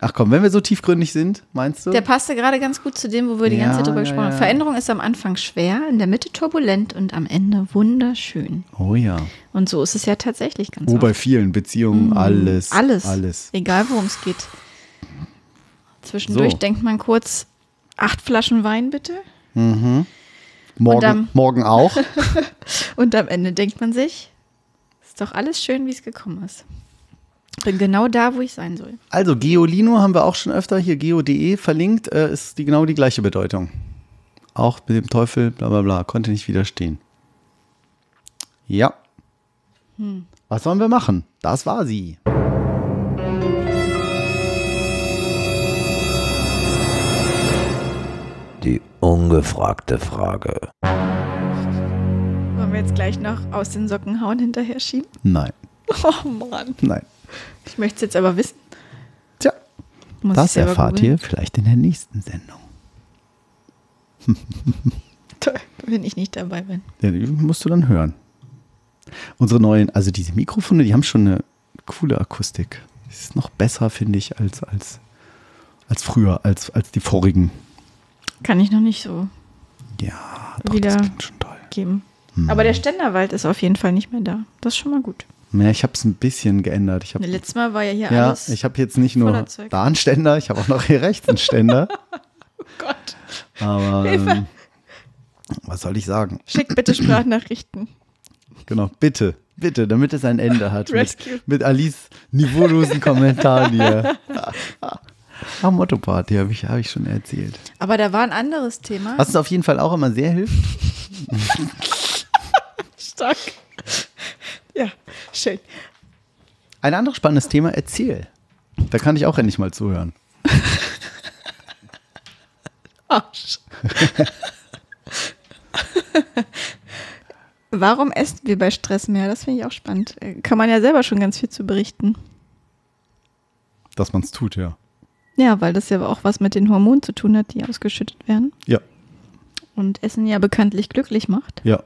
Speaker 2: Ach komm, wenn wir so tiefgründig sind, meinst du?
Speaker 3: Der passte gerade ganz gut zu dem, wo wir die ganze
Speaker 2: Ja,
Speaker 3: Zeit drüber
Speaker 2: ja,
Speaker 3: gesprochen haben.
Speaker 2: ja.
Speaker 3: Veränderung ist am Anfang schwer, in der Mitte turbulent und am Ende wunderschön.
Speaker 2: oh ja.
Speaker 3: Und so ist es ja tatsächlich ganz
Speaker 2: Oh, bei
Speaker 3: oft.
Speaker 2: vielen Beziehungen alles.
Speaker 3: Mhm. Alles.
Speaker 2: Alles.
Speaker 3: Egal, worum es geht. Zwischendurch
Speaker 2: So.
Speaker 3: denkt man kurz, acht Flaschen Wein bitte.
Speaker 2: Morgen,
Speaker 3: am-
Speaker 2: morgen auch.
Speaker 3: Und am Ende denkt man sich, ist doch alles schön, wie es gekommen ist. Bin genau da, wo ich sein soll.
Speaker 2: Also Geolino haben wir auch schon öfter hier geo.de verlinkt, äh, ist die, genau die gleiche Bedeutung. Auch mit dem Teufel, bla bla bla, konnte nicht widerstehen. Ja. Was sollen wir machen? Das war sie.
Speaker 5: Die ungefragte Frage.
Speaker 3: Wollen wir jetzt gleich noch aus den Socken hauen hinterher schieben?
Speaker 2: Nein,
Speaker 3: Oh Mann.
Speaker 2: nein.
Speaker 3: Ich möchte es jetzt aber wissen.
Speaker 2: Tja,
Speaker 3: Muss
Speaker 2: das erfahrt
Speaker 3: googeln.
Speaker 2: ihr vielleicht in der nächsten Sendung.
Speaker 3: Toll, wenn ich nicht dabei bin.
Speaker 2: Ja, die musst du dann hören. Unsere neuen, also diese Mikrofone, die haben schon eine coole Akustik. Die ist noch besser, finde ich, als, als, als früher, als, als die vorigen.
Speaker 3: Kann ich noch nicht so
Speaker 2: Ja, doch,
Speaker 3: Wieder-
Speaker 2: das klingt schon toll.
Speaker 3: geben.
Speaker 2: Hm.
Speaker 3: Aber der Ständerwald ist auf jeden Fall nicht mehr da. Das ist schon mal gut.
Speaker 2: Ja, ich habe es ein bisschen geändert. Ich hab,
Speaker 3: Letztes Mal war ja hier
Speaker 2: ja,
Speaker 3: alles.
Speaker 2: ich habe jetzt nicht nur da einen Ständer, ich habe auch noch hier rechts einen Ständer.
Speaker 3: oh Gott.
Speaker 2: Aber ähm, was soll ich sagen?
Speaker 3: Schickt bitte Sprachnachrichten.
Speaker 2: Genau, bitte, bitte, damit es ein Ende hat. Mit, mit Alice niveaulosen Kommentaren hier. Ah, Motto-Party habe ich, hab ich schon erzählt.
Speaker 3: Aber da war ein anderes Thema.
Speaker 2: Was uns auf jeden Fall auch immer sehr hilft.
Speaker 3: Stark. Schön.
Speaker 2: Ein anderes spannendes Thema, erzähl. Da kann ich auch endlich mal zuhören.
Speaker 3: Arsch. Warum essen wir bei Stress mehr? Das finde ich auch spannend. Äh, Kann man ja selber schon ganz viel zu berichten.
Speaker 2: Dass man es tut, ja.
Speaker 3: Ja, weil das ja auch was mit den Hormonen zu tun hat, die ausgeschüttet werden.
Speaker 2: Ja,
Speaker 3: Und Essen ja bekanntlich glücklich macht.
Speaker 2: ja.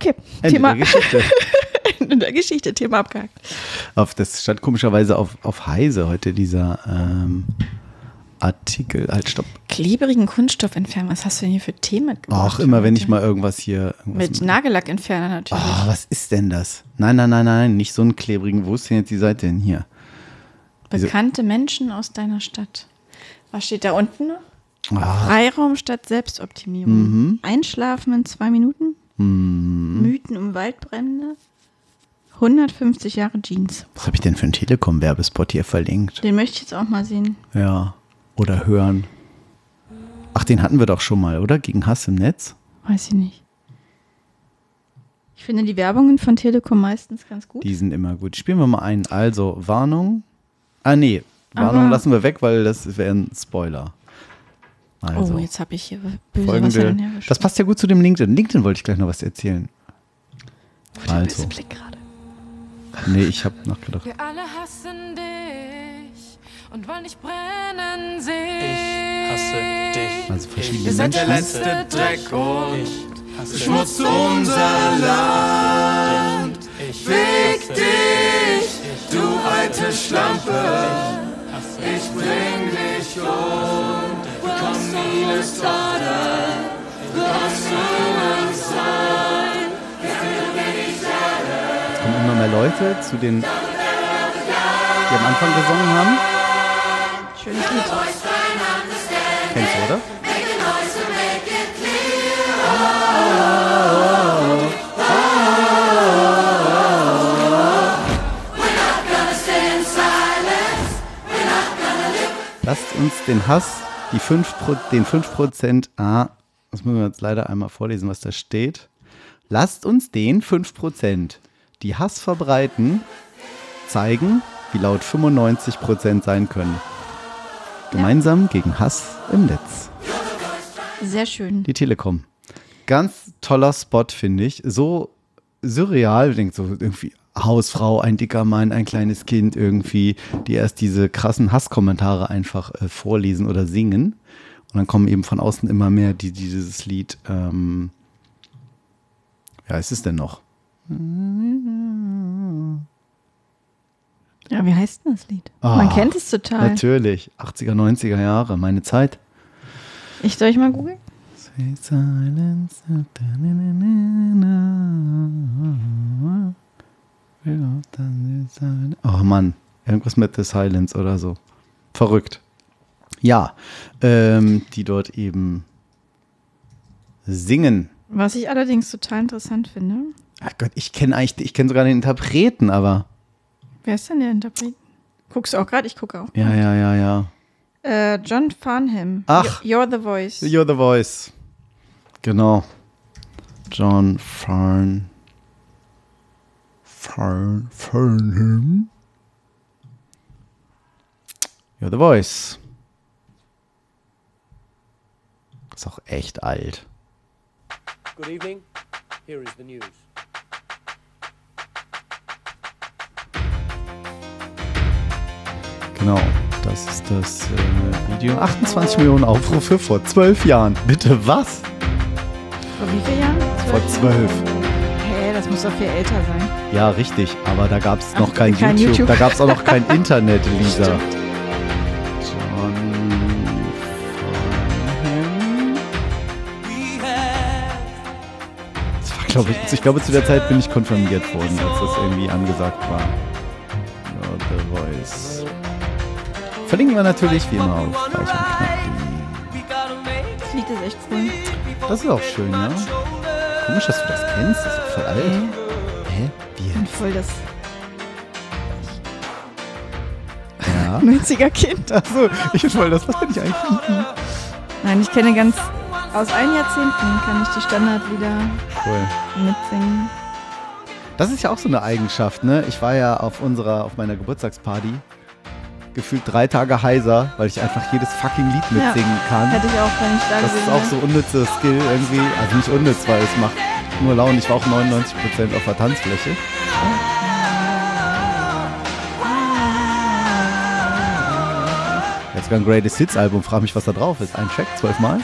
Speaker 3: Okay,
Speaker 2: Ende
Speaker 3: Thema
Speaker 2: der Geschichte.
Speaker 3: Ende der Geschichte, Thema abgehakt.
Speaker 2: auf, das stand komischerweise auf, auf Heise heute dieser ähm, Artikel. Halt, stopp.
Speaker 3: Klebrigen Kunststoffentferner, was hast du denn hier für Themen mitgebracht?
Speaker 2: Auch immer, wenn ich mal irgendwas hier. Irgendwas
Speaker 3: Mit Nagellackentferner natürlich.
Speaker 2: Ah, was ist denn das? Nein, nein, nein, nein, nicht so einen klebrigen. Wo ist denn jetzt die Seite denn hier? diese-
Speaker 3: Bekannte Menschen aus deiner Stadt. Was steht da unten?
Speaker 2: Ah,
Speaker 3: Freiraum statt Selbstoptimierung.
Speaker 2: Mhm.
Speaker 3: Einschlafen in zwei Minuten. Mythen um Waldbrände. 150 Jahre Jeans.
Speaker 2: was habe ich denn für einen Telekom-Werbespot hier verlinkt?
Speaker 3: Den möchte ich jetzt auch mal sehen.
Speaker 2: Ja. Oder hören. Ach, den hatten wir doch schon mal, oder? Gegen Hass im Netz?
Speaker 3: Weiß ich nicht. Ich finde die Werbungen von Telekom meistens ganz gut.
Speaker 2: Die sind immer gut. Spielen wir mal ein. Also, Warnung. Ah, nee. Warnung
Speaker 3: Aber-
Speaker 2: lassen wir weg, weil das wäre ein Spoiler. Also,
Speaker 3: oh, jetzt habe ich hier böse
Speaker 2: folgende. Das passt ja gut zu dem LinkedIn. LinkedIn wollte ich gleich noch was erzählen. Also,
Speaker 3: Blick gerade.
Speaker 2: nee, ich habe nachgedacht.
Speaker 8: Wir alle hassen dich und wollen dich brennen sehen.
Speaker 9: Ich hasse dich.
Speaker 2: Also verschiedene
Speaker 8: Ihr seid der letzte Dreck und
Speaker 9: Ich hasse
Speaker 8: schmutzt unser Land.
Speaker 9: Ich
Speaker 8: Fick dich,
Speaker 9: Ich
Speaker 8: du alte Schlampe. Ich bring dich um.
Speaker 2: Kommen immer mehr Leute zu den, die am Anfang gesungen haben.
Speaker 3: Schönes Lied.
Speaker 2: Kennst du, oder? Lasst uns den Hass, die 5 Pro, den 5%, ah, das müssen wir jetzt leider einmal vorlesen, was da steht. Lasst uns den 5%, die Hass verbreiten, zeigen, wie laut 95% sein können. Gemeinsam gegen Hass im Netz.
Speaker 3: Sehr schön.
Speaker 2: Die Telekom. Ganz toller Spot, finde ich. So surreal, denkt so irgendwie Hausfrau, ein dicker Mann, ein kleines Kind irgendwie, die erst diese krassen Hasskommentare einfach äh, vorlesen oder singen. Und dann kommen eben von außen immer mehr, die, die dieses Lied, ähm, ja, ist es denn noch?
Speaker 3: Ja, wie heißt denn das Lied?
Speaker 2: Ah,
Speaker 3: Man kennt es total.
Speaker 2: Natürlich, 80er, 90er Jahre, meine Zeit.
Speaker 3: Ich soll ich mal googeln?
Speaker 2: Sweet silence. Oh Mann, irgendwas mit The Silence oder so. Verrückt. Ja, ähm, die dort eben singen.
Speaker 3: Was ich allerdings total interessant finde.
Speaker 2: Ach Gott, ich kenne eigentlich, ich kenne sogar den Interpreten, aber
Speaker 3: Wer ist denn der Interpret? Guckst du auch gerade? Ich gucke auch.
Speaker 2: ja, ja, ja, ja.
Speaker 3: Äh, John Farnham.
Speaker 2: Ach.
Speaker 3: You're the Voice.
Speaker 2: You're the Voice. Genau. John Farn. Farn. Farnham. You're the Voice. Ist auch echt alt.
Speaker 9: Good evening. Here is the news.
Speaker 2: Genau. Das ist das äh, Video. 28 Millionen Aufrufe vor zwölf Jahren. Bitte was?
Speaker 3: Vor wie vielen Jahren?
Speaker 2: Vor zwölf.
Speaker 3: Das muss doch viel älter sein.
Speaker 2: Ja, richtig. Aber da gab es noch
Speaker 3: Ach,
Speaker 2: kein,
Speaker 3: kein
Speaker 2: YouTube.
Speaker 3: YouTube.
Speaker 2: Da gab es auch noch kein Internet, Lisa.
Speaker 3: Stimmt.
Speaker 2: John Farnham. Das war, glaube ich, ich glaube, zu der Zeit bin ich konfirmiert worden, als das irgendwie angesagt war. Ja, The Voice. Verlinken wir natürlich wie immer auf Reich und Knapp.de.
Speaker 3: Das Lied ist echt cool.
Speaker 2: Das ist auch schön, ja. Komisch, dass du das kennst. Das voll alt. Hä? Wie
Speaker 3: Und
Speaker 2: jetzt?
Speaker 3: voll das
Speaker 2: Ja.
Speaker 3: 90er Kind.
Speaker 2: Achso, ich bin voll das. Was bin ich eigentlich?
Speaker 3: Nein, ich kenne ganz aus allen Jahrzehnten kann ich die Standardlieder
Speaker 2: Cool.
Speaker 3: mitsingen.
Speaker 2: Das ist ja auch so eine Eigenschaft, ne? Ich war ja auf unserer, auf meiner Geburtstagsparty gefühlt drei Tage heiser, weil ich einfach jedes fucking Lied mitsingen kann.
Speaker 3: Hätte ich auch, wenn ich da
Speaker 2: Das ist auch so unnützer Skill irgendwie. Also nicht unnütz, weil es macht nur Laune. Ich war auch 99% auf der Tanzfläche. Jetzt sogar ein Greatest Hits Album. Frag mich, was da drauf ist. Ein Track, zwölfmal.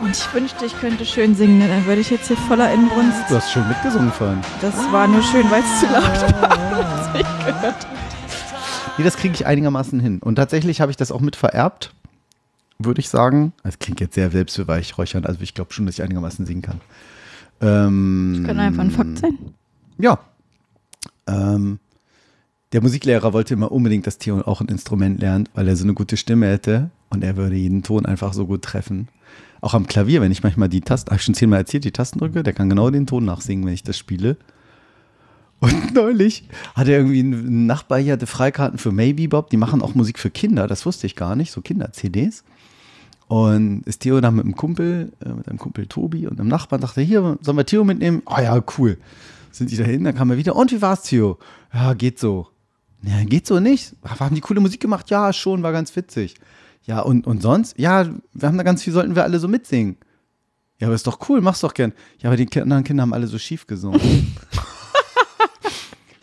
Speaker 3: Und ich wünschte, ich könnte schön singen, dann würde ich jetzt hier voller Inbrunst.
Speaker 2: Du hast schön mitgesungen vorhin.
Speaker 3: Das war nur schön, weil es zu laut war. was ich gehört habe.
Speaker 2: Nee, das kriege ich einigermaßen hin. Und tatsächlich habe ich das auch mit vererbt, würde ich sagen. Das klingt jetzt sehr selbstbeweihräuchernd. Also ich glaube schon, dass ich einigermaßen singen kann. Ähm,
Speaker 3: Kann einfach ein Fakt sein.
Speaker 2: Ja. Ähm, der Musiklehrer wollte immer unbedingt, dass Theo auch ein Instrument lernt, weil er so eine gute Stimme hätte und er würde jeden Ton einfach so gut treffen. Auch am Klavier, wenn ich manchmal die Tasten, habe ich schon zehnmal erzählt, die Tasten drücke, der kann genau den Ton nachsingen, wenn ich das spiele. Und neulich hatte irgendwie ein Nachbar hier hatte Freikarten für Maybe Bob, die machen auch Musik für Kinder, das wusste ich gar nicht, so Kinder-CDs. Und ist Theo dann mit einem Kumpel, äh, mit einem Kumpel Tobi und einem Nachbarn, dachte, hier, sollen wir Theo mitnehmen? Oh ja, cool. Sind die dahin, dann kam er wieder, und wie war's, Theo? Ja, geht so. Ja, geht so nicht. Haben die coole Musik gemacht? Ja, schon, war ganz witzig. Ja, und, und sonst? Ja, wir haben da ganz viel, sollten wir alle so mitsingen. Ja, aber ist doch cool, mach's doch gern. Ja, aber die anderen Kinder haben alle so schief gesungen.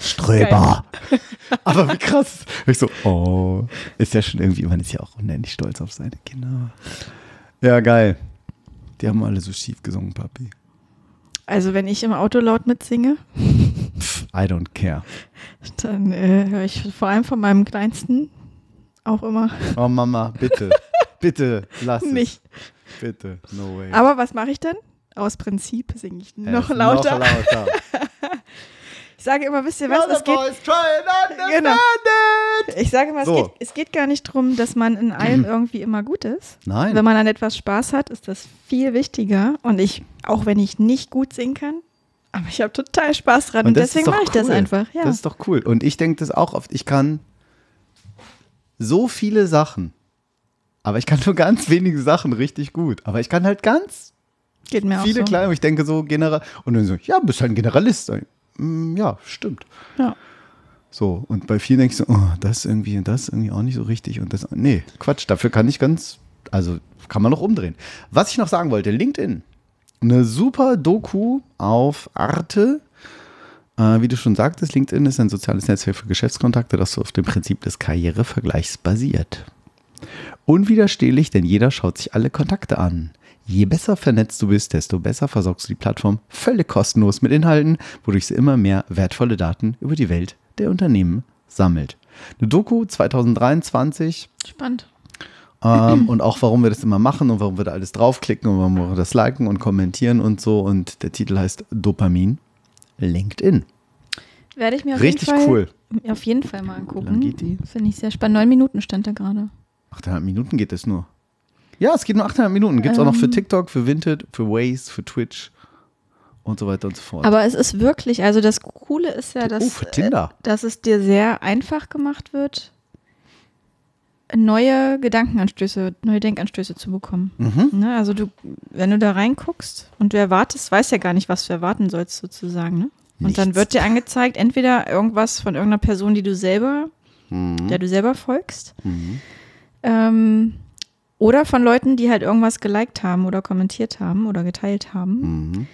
Speaker 2: Ströber. aber wie krass. Ich so, oh, ist ja schon irgendwie, man ist ja auch unendlich stolz auf seine Kinder. Ja, geil. Die haben alle so schief gesungen, Papi.
Speaker 3: Also wenn ich im Auto laut mitsinge,
Speaker 2: I don't care.
Speaker 3: dann äh, höre ich vor allem von meinem Kleinsten auch immer
Speaker 2: Oh Mama, bitte. bitte, lass
Speaker 3: nicht.
Speaker 2: es. Bitte, no way.
Speaker 3: Aber was mache ich dann? Aus Prinzip singe ich noch lauter.
Speaker 2: Noch lauter.
Speaker 3: Ich sage immer, wisst ihr was, es geht,
Speaker 2: boys try and understand
Speaker 3: Genau. ich sage immer, es,
Speaker 2: So.
Speaker 3: geht, es geht gar nicht darum, dass man in allem irgendwie immer gut ist.
Speaker 2: Nein.
Speaker 3: Wenn man an etwas Spaß hat, ist das viel wichtiger. Und ich, auch wenn ich nicht gut singen kann, aber ich habe total Spaß dran. Und,
Speaker 2: das ist
Speaker 3: deswegen mache ich das
Speaker 2: cool.
Speaker 3: einfach. Ja.
Speaker 2: Das ist doch cool. Und ich denke das auch oft, ich kann so viele Sachen, aber ich kann nur ganz wenige Sachen richtig gut. Aber ich kann halt ganz
Speaker 3: geht mir
Speaker 2: viele
Speaker 3: auch so.
Speaker 2: kleine, und ich denke so generell, und dann so, ja, bist halt ein Generalist. Mm, Ja, stimmt.
Speaker 3: Ja.
Speaker 2: So, und bei vielen ich so, oh, das irgendwie, das irgendwie auch nicht so richtig und das, nee, Quatsch, dafür kann ich ganz, also kann man noch umdrehen. Was ich noch sagen wollte, LinkedIn, eine super Doku auf Arte. Äh, wie du schon sagtest, LinkedIn ist ein soziales Netzwerk für Geschäftskontakte, das so auf dem Prinzip des Karrierevergleichs basiert. Unwiderstehlich, denn jeder schaut sich alle Kontakte an. Je besser vernetzt du bist, desto besser versorgst du die Plattform völlig kostenlos mit Inhalten, wodurch sie immer mehr wertvolle Daten über die Welt der Unternehmen sammelt. Eine Doku 2023
Speaker 3: Spannend.
Speaker 2: ähm, und auch warum wir das immer machen und warum wir da alles draufklicken und warum wir das liken und kommentieren und so. Und der Titel heißt Dopamin LinkedIn.
Speaker 3: Werde ich mir auf
Speaker 2: Richtig
Speaker 3: jeden Fall,
Speaker 2: cool.
Speaker 3: auf jeden Fall mal
Speaker 2: Wie lang
Speaker 3: angucken.
Speaker 2: geht die?
Speaker 3: Finde ich sehr spannend. Neun Minuten stand da gerade.
Speaker 2: 800 Minuten geht es nur. Ja, es geht nur 800 Minuten. Gibt es auch noch für
Speaker 3: Ähm.
Speaker 2: TikTok, für Vinted, für Waze, für Twitch und so weiter und so fort.
Speaker 3: Aber es ist wirklich, also das Coole ist ja, dass,
Speaker 2: oh, für Tinder.
Speaker 3: äh, dass es dir sehr einfach gemacht wird, neue Gedankenanstöße, neue Denkanstöße zu bekommen.
Speaker 2: Mhm.
Speaker 3: Ne? Also du, wenn du da reinguckst und du erwartest, weiß ja gar nicht, was du erwarten sollst sozusagen. Ne? Und dann
Speaker 2: Nichts.
Speaker 3: wird dir angezeigt, entweder irgendwas von irgendeiner Person, die du selber,
Speaker 2: Mhm.
Speaker 3: der du selber folgst,
Speaker 2: Mhm.
Speaker 3: ähm, oder von Leuten, die halt irgendwas geliked haben oder kommentiert haben oder geteilt haben.
Speaker 2: Mhm.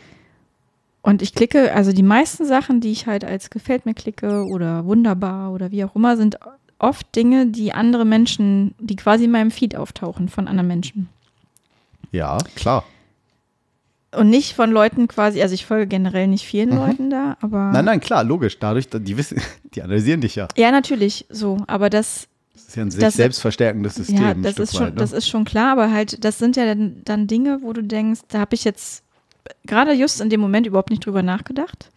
Speaker 3: Und ich klicke, also die meisten Sachen, die ich halt als gefällt mir klicke oder wunderbar oder wie auch immer, sind oft Dinge, die andere Menschen, die quasi in meinem Feed auftauchen von anderen Menschen.
Speaker 2: Ja, klar.
Speaker 3: Und nicht von Leuten quasi, also ich folge generell nicht vielen Leuten da, aber.
Speaker 2: Mhm. Nein, nein, klar, logisch. Dadurch, die wissen, die analysieren dich ja.
Speaker 3: Ja, natürlich, so. Aber Das
Speaker 2: ist ja ein sich
Speaker 3: Das-
Speaker 2: selbst verstärkendes System.
Speaker 3: ja, das ist, schon,
Speaker 2: weit, ne?
Speaker 3: das ist schon klar, aber halt, das sind ja dann, dann Dinge, wo du denkst, da habe ich jetzt gerade just in dem Moment überhaupt nicht drüber nachgedacht.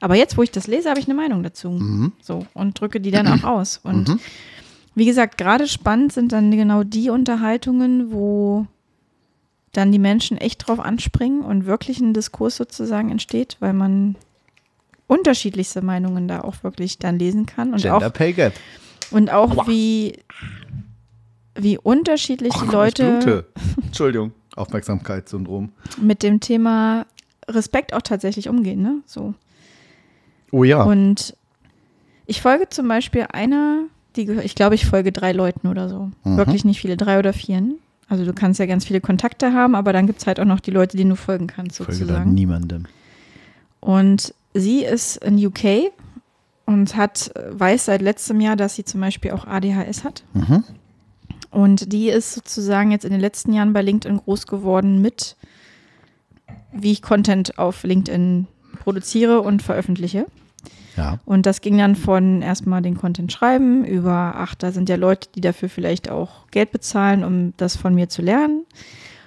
Speaker 3: Aber jetzt, wo ich das lese, habe ich eine Meinung dazu.
Speaker 2: Mhm.
Speaker 3: So, und drücke die dann auch aus. Und wie gesagt, gerade spannend sind dann genau die Unterhaltungen, wo dann die Menschen echt drauf anspringen und wirklich ein Diskurs sozusagen entsteht, weil man unterschiedlichste Meinungen da auch wirklich dann lesen kann. Und
Speaker 2: Gender
Speaker 3: auch,
Speaker 2: Pay Gap.
Speaker 3: Und auch wie, wie unterschiedlich die
Speaker 2: Ich
Speaker 3: Leute.
Speaker 2: Entschuldigung. Aufmerksamkeitssyndrom.
Speaker 3: mit dem Thema Respekt auch tatsächlich umgehen, ne? So.
Speaker 2: Oh ja.
Speaker 3: Und ich folge zum Beispiel einer, die gehört, ich glaube, ich folge drei Leuten oder so.
Speaker 2: Mhm.
Speaker 3: Wirklich nicht viele, drei oder vier. Also du kannst ja ganz viele Kontakte haben, aber dann gibt es halt auch noch die Leute, denen du folgen kannst,
Speaker 2: Folge da
Speaker 3: sozusagen.
Speaker 2: niemandem.
Speaker 3: Und sie ist in UK und hat, weiß seit letztem Jahr, dass sie zum Beispiel auch ADHS hat.
Speaker 2: Mhm.
Speaker 3: Und die ist sozusagen jetzt in den letzten Jahren bei LinkedIn groß geworden mit, wie ich Content auf LinkedIn produziere und veröffentliche.
Speaker 2: Ja.
Speaker 3: Und das ging dann von erstmal den Content schreiben über, ach, da sind ja Leute, die dafür vielleicht auch Geld bezahlen, um das von mir zu lernen.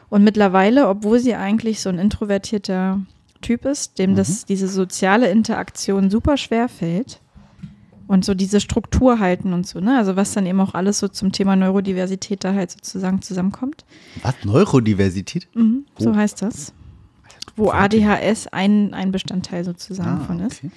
Speaker 3: Und mittlerweile, obwohl sie eigentlich so ein introvertierter Typ ist, dem das, diese soziale Interaktion super schwer fällt und so diese Struktur halten und so, ne? Also was dann eben auch alles so zum Thema Neurodiversität da halt sozusagen zusammenkommt.
Speaker 2: Was? Neurodiversität?
Speaker 3: Mhm, so
Speaker 2: Oh.
Speaker 3: heißt das. Wo ADHS ein, ein Bestandteil sozusagen
Speaker 2: Ah,
Speaker 3: von ist.
Speaker 2: okay.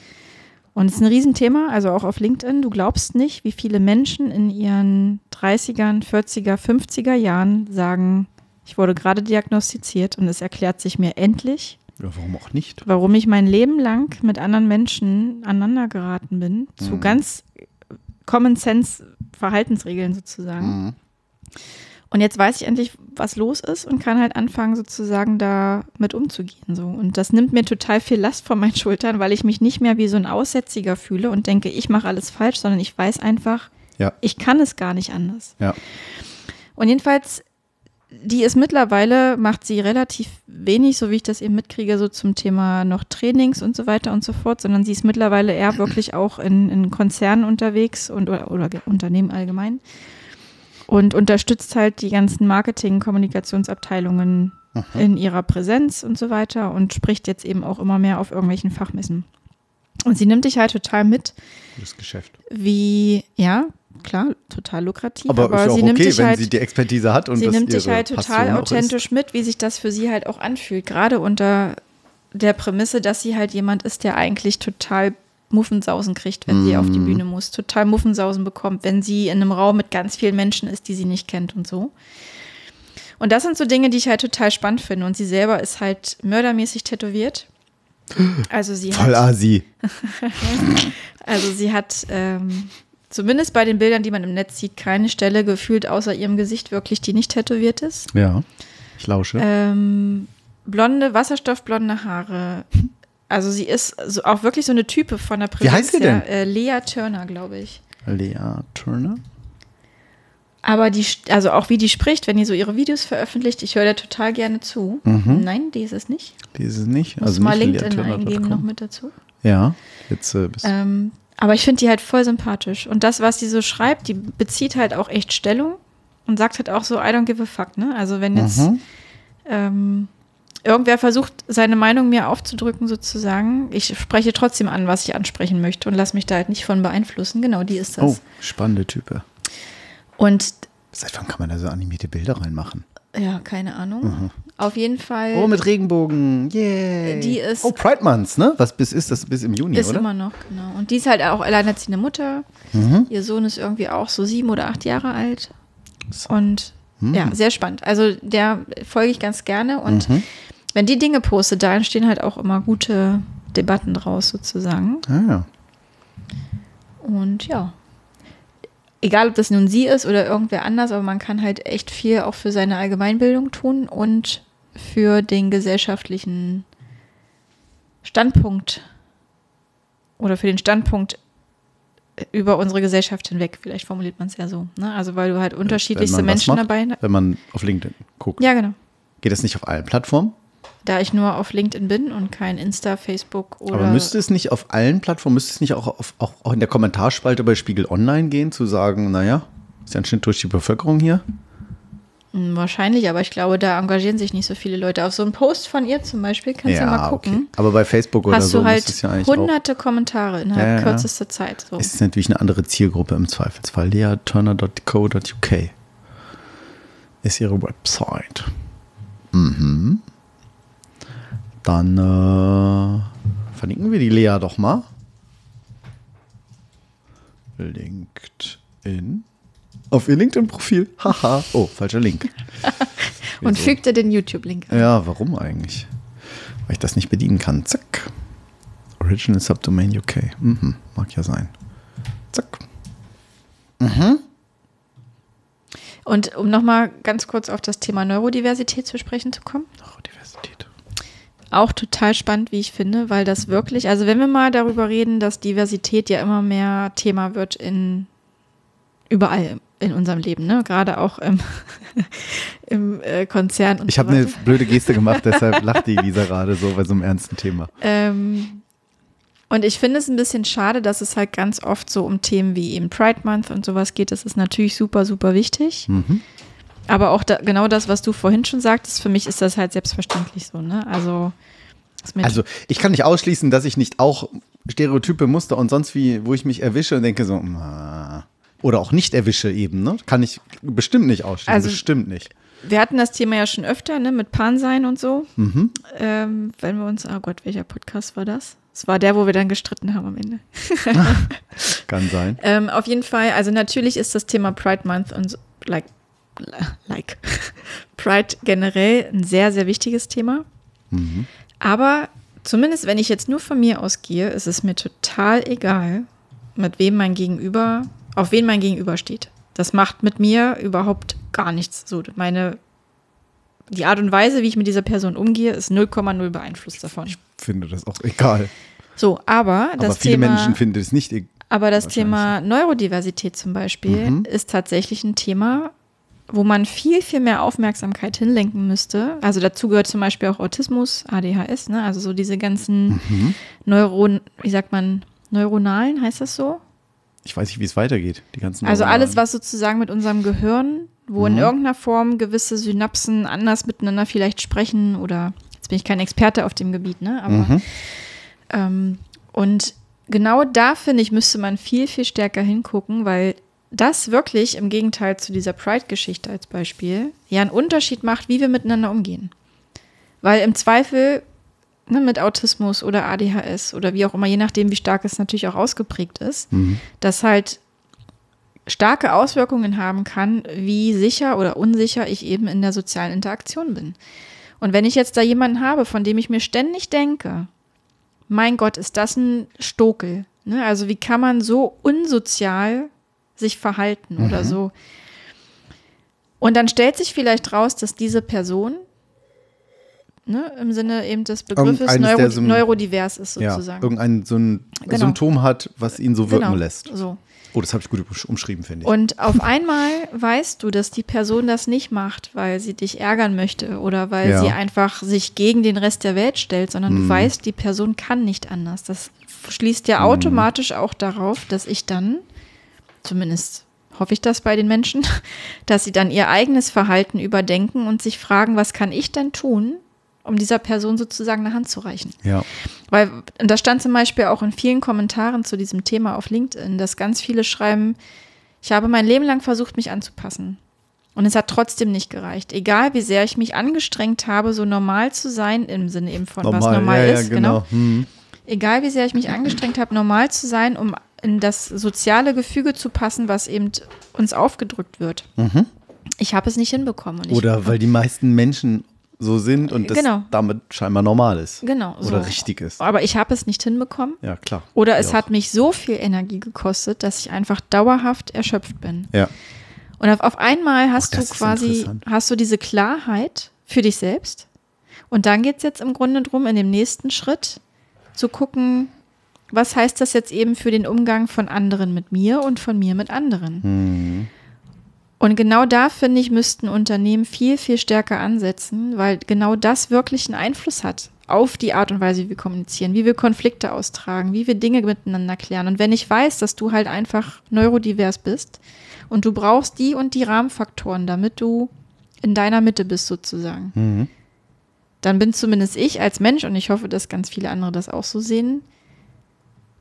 Speaker 3: Und es ist ein Riesenthema, also auch auf LinkedIn. Du glaubst nicht, wie viele Menschen in ihren 30ern, 40er, 50er Jahren sagen, Ich wurde gerade diagnostiziert und es erklärt sich mir endlich,
Speaker 2: Ja, warum auch nicht?
Speaker 3: warum ich mein Leben lang mit anderen Menschen aneinander geraten bin, zu
Speaker 2: Mhm.
Speaker 3: ganz Common Sense Verhaltensregeln sozusagen.
Speaker 2: Mhm.
Speaker 3: Und jetzt weiß ich endlich, was los ist und kann halt anfangen, sozusagen da mit umzugehen. So. Und das nimmt mir total viel Last von meinen Schultern, weil ich mich nicht mehr wie so ein Aussätziger fühle und denke, ich mache alles falsch, sondern ich weiß einfach,
Speaker 2: Ja.
Speaker 3: ich kann es gar nicht anders.
Speaker 2: Ja.
Speaker 3: Und jedenfalls, die ist mittlerweile, macht sie relativ wenig, so wie ich das eben mitkriege, so zum Thema noch Trainings und so weiter und so fort, sondern sie ist mittlerweile eher wirklich auch in, in Konzernen unterwegs und oder, oder Unternehmen allgemein und unterstützt halt die ganzen Marketing-Kommunikationsabteilungen in ihrer Präsenz und so weiter und spricht jetzt eben auch immer mehr auf irgendwelchen Fachmessen. Und sie nimmt dich halt total mit,
Speaker 2: Gutes Geschäft.
Speaker 3: wie, ja, klar, total lukrativ,
Speaker 2: Aber,
Speaker 3: aber,
Speaker 2: ist auch
Speaker 3: sie nimmt
Speaker 2: okay,
Speaker 3: dich
Speaker 2: wenn
Speaker 3: halt
Speaker 2: sie die Expertise hat und
Speaker 3: sie
Speaker 2: das
Speaker 3: nimmt dich halt total
Speaker 2: Passion auch
Speaker 3: authentisch mit, wie sich das für sie halt auch anfühlt. Gerade unter der Prämisse, dass sie halt jemand ist, der eigentlich total Muffensausen kriegt, wenn sie auf die Bühne muss. Total Muffensausen bekommt, wenn sie in einem Raum mit ganz vielen Menschen ist, die sie nicht kennt und so. Und das sind so Dinge, die ich halt total spannend finde. Und sie selber ist halt mördermäßig tätowiert. Also sie.
Speaker 2: Voll
Speaker 3: hat,
Speaker 2: Asi.
Speaker 3: also sie hat ähm, zumindest bei den Bildern, die man im Netz sieht, keine Stelle gefühlt außer ihrem Gesicht wirklich, die nicht tätowiert ist.
Speaker 2: Ja, ich lausche.
Speaker 3: Ähm, blonde, wasserstoffblonde Haare. Also sie ist so, auch wirklich so eine Type von der Präsenz
Speaker 2: Wie heißt sie denn?
Speaker 3: Äh, Lea Turner, glaube ich.
Speaker 2: Lea Turner?
Speaker 3: Aber die, also auch wie die spricht, wenn die so ihre Videos veröffentlicht, ich höre da total gerne zu.
Speaker 2: Mhm.
Speaker 3: Nein, die ist es nicht.
Speaker 2: Die ist es nicht.
Speaker 3: Muss
Speaker 2: Also
Speaker 3: mal
Speaker 2: nicht
Speaker 3: LinkedIn eingeben noch mit dazu.
Speaker 2: Ja, jetzt äh, bist
Speaker 3: Ähm, aber ich finde die halt voll sympathisch. Und das, was sie so schreibt, die bezieht halt auch echt Stellung und sagt halt auch so, I don't give a fuck, ne? Also wenn jetzt
Speaker 2: Mhm.
Speaker 3: ähm, irgendwer versucht, seine Meinung mir aufzudrücken, sozusagen, ich spreche trotzdem an, was ich ansprechen möchte und lass mich da halt nicht von beeinflussen. Genau, die ist das.
Speaker 2: Oh, spannende Type.
Speaker 3: Und
Speaker 2: Seit wann kann man da so animierte Bilder reinmachen?
Speaker 3: ja, keine Ahnung.
Speaker 2: Mhm.
Speaker 3: Auf jeden Fall
Speaker 2: Oh, mit Regenbogen. Yay.
Speaker 3: Die ist-
Speaker 2: Oh, Pride Month, ne? Was bis ist das? Bis im Juni,
Speaker 3: ist
Speaker 2: oder?
Speaker 3: immer noch, genau. Und die ist halt auch alleinerziehende Mutter.
Speaker 2: Mhm.
Speaker 3: Ihr Sohn ist irgendwie auch so sieben oder acht Jahre alt. Und
Speaker 2: Mhm.
Speaker 3: ja, sehr spannend. Also der folge ich ganz gerne. Und
Speaker 2: Mhm.
Speaker 3: wenn die Dinge postet, da entstehen halt auch immer gute Debatten draus sozusagen.
Speaker 2: Ah, ja.
Speaker 3: Und ja. Egal, ob das nun sie ist oder irgendwer anders, aber man kann halt echt viel auch für seine Allgemeinbildung tun und für den gesellschaftlichen Standpunkt oder für den Standpunkt über unsere Gesellschaft hinweg. Vielleicht formuliert man es ja so. Ne? Also, weil du halt unterschiedlichste Menschen
Speaker 2: macht,
Speaker 3: dabei
Speaker 2: Wenn man auf LinkedIn guckt.
Speaker 3: Ja, genau.
Speaker 2: Geht das nicht auf allen Plattformen?
Speaker 3: Da ich nur auf LinkedIn bin und kein Insta, Facebook oder.
Speaker 2: Aber müsste es nicht auf allen Plattformen, müsste es nicht auch, auf, auch, auch in der Kommentarspalte bei Spiegel Online gehen, zu sagen, naja, ist ja ein Schnitt durch die Bevölkerung hier?
Speaker 3: Hm, Wahrscheinlich, aber ich glaube, da engagieren sich nicht so viele Leute. Auf so einen Post von ihr zum Beispiel kannst du mal gucken.
Speaker 2: Aber bei Facebook oder
Speaker 3: Hast
Speaker 2: so
Speaker 3: du halt
Speaker 2: es ja eigentlich auch.
Speaker 3: hunderte Kommentare innerhalb
Speaker 2: Ja, ja.
Speaker 3: kürzester Zeit. So.
Speaker 2: Es ist natürlich eine andere Zielgruppe im Zweifelsfall. leaturner.co.uk ist ihre Website. Mhm. Dann äh, verlinken wir die Lea doch mal. LinkedIn. Auf ihr LinkedIn-Profil. Haha. Oh, falscher Link.
Speaker 3: Und
Speaker 2: Wieso?
Speaker 3: fügte den YouTube-Link an.
Speaker 2: Ja, warum eigentlich? Weil ich das nicht bedienen kann. Zack. Original Subdomain UK. Mhm, mag ja sein. Zack. Mhm.
Speaker 3: Und um nochmal ganz kurz auf das Thema Neurodiversität zu sprechen zu kommen.
Speaker 2: Neurodiversität.
Speaker 3: Auch total spannend, wie ich finde, weil das wirklich, also wenn wir mal darüber reden, dass Diversität ja immer mehr Thema wird in überall in unserem Leben, ne? Gerade auch im, im äh, Konzern
Speaker 2: Ich
Speaker 3: so
Speaker 2: habe eine
Speaker 3: weiter.
Speaker 2: blöde Geste gemacht, deshalb lacht die Lisa gerade so bei so einem ernsten Thema.
Speaker 3: Ähm, und ich finde es ein bisschen schade, dass es halt ganz oft so um Themen wie eben Pride Month und sowas geht. Das ist natürlich super, super wichtig.
Speaker 2: Mhm.
Speaker 3: Aber auch da, genau das, was du vorhin schon sagtest, für mich ist das halt selbstverständlich so, ne? Also,
Speaker 2: Also ich kann nicht ausschließen, dass ich nicht auch Stereotype, Muster und sonst wie, wo ich mich erwische und denke so, "Ah." Oder auch nicht erwische eben, ne? Kann ich bestimmt nicht ausschließen,
Speaker 3: Also-
Speaker 2: bestimmt nicht.
Speaker 3: wir hatten das Thema ja schon öfter, ne, mit Pansein und so.
Speaker 2: Mhm.
Speaker 3: Ähm, wenn wir uns, oh Gott, welcher Podcast war das? Es war der, wo wir dann gestritten haben am Ende.
Speaker 2: Kann sein.
Speaker 3: Ähm, auf jeden Fall, also natürlich ist das Thema Pride Month und so, like like, Pride generell ein sehr, sehr wichtiges Thema. Aber zumindest wenn ich jetzt nur von mir ausgehe, ist es mir total egal, mit wem mein Gegenüber, auf wen mein Gegenüber steht. Das macht mit mir überhaupt gar nichts. So, meine, die Art und Weise, wie ich mit dieser Person umgehe, ist 0,0 beeinflusst davon.
Speaker 2: Finde das auch egal.
Speaker 3: So, aber das
Speaker 2: Aber viele
Speaker 3: Thema,
Speaker 2: Menschen finden es nicht egal.
Speaker 3: aber das. Thema Neurodiversität zum Beispiel
Speaker 2: Mhm.
Speaker 3: ist tatsächlich ein Thema, wo man viel, viel mehr Aufmerksamkeit hinlenken müsste. Also dazu gehört zum Beispiel auch Autismus, ADHS, ne? also so diese ganzen
Speaker 2: Mhm.
Speaker 3: Neuron, wie sagt man, neuronalen, heißt das so?
Speaker 2: Ich weiß nicht, wie es weitergeht. Die ganzen
Speaker 3: Also
Speaker 2: Neuronalen.
Speaker 3: alles, was sozusagen mit unserem Gehirn, wo
Speaker 2: Mhm.
Speaker 3: in irgendeiner Form gewisse Synapsen anders miteinander vielleicht sprechen oder jetzt bin ich kein Experte auf dem Gebiet, ne? Aber
Speaker 2: Mhm.
Speaker 3: ähm, und genau da finde ich, müsste man viel, viel stärker hingucken, weil das wirklich im Gegenteil zu dieser Pride-Geschichte als Beispiel ja einen Unterschied macht, wie wir miteinander umgehen. Weil im Zweifel ne, mit Autismus oder ADHS oder wie auch immer, je nachdem, wie stark es natürlich auch ausgeprägt ist,
Speaker 2: Mhm.
Speaker 3: das halt starke Auswirkungen haben kann, wie sicher oder unsicher ich eben in der sozialen Interaktion bin. Und wenn ich jetzt da jemanden habe, von dem ich mir ständig denke, mein Gott, ist das ein Stokel? Ne? Also wie kann man so unsozial sich verhalten oder so? Und dann stellt sich vielleicht raus, dass diese Person ne, im Sinne eben des Begriffes neuro
Speaker 2: der Sym-
Speaker 3: neurodivers ist
Speaker 2: ja,
Speaker 3: sozusagen.
Speaker 2: irgendein so ein
Speaker 3: Genau.
Speaker 2: Symptom hat, was ihn so wirken
Speaker 3: Genau,
Speaker 2: lässt.
Speaker 3: So.
Speaker 2: Oh, das habe ich gut umsch- umschrieben, finde ich.
Speaker 3: Und auf einmal weißt du, dass die Person das nicht macht, weil sie dich ärgern möchte oder weil
Speaker 2: Ja.
Speaker 3: sie einfach sich gegen den Rest der Welt stellt, sondern
Speaker 2: Mhm.
Speaker 3: du weißt, die Person kann nicht anders. Das schließt ja automatisch auch darauf, dass ich dann, zumindest hoffe ich das bei den Menschen, dass sie dann ihr eigenes Verhalten überdenken und sich fragen, was kann ich denn tun, um dieser Person sozusagen eine Hand zu reichen.
Speaker 2: ja.
Speaker 3: Weil, und da stand zum Beispiel auch in vielen Kommentaren zu diesem Thema auf LinkedIn, dass ganz viele schreiben, ich habe mein Leben lang versucht, mich anzupassen. Und es hat trotzdem nicht gereicht. Egal wie sehr ich mich angestrengt habe, so normal zu sein, im Sinne eben von was normal
Speaker 2: ja,
Speaker 3: ist,
Speaker 2: ja,
Speaker 3: genau.
Speaker 2: genau. Hm.
Speaker 3: Egal wie sehr ich mich angestrengt habe, normal zu sein, um in das soziale Gefüge zu passen, was eben uns aufgedrückt wird. Ich habe es nicht hinbekommen.
Speaker 2: Mhm. Oder weil die meisten Menschen so sind und das
Speaker 3: Genau.
Speaker 2: damit scheinbar normal ist.
Speaker 3: Genau.
Speaker 2: Oder
Speaker 3: so.
Speaker 2: richtig ist.
Speaker 3: Aber ich habe es nicht hinbekommen.
Speaker 2: Ja, klar.
Speaker 3: Oder
Speaker 2: Ich
Speaker 3: es
Speaker 2: auch.
Speaker 3: hat mich so viel Energie gekostet, dass ich einfach dauerhaft erschöpft bin.
Speaker 2: Ja.
Speaker 3: Und auf, auf einmal hast
Speaker 2: Oh,
Speaker 3: du quasi, hast du diese Klarheit für dich selbst. Und dann geht es jetzt im Grunde drum, in dem nächsten Schritt zu gucken, was heißt das jetzt eben für den Umgang von anderen mit mir und von mir mit anderen.
Speaker 2: Mhm.
Speaker 3: Und genau da, finde ich, müssten Unternehmen viel, viel stärker ansetzen, weil genau das wirklich einen Einfluss hat auf die Art und Weise, wie wir kommunizieren, wie wir Konflikte austragen, wie wir Dinge miteinander klären. Und wenn ich weiß, dass du halt einfach neurodivers bist und du brauchst die und die Rahmenfaktoren, damit du in deiner Mitte bist sozusagen,
Speaker 2: Mhm.
Speaker 3: dann bin zumindest ich als Mensch, und ich hoffe, dass ganz viele andere das auch so sehen,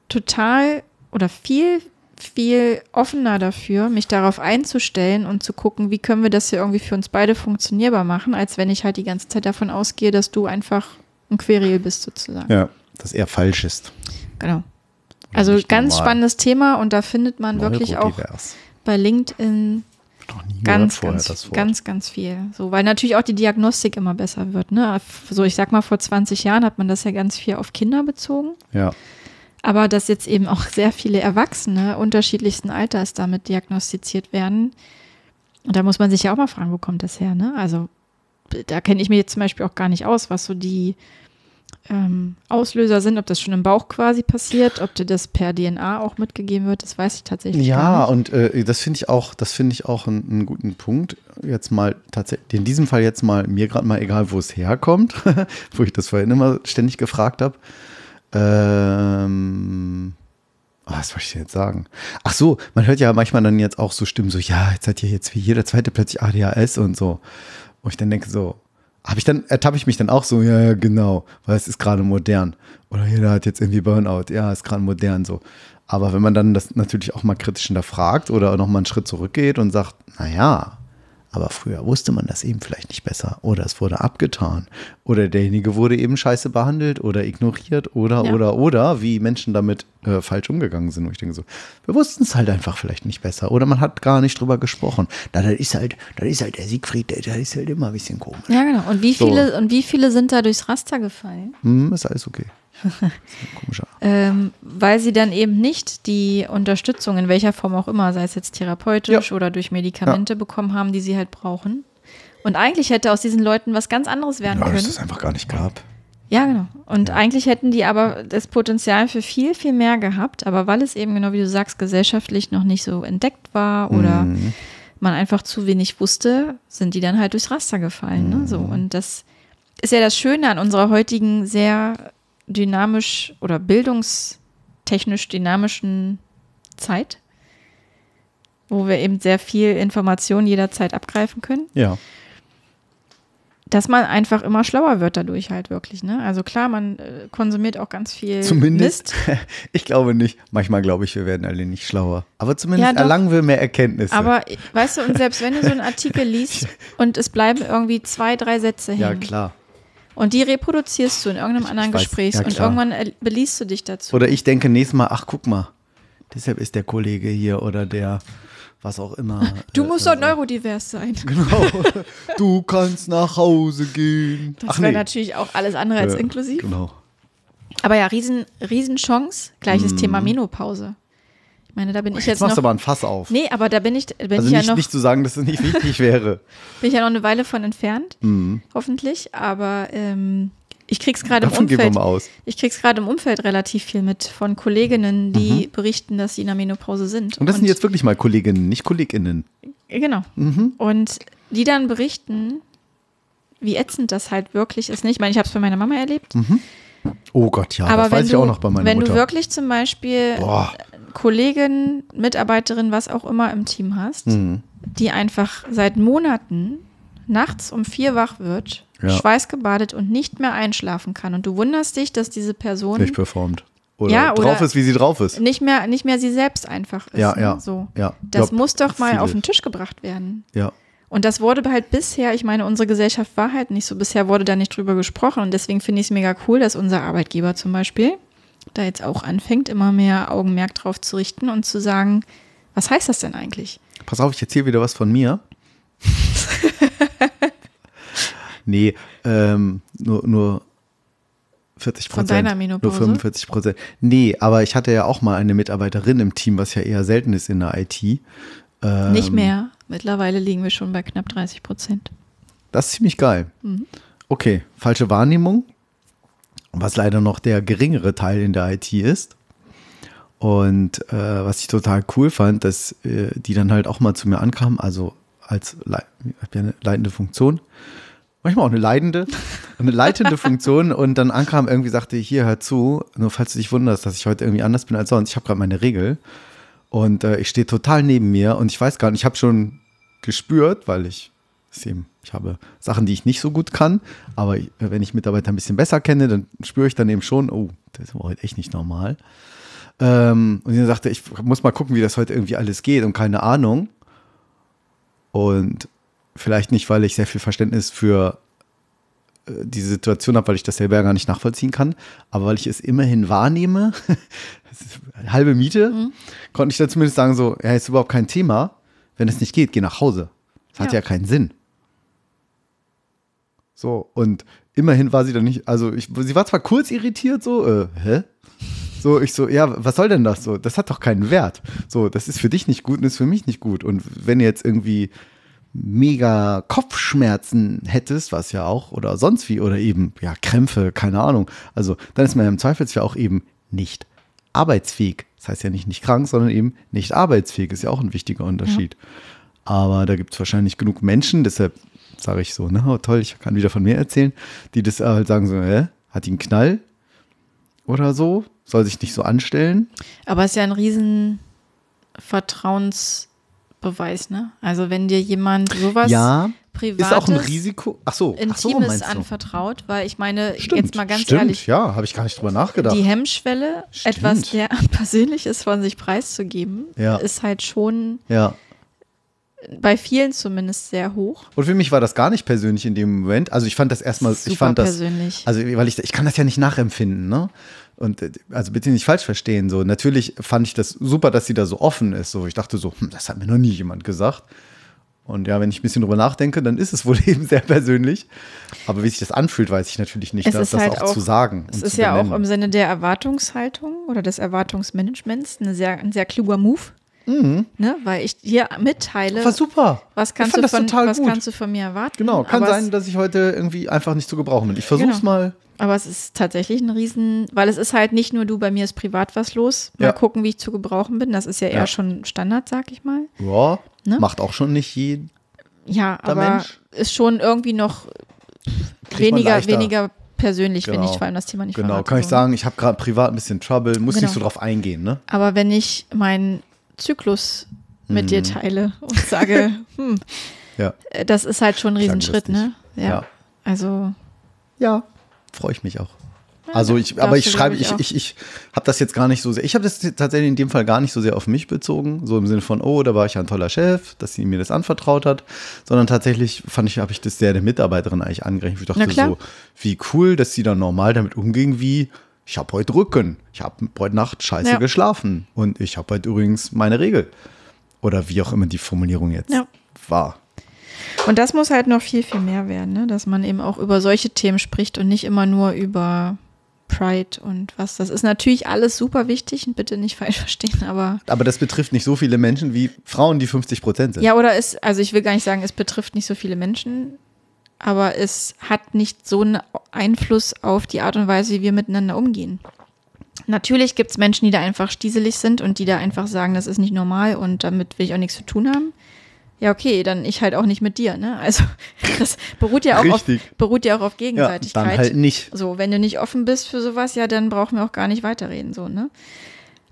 Speaker 3: total oder viel, viel offener dafür, mich darauf einzustellen und zu gucken, wie können wir das hier irgendwie für uns beide funktionierbar machen, als wenn ich halt die ganze Zeit davon ausgehe, dass du einfach ein Querel bist sozusagen.
Speaker 2: Ja, dass er falsch ist.
Speaker 3: Genau. Also ganz
Speaker 2: normal.
Speaker 3: spannendes Thema und da findet man wirklich auch bei LinkedIn ganz, ganz, ganz, ganz viel. So, weil natürlich auch die Diagnostik immer besser wird. Ne? So, ich sag mal, vor 20 Jahren hat man das ja ganz viel auf Kinder bezogen.
Speaker 2: Ja.
Speaker 3: Aber dass jetzt eben auch sehr viele Erwachsene unterschiedlichsten Alters damit diagnostiziert werden. Und da muss man sich ja auch mal fragen, wo kommt das her? Ne? Also da kenne ich mir jetzt zum Beispiel auch gar nicht aus, was so die ähm, Auslöser sind, ob das schon im Bauch quasi passiert, ob dir das per DNA auch mitgegeben wird, das weiß ich tatsächlich
Speaker 2: Ja,
Speaker 3: gar nicht.
Speaker 2: und äh, das finde ich auch, das finde ich auch einen, einen guten Punkt. Jetzt mal tatsächlich, in diesem Fall jetzt mal, mir gerade mal egal, wo es herkommt, wo ich das vorhin immer ständig gefragt habe. Ähm, oh, was wollte ich denn jetzt sagen? Ach so, man hört ja manchmal dann jetzt auch so Stimmen, so, ja, jetzt hat ja jetzt wie jeder zweite plötzlich ADHS und so. Und ich dann denke so, habe ich dann, ertappe ich mich dann auch so, ja, ja, genau, weil es ist gerade modern. Oder jeder hat jetzt irgendwie Burnout, ja, ist gerade modern so. Aber wenn man dann das natürlich auch mal kritisch hinterfragt oder noch mal einen Schritt zurückgeht und sagt, naja, Aber früher wusste man das eben vielleicht nicht besser. Oder es wurde abgetan. Oder derjenige wurde eben scheiße behandelt oder ignoriert oder,
Speaker 3: Ja.
Speaker 2: oder, oder, wie Menschen damit äh, falsch umgegangen sind. Und ich denke so, wir wussten es halt einfach vielleicht nicht besser. Oder man hat gar nicht drüber gesprochen. Na, das ist halt, das ist halt der Siegfried, der, ist halt immer ein bisschen komisch.
Speaker 3: Ja, genau. Und wie
Speaker 2: So.
Speaker 3: viele, und wie viele sind da durchs Raster gefallen?
Speaker 2: Hm, ist alles okay. Komischer.
Speaker 3: Ähm, weil sie dann eben nicht die Unterstützung, in welcher Form auch immer, sei es jetzt therapeutisch
Speaker 2: Ja.
Speaker 3: oder durch Medikamente bekommen haben, die sie halt brauchen. Und eigentlich hätte aus diesen Leuten was ganz anderes werden
Speaker 2: Ja, dass
Speaker 3: können.
Speaker 2: es einfach gar nicht gab.
Speaker 3: Ja, genau. Und eigentlich hätten die aber das Potenzial für viel, viel mehr gehabt. Aber weil es eben, genau wie du sagst, gesellschaftlich noch nicht so entdeckt war oder
Speaker 2: Mhm.
Speaker 3: man einfach zu wenig wusste, sind die dann halt durchs Raster gefallen. Ne? So. Und das ist ja das Schöne an unserer heutigen sehr dynamisch oder bildungstechnisch dynamischen Zeit, wo wir eben sehr viel Information jederzeit abgreifen können
Speaker 2: Ja.
Speaker 3: dass man einfach immer schlauer wird dadurch halt wirklich. Ne? Also klar, man äh, konsumiert auch ganz viel
Speaker 2: Zumindest,
Speaker 3: Mist.
Speaker 2: ich glaube nicht. Manchmal glaube ich, wir werden alle nicht schlauer. Aber zumindest
Speaker 3: Ja, doch.
Speaker 2: erlangen wir mehr Erkenntnisse.
Speaker 3: Aber weißt du, und selbst wenn du so einen Artikel liest und es bleiben irgendwie zwei, drei Sätze hängen
Speaker 2: ja, klar.
Speaker 3: Und die reproduzierst du in irgendeinem anderen
Speaker 2: weiß,
Speaker 3: Gespräch
Speaker 2: ja,
Speaker 3: und irgendwann äh, beliest du dich dazu.
Speaker 2: Oder ich denke nächstes Mal, ach, guck mal. Deshalb ist der Kollege hier oder der, was auch immer.
Speaker 3: du
Speaker 2: äh,
Speaker 3: musst
Speaker 2: äh,
Speaker 3: doch neurodivers sein.
Speaker 2: Genau. Du kannst nach Hause gehen.
Speaker 3: Das wäre
Speaker 2: nee.
Speaker 3: natürlich auch alles andere als
Speaker 2: Äh,
Speaker 3: inklusiv.
Speaker 2: Genau.
Speaker 3: Aber ja, riesen, riesen Chance. Gleiches
Speaker 2: Mhm.
Speaker 3: Thema Menopause. Ich meine, da bin ich
Speaker 2: Jetzt,
Speaker 3: jetzt
Speaker 2: machst du aber ein Fass auf.
Speaker 3: Nee, aber da bin ich, bin
Speaker 2: also
Speaker 3: ich ja
Speaker 2: nicht,
Speaker 3: noch.
Speaker 2: nicht zu sagen, dass es nicht wichtig wäre.
Speaker 3: bin ich ja noch eine Weile von entfernt,
Speaker 2: Mhm.
Speaker 3: hoffentlich. Aber ähm, ich krieg's gerade im Umfeld.
Speaker 2: aus.
Speaker 3: Ich krieg's gerade im Umfeld relativ viel mit von Kolleginnen, die berichten, dass sie in der Menopause sind.
Speaker 2: Mhm. Und das sind jetzt wirklich mal Kolleginnen, nicht KollegInnen.
Speaker 3: genau.
Speaker 2: Mhm.
Speaker 3: Und die dann berichten, wie ätzend das halt wirklich ist. Nicht, ich meine, ich habe es bei meiner Mama erlebt.
Speaker 2: Oh Gott, ja,
Speaker 3: aber
Speaker 2: das
Speaker 3: wenn
Speaker 2: weiß ich
Speaker 3: du,
Speaker 2: auch noch bei meiner
Speaker 3: wenn
Speaker 2: Mutter.
Speaker 3: du wirklich zum Beispiel
Speaker 2: Boah.
Speaker 3: Kollegin, Mitarbeiterin, was auch immer im Team hast,
Speaker 2: Mhm.
Speaker 3: die einfach seit Monaten nachts um vier wach wird,
Speaker 2: Ja.
Speaker 3: schweißgebadet und nicht mehr einschlafen kann. Und du wunderst dich, dass diese Person
Speaker 2: Nicht performt. Oder
Speaker 3: Ja, oder-
Speaker 2: drauf ist, wie sie drauf ist.
Speaker 3: nicht mehr, nicht mehr sie selbst einfach ist.
Speaker 2: Ja,
Speaker 3: ne?
Speaker 2: ja,
Speaker 3: So.
Speaker 2: ja.
Speaker 3: Das muss doch mal
Speaker 2: viele.
Speaker 3: auf den Tisch gebracht werden.
Speaker 2: Ja.
Speaker 3: Und das wurde halt bisher, ich meine, unsere Gesellschaft war halt nicht so, bisher wurde da nicht drüber gesprochen und deswegen finde ich es mega cool, dass unser Arbeitgeber zum Beispiel da jetzt auch anfängt, immer mehr Augenmerk drauf zu richten und zu sagen, was heißt das denn eigentlich?
Speaker 2: Pass auf, ich erzähle wieder was von mir. nee, ähm, nur, nur 40
Speaker 3: Von
Speaker 2: Prozent.
Speaker 3: deiner
Speaker 2: Nur
Speaker 3: Menopause?
Speaker 2: 45 Prozent. Nee, aber ich hatte ja auch mal eine Mitarbeiterin im Team, was ja eher selten ist in der IT. Ähm,
Speaker 3: nicht mehr. Mittlerweile liegen wir schon bei knapp 30 Prozent.
Speaker 2: Das ist ziemlich geil.
Speaker 3: Mhm.
Speaker 2: Okay, falsche Wahrnehmung, was leider noch der geringere Teil in der IT ist. Und äh, was ich total cool fand, dass äh, die dann halt auch mal zu mir ankam, also als hab ja eine leitende Funktion, manchmal auch eine leidende, eine leitende Funktion. Und dann ankam irgendwie sagte, hier hör zu, nur falls du dich wunderst, dass ich heute irgendwie anders bin als sonst, ich habe gerade meine Regel. Und äh, ich stehe total neben mir. Und ich weiß gar nicht, ich habe schon gespürt, weil ich ist eben, ich habe Sachen, die ich nicht so gut kann, aber wenn ich Mitarbeiter ein bisschen besser kenne, dann spüre ich dann eben schon, oh, das ist aber heute echt nicht normal. Ähm, und sie sagte, ich muss mal gucken, wie das heute irgendwie alles geht und keine Ahnung. Und vielleicht nicht, weil ich sehr viel Verständnis für äh, diese Situation habe, weil ich das selber ja gar nicht nachvollziehen kann, aber weil ich es immerhin wahrnehme, halbe Miete, konnte ich dann zumindest sagen, so, ja, ist überhaupt kein Thema. Wenn es nicht geht, geh nach Hause. Das hat
Speaker 3: Ja.
Speaker 2: ja keinen Sinn. So, und immerhin war sie dann nicht, also ich, sie war zwar kurz irritiert, so, äh, hä? So, ich so, ja, was soll denn das so? Das hat doch keinen Wert. So, das ist für dich nicht gut und ist für mich nicht gut. Und wenn jetzt irgendwie mega Kopfschmerzen hättest, was ja auch, oder sonst wie, oder eben, ja, Krämpfe, keine Ahnung. Also, dann ist man ja im Zweifelsfall auch eben nicht arbeitsfähig. Das heißt ja nicht nicht krank, sondern eben nicht arbeitsfähig. Ist ja auch ein wichtiger Unterschied. Aber da gibt es wahrscheinlich genug Menschen, deshalb sage ich so, ne, oh, toll, ich kann wieder von mir erzählen, die das halt sagen so, hä, hat die einen Knall oder so, soll sich nicht so anstellen.
Speaker 3: Aber es ist ja ein riesen Vertrauensbeweis, ne? Also wenn dir jemand sowas
Speaker 2: ja,
Speaker 3: Privates,
Speaker 2: ist auch ein Risiko. Ach so, ach so
Speaker 3: Intimes
Speaker 2: meinst du?
Speaker 3: anvertraut, weil ich meine,
Speaker 2: Stimmt,
Speaker 3: jetzt mal ganz
Speaker 2: stimmt,
Speaker 3: ehrlich,
Speaker 2: ja, habe ich gar nicht drüber nachgedacht.
Speaker 3: die Hemmschwelle,
Speaker 2: Stimmt.
Speaker 3: etwas sehr Persönliches von sich preiszugeben,
Speaker 2: Ja.
Speaker 3: ist halt schon
Speaker 2: ja,
Speaker 3: bei vielen zumindest sehr hoch.
Speaker 2: Und für mich war das gar nicht persönlich in dem Moment. Also ich fand das erstmal, ich
Speaker 3: Super
Speaker 2: fand das,
Speaker 3: persönlich.
Speaker 2: also weil ich, ich kann das ja nicht nachempfinden, ne? Und äh, also bitte nicht falsch verstehen. So natürlich fand ich das super, dass sie da so offen ist. So ich dachte so, hm, das hat mir noch nie jemand gesagt. Und ja, wenn ich ein bisschen drüber nachdenke, dann ist es wohl eben sehr persönlich. Aber wie sich das anfühlt, weiß ich natürlich nicht,
Speaker 3: Es
Speaker 2: das,
Speaker 3: ist
Speaker 2: das
Speaker 3: halt
Speaker 2: auch, zu sagen.
Speaker 3: Es ist ja auch im Sinne der Erwartungshaltung oder des Erwartungsmanagements eine sehr, ein sehr kluger Move. Ne? Weil ich dir mitteile,
Speaker 2: War super.
Speaker 3: was,
Speaker 2: Ich
Speaker 3: kannst
Speaker 2: fand
Speaker 3: du,
Speaker 2: das
Speaker 3: von, was kannst du von mir erwarten.
Speaker 2: Genau, kann
Speaker 3: aber
Speaker 2: sein,
Speaker 3: es,
Speaker 2: dass ich heute irgendwie einfach nicht zu gebrauchen bin. Ich versuch's
Speaker 3: Genau.
Speaker 2: mal.
Speaker 3: Aber es ist tatsächlich ein Riesen, weil es ist halt nicht nur du, bei mir ist privat was los. Mal
Speaker 2: Ja.
Speaker 3: gucken, wie ich zu gebrauchen bin. Das ist ja eher
Speaker 2: Ja.
Speaker 3: schon Standard, sag ich mal.
Speaker 2: Ja,
Speaker 3: Ne?
Speaker 2: macht auch schon nicht jeden.
Speaker 3: Ja,
Speaker 2: Der
Speaker 3: aber
Speaker 2: Mensch.
Speaker 3: ist schon irgendwie noch weniger, weniger persönlich, wenn
Speaker 2: Genau.
Speaker 3: ich vor allem das Thema nicht
Speaker 2: Genau, kann ich sagen, ich habe gerade privat ein bisschen Trouble, muss
Speaker 3: Genau.
Speaker 2: nicht so drauf eingehen, ne?
Speaker 3: Aber wenn ich meinen Zyklus mit dir teile und sage, hm,
Speaker 2: Ja.
Speaker 3: äh, das ist halt schon ein Riesenschritt, ne? Ja.
Speaker 2: Ja.
Speaker 3: Also,
Speaker 2: Ja, freue ich mich auch. Also ich, aber ich schreibe,
Speaker 3: ich,
Speaker 2: ich, ich, habe das jetzt gar nicht so sehr, ich habe das tatsächlich in dem Fall gar nicht so sehr auf mich bezogen, so im Sinne von, oh, da war ich ja ein toller Chef, dass sie mir das anvertraut hat, sondern tatsächlich fand ich, habe ich das sehr der Mitarbeiterin eigentlich angerechnet. Ich dachte so, wie cool, dass sie dann normal damit umging, wie ich habe heute Rücken, ich habe heute Nacht scheiße
Speaker 3: Ja.
Speaker 2: geschlafen und ich habe heute übrigens meine Regel. Oder wie auch immer die Formulierung jetzt
Speaker 3: Ja.
Speaker 2: war.
Speaker 3: und das muss halt noch viel, viel mehr werden, ne? Dass man eben auch über solche Themen spricht und nicht immer nur über Pride und was. Das ist natürlich alles super wichtig und bitte nicht falsch verstehen, aber
Speaker 2: Aber das betrifft nicht so viele Menschen wie Frauen, die 50 Prozent sind.
Speaker 3: Ja, oder es, also ich will gar nicht sagen, es betrifft nicht so viele Menschen, aber es hat nicht so einen Einfluss auf die Art und Weise, wie wir miteinander umgehen. Natürlich gibt es Menschen, die da einfach stieselig sind und die da einfach sagen, das ist nicht normal und damit will ich auch nichts zu tun haben. Ja, okay, dann ich halt auch nicht mit dir, ne? Also das beruht ja auch auf, beruht ja auch auf
Speaker 2: Ja,
Speaker 3: Gegenseitigkeit.
Speaker 2: dann halt nicht.
Speaker 3: So, wenn du nicht offen bist für sowas, ja, dann brauchen wir auch gar nicht weiterreden, so, ne?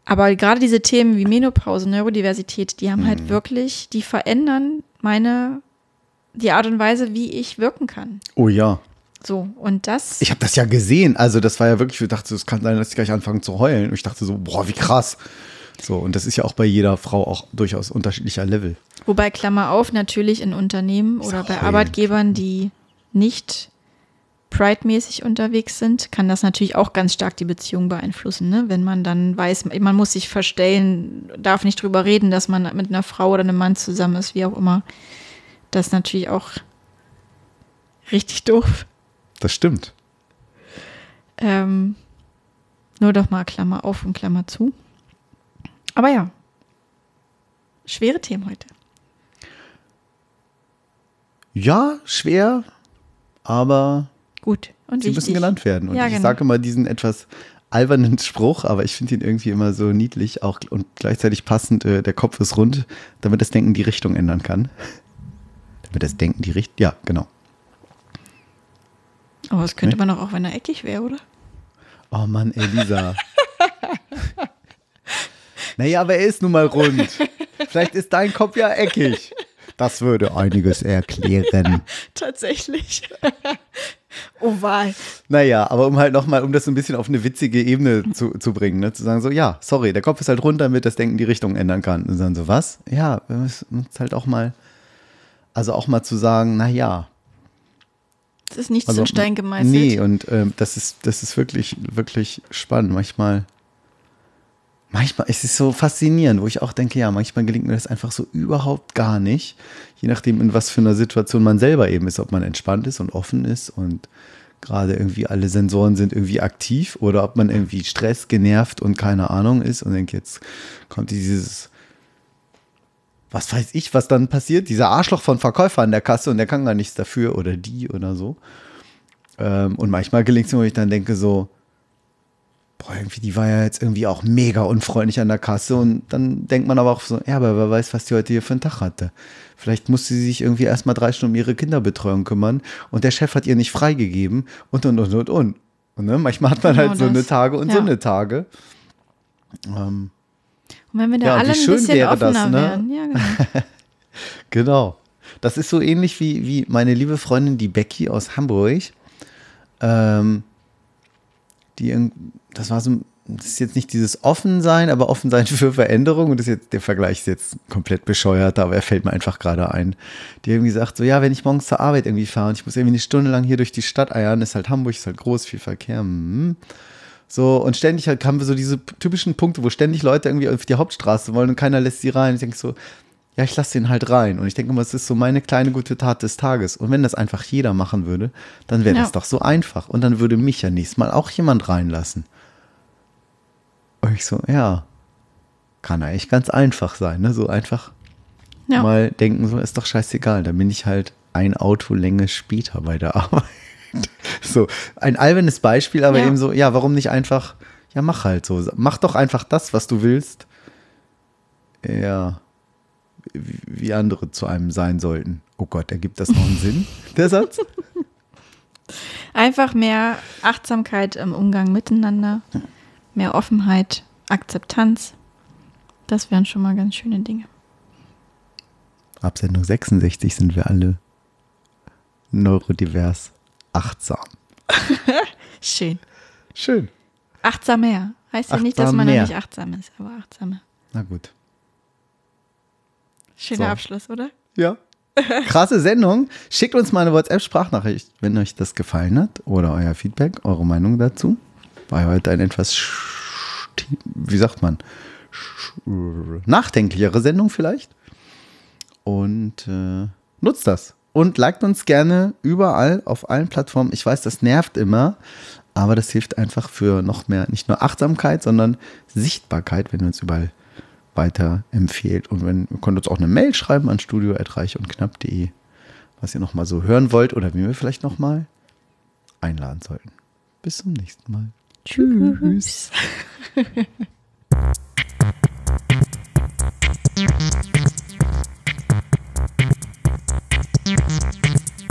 Speaker 3: Aber gerade diese Themen wie Menopause, Neurodiversität, die haben
Speaker 2: Mhm.
Speaker 3: halt wirklich, die verändern meine, die Art und Weise, wie ich wirken kann.
Speaker 2: Oh ja.
Speaker 3: So, und das,
Speaker 2: Ich habe das ja gesehen. Also das war ja wirklich, ich dachte, es kann sein, dass ich gleich anfange zu heulen. Und ich dachte so, boah, wie krass. So, und das ist ja auch bei jeder Frau auch durchaus unterschiedlicher Level.
Speaker 3: wobei Klammer auf, natürlich in Unternehmen oder bei. Arbeitgebern, die nicht Pride-mäßig unterwegs sind, kann das natürlich auch ganz stark die Beziehung beeinflussen, ne? Wenn man dann weiß, man muss sich verstellen, darf nicht drüber reden, dass man mit einer Frau oder einem Mann zusammen ist, wie auch immer. Das ist natürlich auch richtig doof.
Speaker 2: Das stimmt.
Speaker 3: Ähm, nur doch mal Klammer auf und Klammer zu. Aber ja, schwere Themen heute.
Speaker 2: Ja, schwer, aber
Speaker 3: Gut und
Speaker 2: sie
Speaker 3: wichtig.
Speaker 2: müssen genannt werden. Und
Speaker 3: Ja,
Speaker 2: ich
Speaker 3: genau.
Speaker 2: sage immer diesen etwas albernen Spruch, aber ich finde ihn irgendwie immer so niedlich auch und gleichzeitig passend. Äh, der Kopf ist rund, damit das Denken die Richtung ändern kann. Damit das Denken die Richtung, ja, genau.
Speaker 3: Aber das könnte man doch auch, wenn er eckig wäre, oder?
Speaker 2: Oh Mann, Elisa. naja, aber er ist nun mal rund. Vielleicht ist dein Kopf ja eckig. Das würde einiges erklären.
Speaker 3: Tatsächlich. Oval.
Speaker 2: Naja, aber um halt nochmal, um das so ein bisschen auf eine witzige Ebene zu, zu bringen, ne? zu sagen so, ja, sorry, der Kopf ist halt rund, damit das Denken die Richtung ändern kann. Und dann so, was? Ja, wir müssen uns halt auch mal, also auch mal zu sagen, naja.
Speaker 3: Das ist nichts
Speaker 2: Also,
Speaker 3: in Stein gemeißelt.
Speaker 2: Nee, und ähm, das, ist, das ist wirklich, wirklich spannend. Manchmal, manchmal ist es so faszinierend, wo ich auch denke, ja, manchmal gelingt mir das einfach so überhaupt gar nicht. Je nachdem, in was für einer Situation man selber eben ist, ob man entspannt ist und offen ist und gerade irgendwie alle Sensoren sind irgendwie aktiv oder ob man irgendwie Stress, genervt und keine Ahnung ist und denkt, jetzt kommt dieses, was weiß ich, was dann passiert, dieser Arschloch von Verkäufer an der Kasse und der kann gar nichts dafür oder die oder so. Ähm, und manchmal gelingt es mir, wo ich dann denke so, boah, irgendwie, die war ja jetzt irgendwie auch mega unfreundlich an der Kasse und dann denkt man aber auch so, ja, aber wer weiß, was die heute hier für einen Tag hatte. Vielleicht musste sie sich irgendwie erstmal drei Stunden um ihre Kinderbetreuung kümmern und der Chef hat ihr nicht freigegeben und und und und und. Und ne, manchmal hat man
Speaker 3: Genau
Speaker 2: halt so
Speaker 3: das.
Speaker 2: eine Tage und so
Speaker 3: Ja.
Speaker 2: eine Tage. Ähm,
Speaker 3: wenn wir da
Speaker 2: Ja,
Speaker 3: alle ein
Speaker 2: schön
Speaker 3: bisschen
Speaker 2: wäre das,
Speaker 3: offener
Speaker 2: ne?
Speaker 3: wären. Ja, genau.
Speaker 2: Genau. Das ist so ähnlich wie, wie meine liebe Freundin, die Becky aus Hamburg. Ähm, die, das war so, das ist jetzt nicht dieses Offensein, aber Offensein für Veränderung. Und das ist jetzt, der Vergleich ist jetzt komplett bescheuert, aber er fällt mir einfach gerade ein. Die irgendwie sagt so, ja, wenn ich morgens zur Arbeit irgendwie fahre und ich muss irgendwie eine Stunde lang hier durch die Stadt eiern, ist halt Hamburg, ist halt groß, viel Verkehr. Hm. So, und ständig halt haben wir so diese typischen Punkte, wo ständig Leute irgendwie auf die Hauptstraße wollen und keiner lässt sie rein. Ich denke so, ja, ich lasse den halt rein. Und ich denke immer, es ist so meine kleine gute Tat des Tages. Und wenn das einfach jeder machen würde, dann wäre
Speaker 3: Ja.
Speaker 2: das doch so einfach. Und dann würde mich ja nächstes Mal auch jemand reinlassen. Und ich so, ja, kann eigentlich ganz einfach sein, ne? So einfach
Speaker 3: Ja.
Speaker 2: mal denken, so ist doch scheißegal. Dann bin ich halt ein Autolänge später bei der Arbeit. So, ein albernes Beispiel, aber
Speaker 3: Ja.
Speaker 2: eben so, ja, warum nicht einfach, ja, mach halt so. Mach doch einfach das, was du willst. Ja, wie wie andere zu einem sein sollten. Oh Gott, ergibt das noch einen Sinn, der Satz?
Speaker 3: Einfach mehr Achtsamkeit im Umgang miteinander, mehr Offenheit, Akzeptanz. Das wären schon mal ganz schöne Dinge.
Speaker 2: Ab Sendung 66 sind wir alle neurodivers achtsam.
Speaker 3: Schön.
Speaker 2: Schön.
Speaker 3: Achtsamer. Heißt ja nicht, dass man ja nicht achtsam ist, aber achtsamer.
Speaker 2: Na gut.
Speaker 3: Schöner
Speaker 2: So.
Speaker 3: Abschluss, oder?
Speaker 2: Ja. Krasse Sendung. Schickt uns mal eine WhatsApp-Sprachnachricht, wenn euch das gefallen hat oder euer Feedback, eure Meinung dazu. War heute ein etwas, wie sagt man, nachdenklichere Sendung vielleicht. Und äh, nutzt das. Und liked uns gerne überall auf allen Plattformen. Ich weiß, das nervt immer, aber das hilft einfach für noch mehr, nicht nur Achtsamkeit, sondern Sichtbarkeit, wenn ihr uns überall weiter empfehlt. Und wenn, ihr könnt uns auch eine Mail schreiben an studio.reich-und-knapp.de, was ihr nochmal so hören wollt oder wie wir vielleicht nochmal einladen sollten. Bis zum nächsten Mal. Tschüss.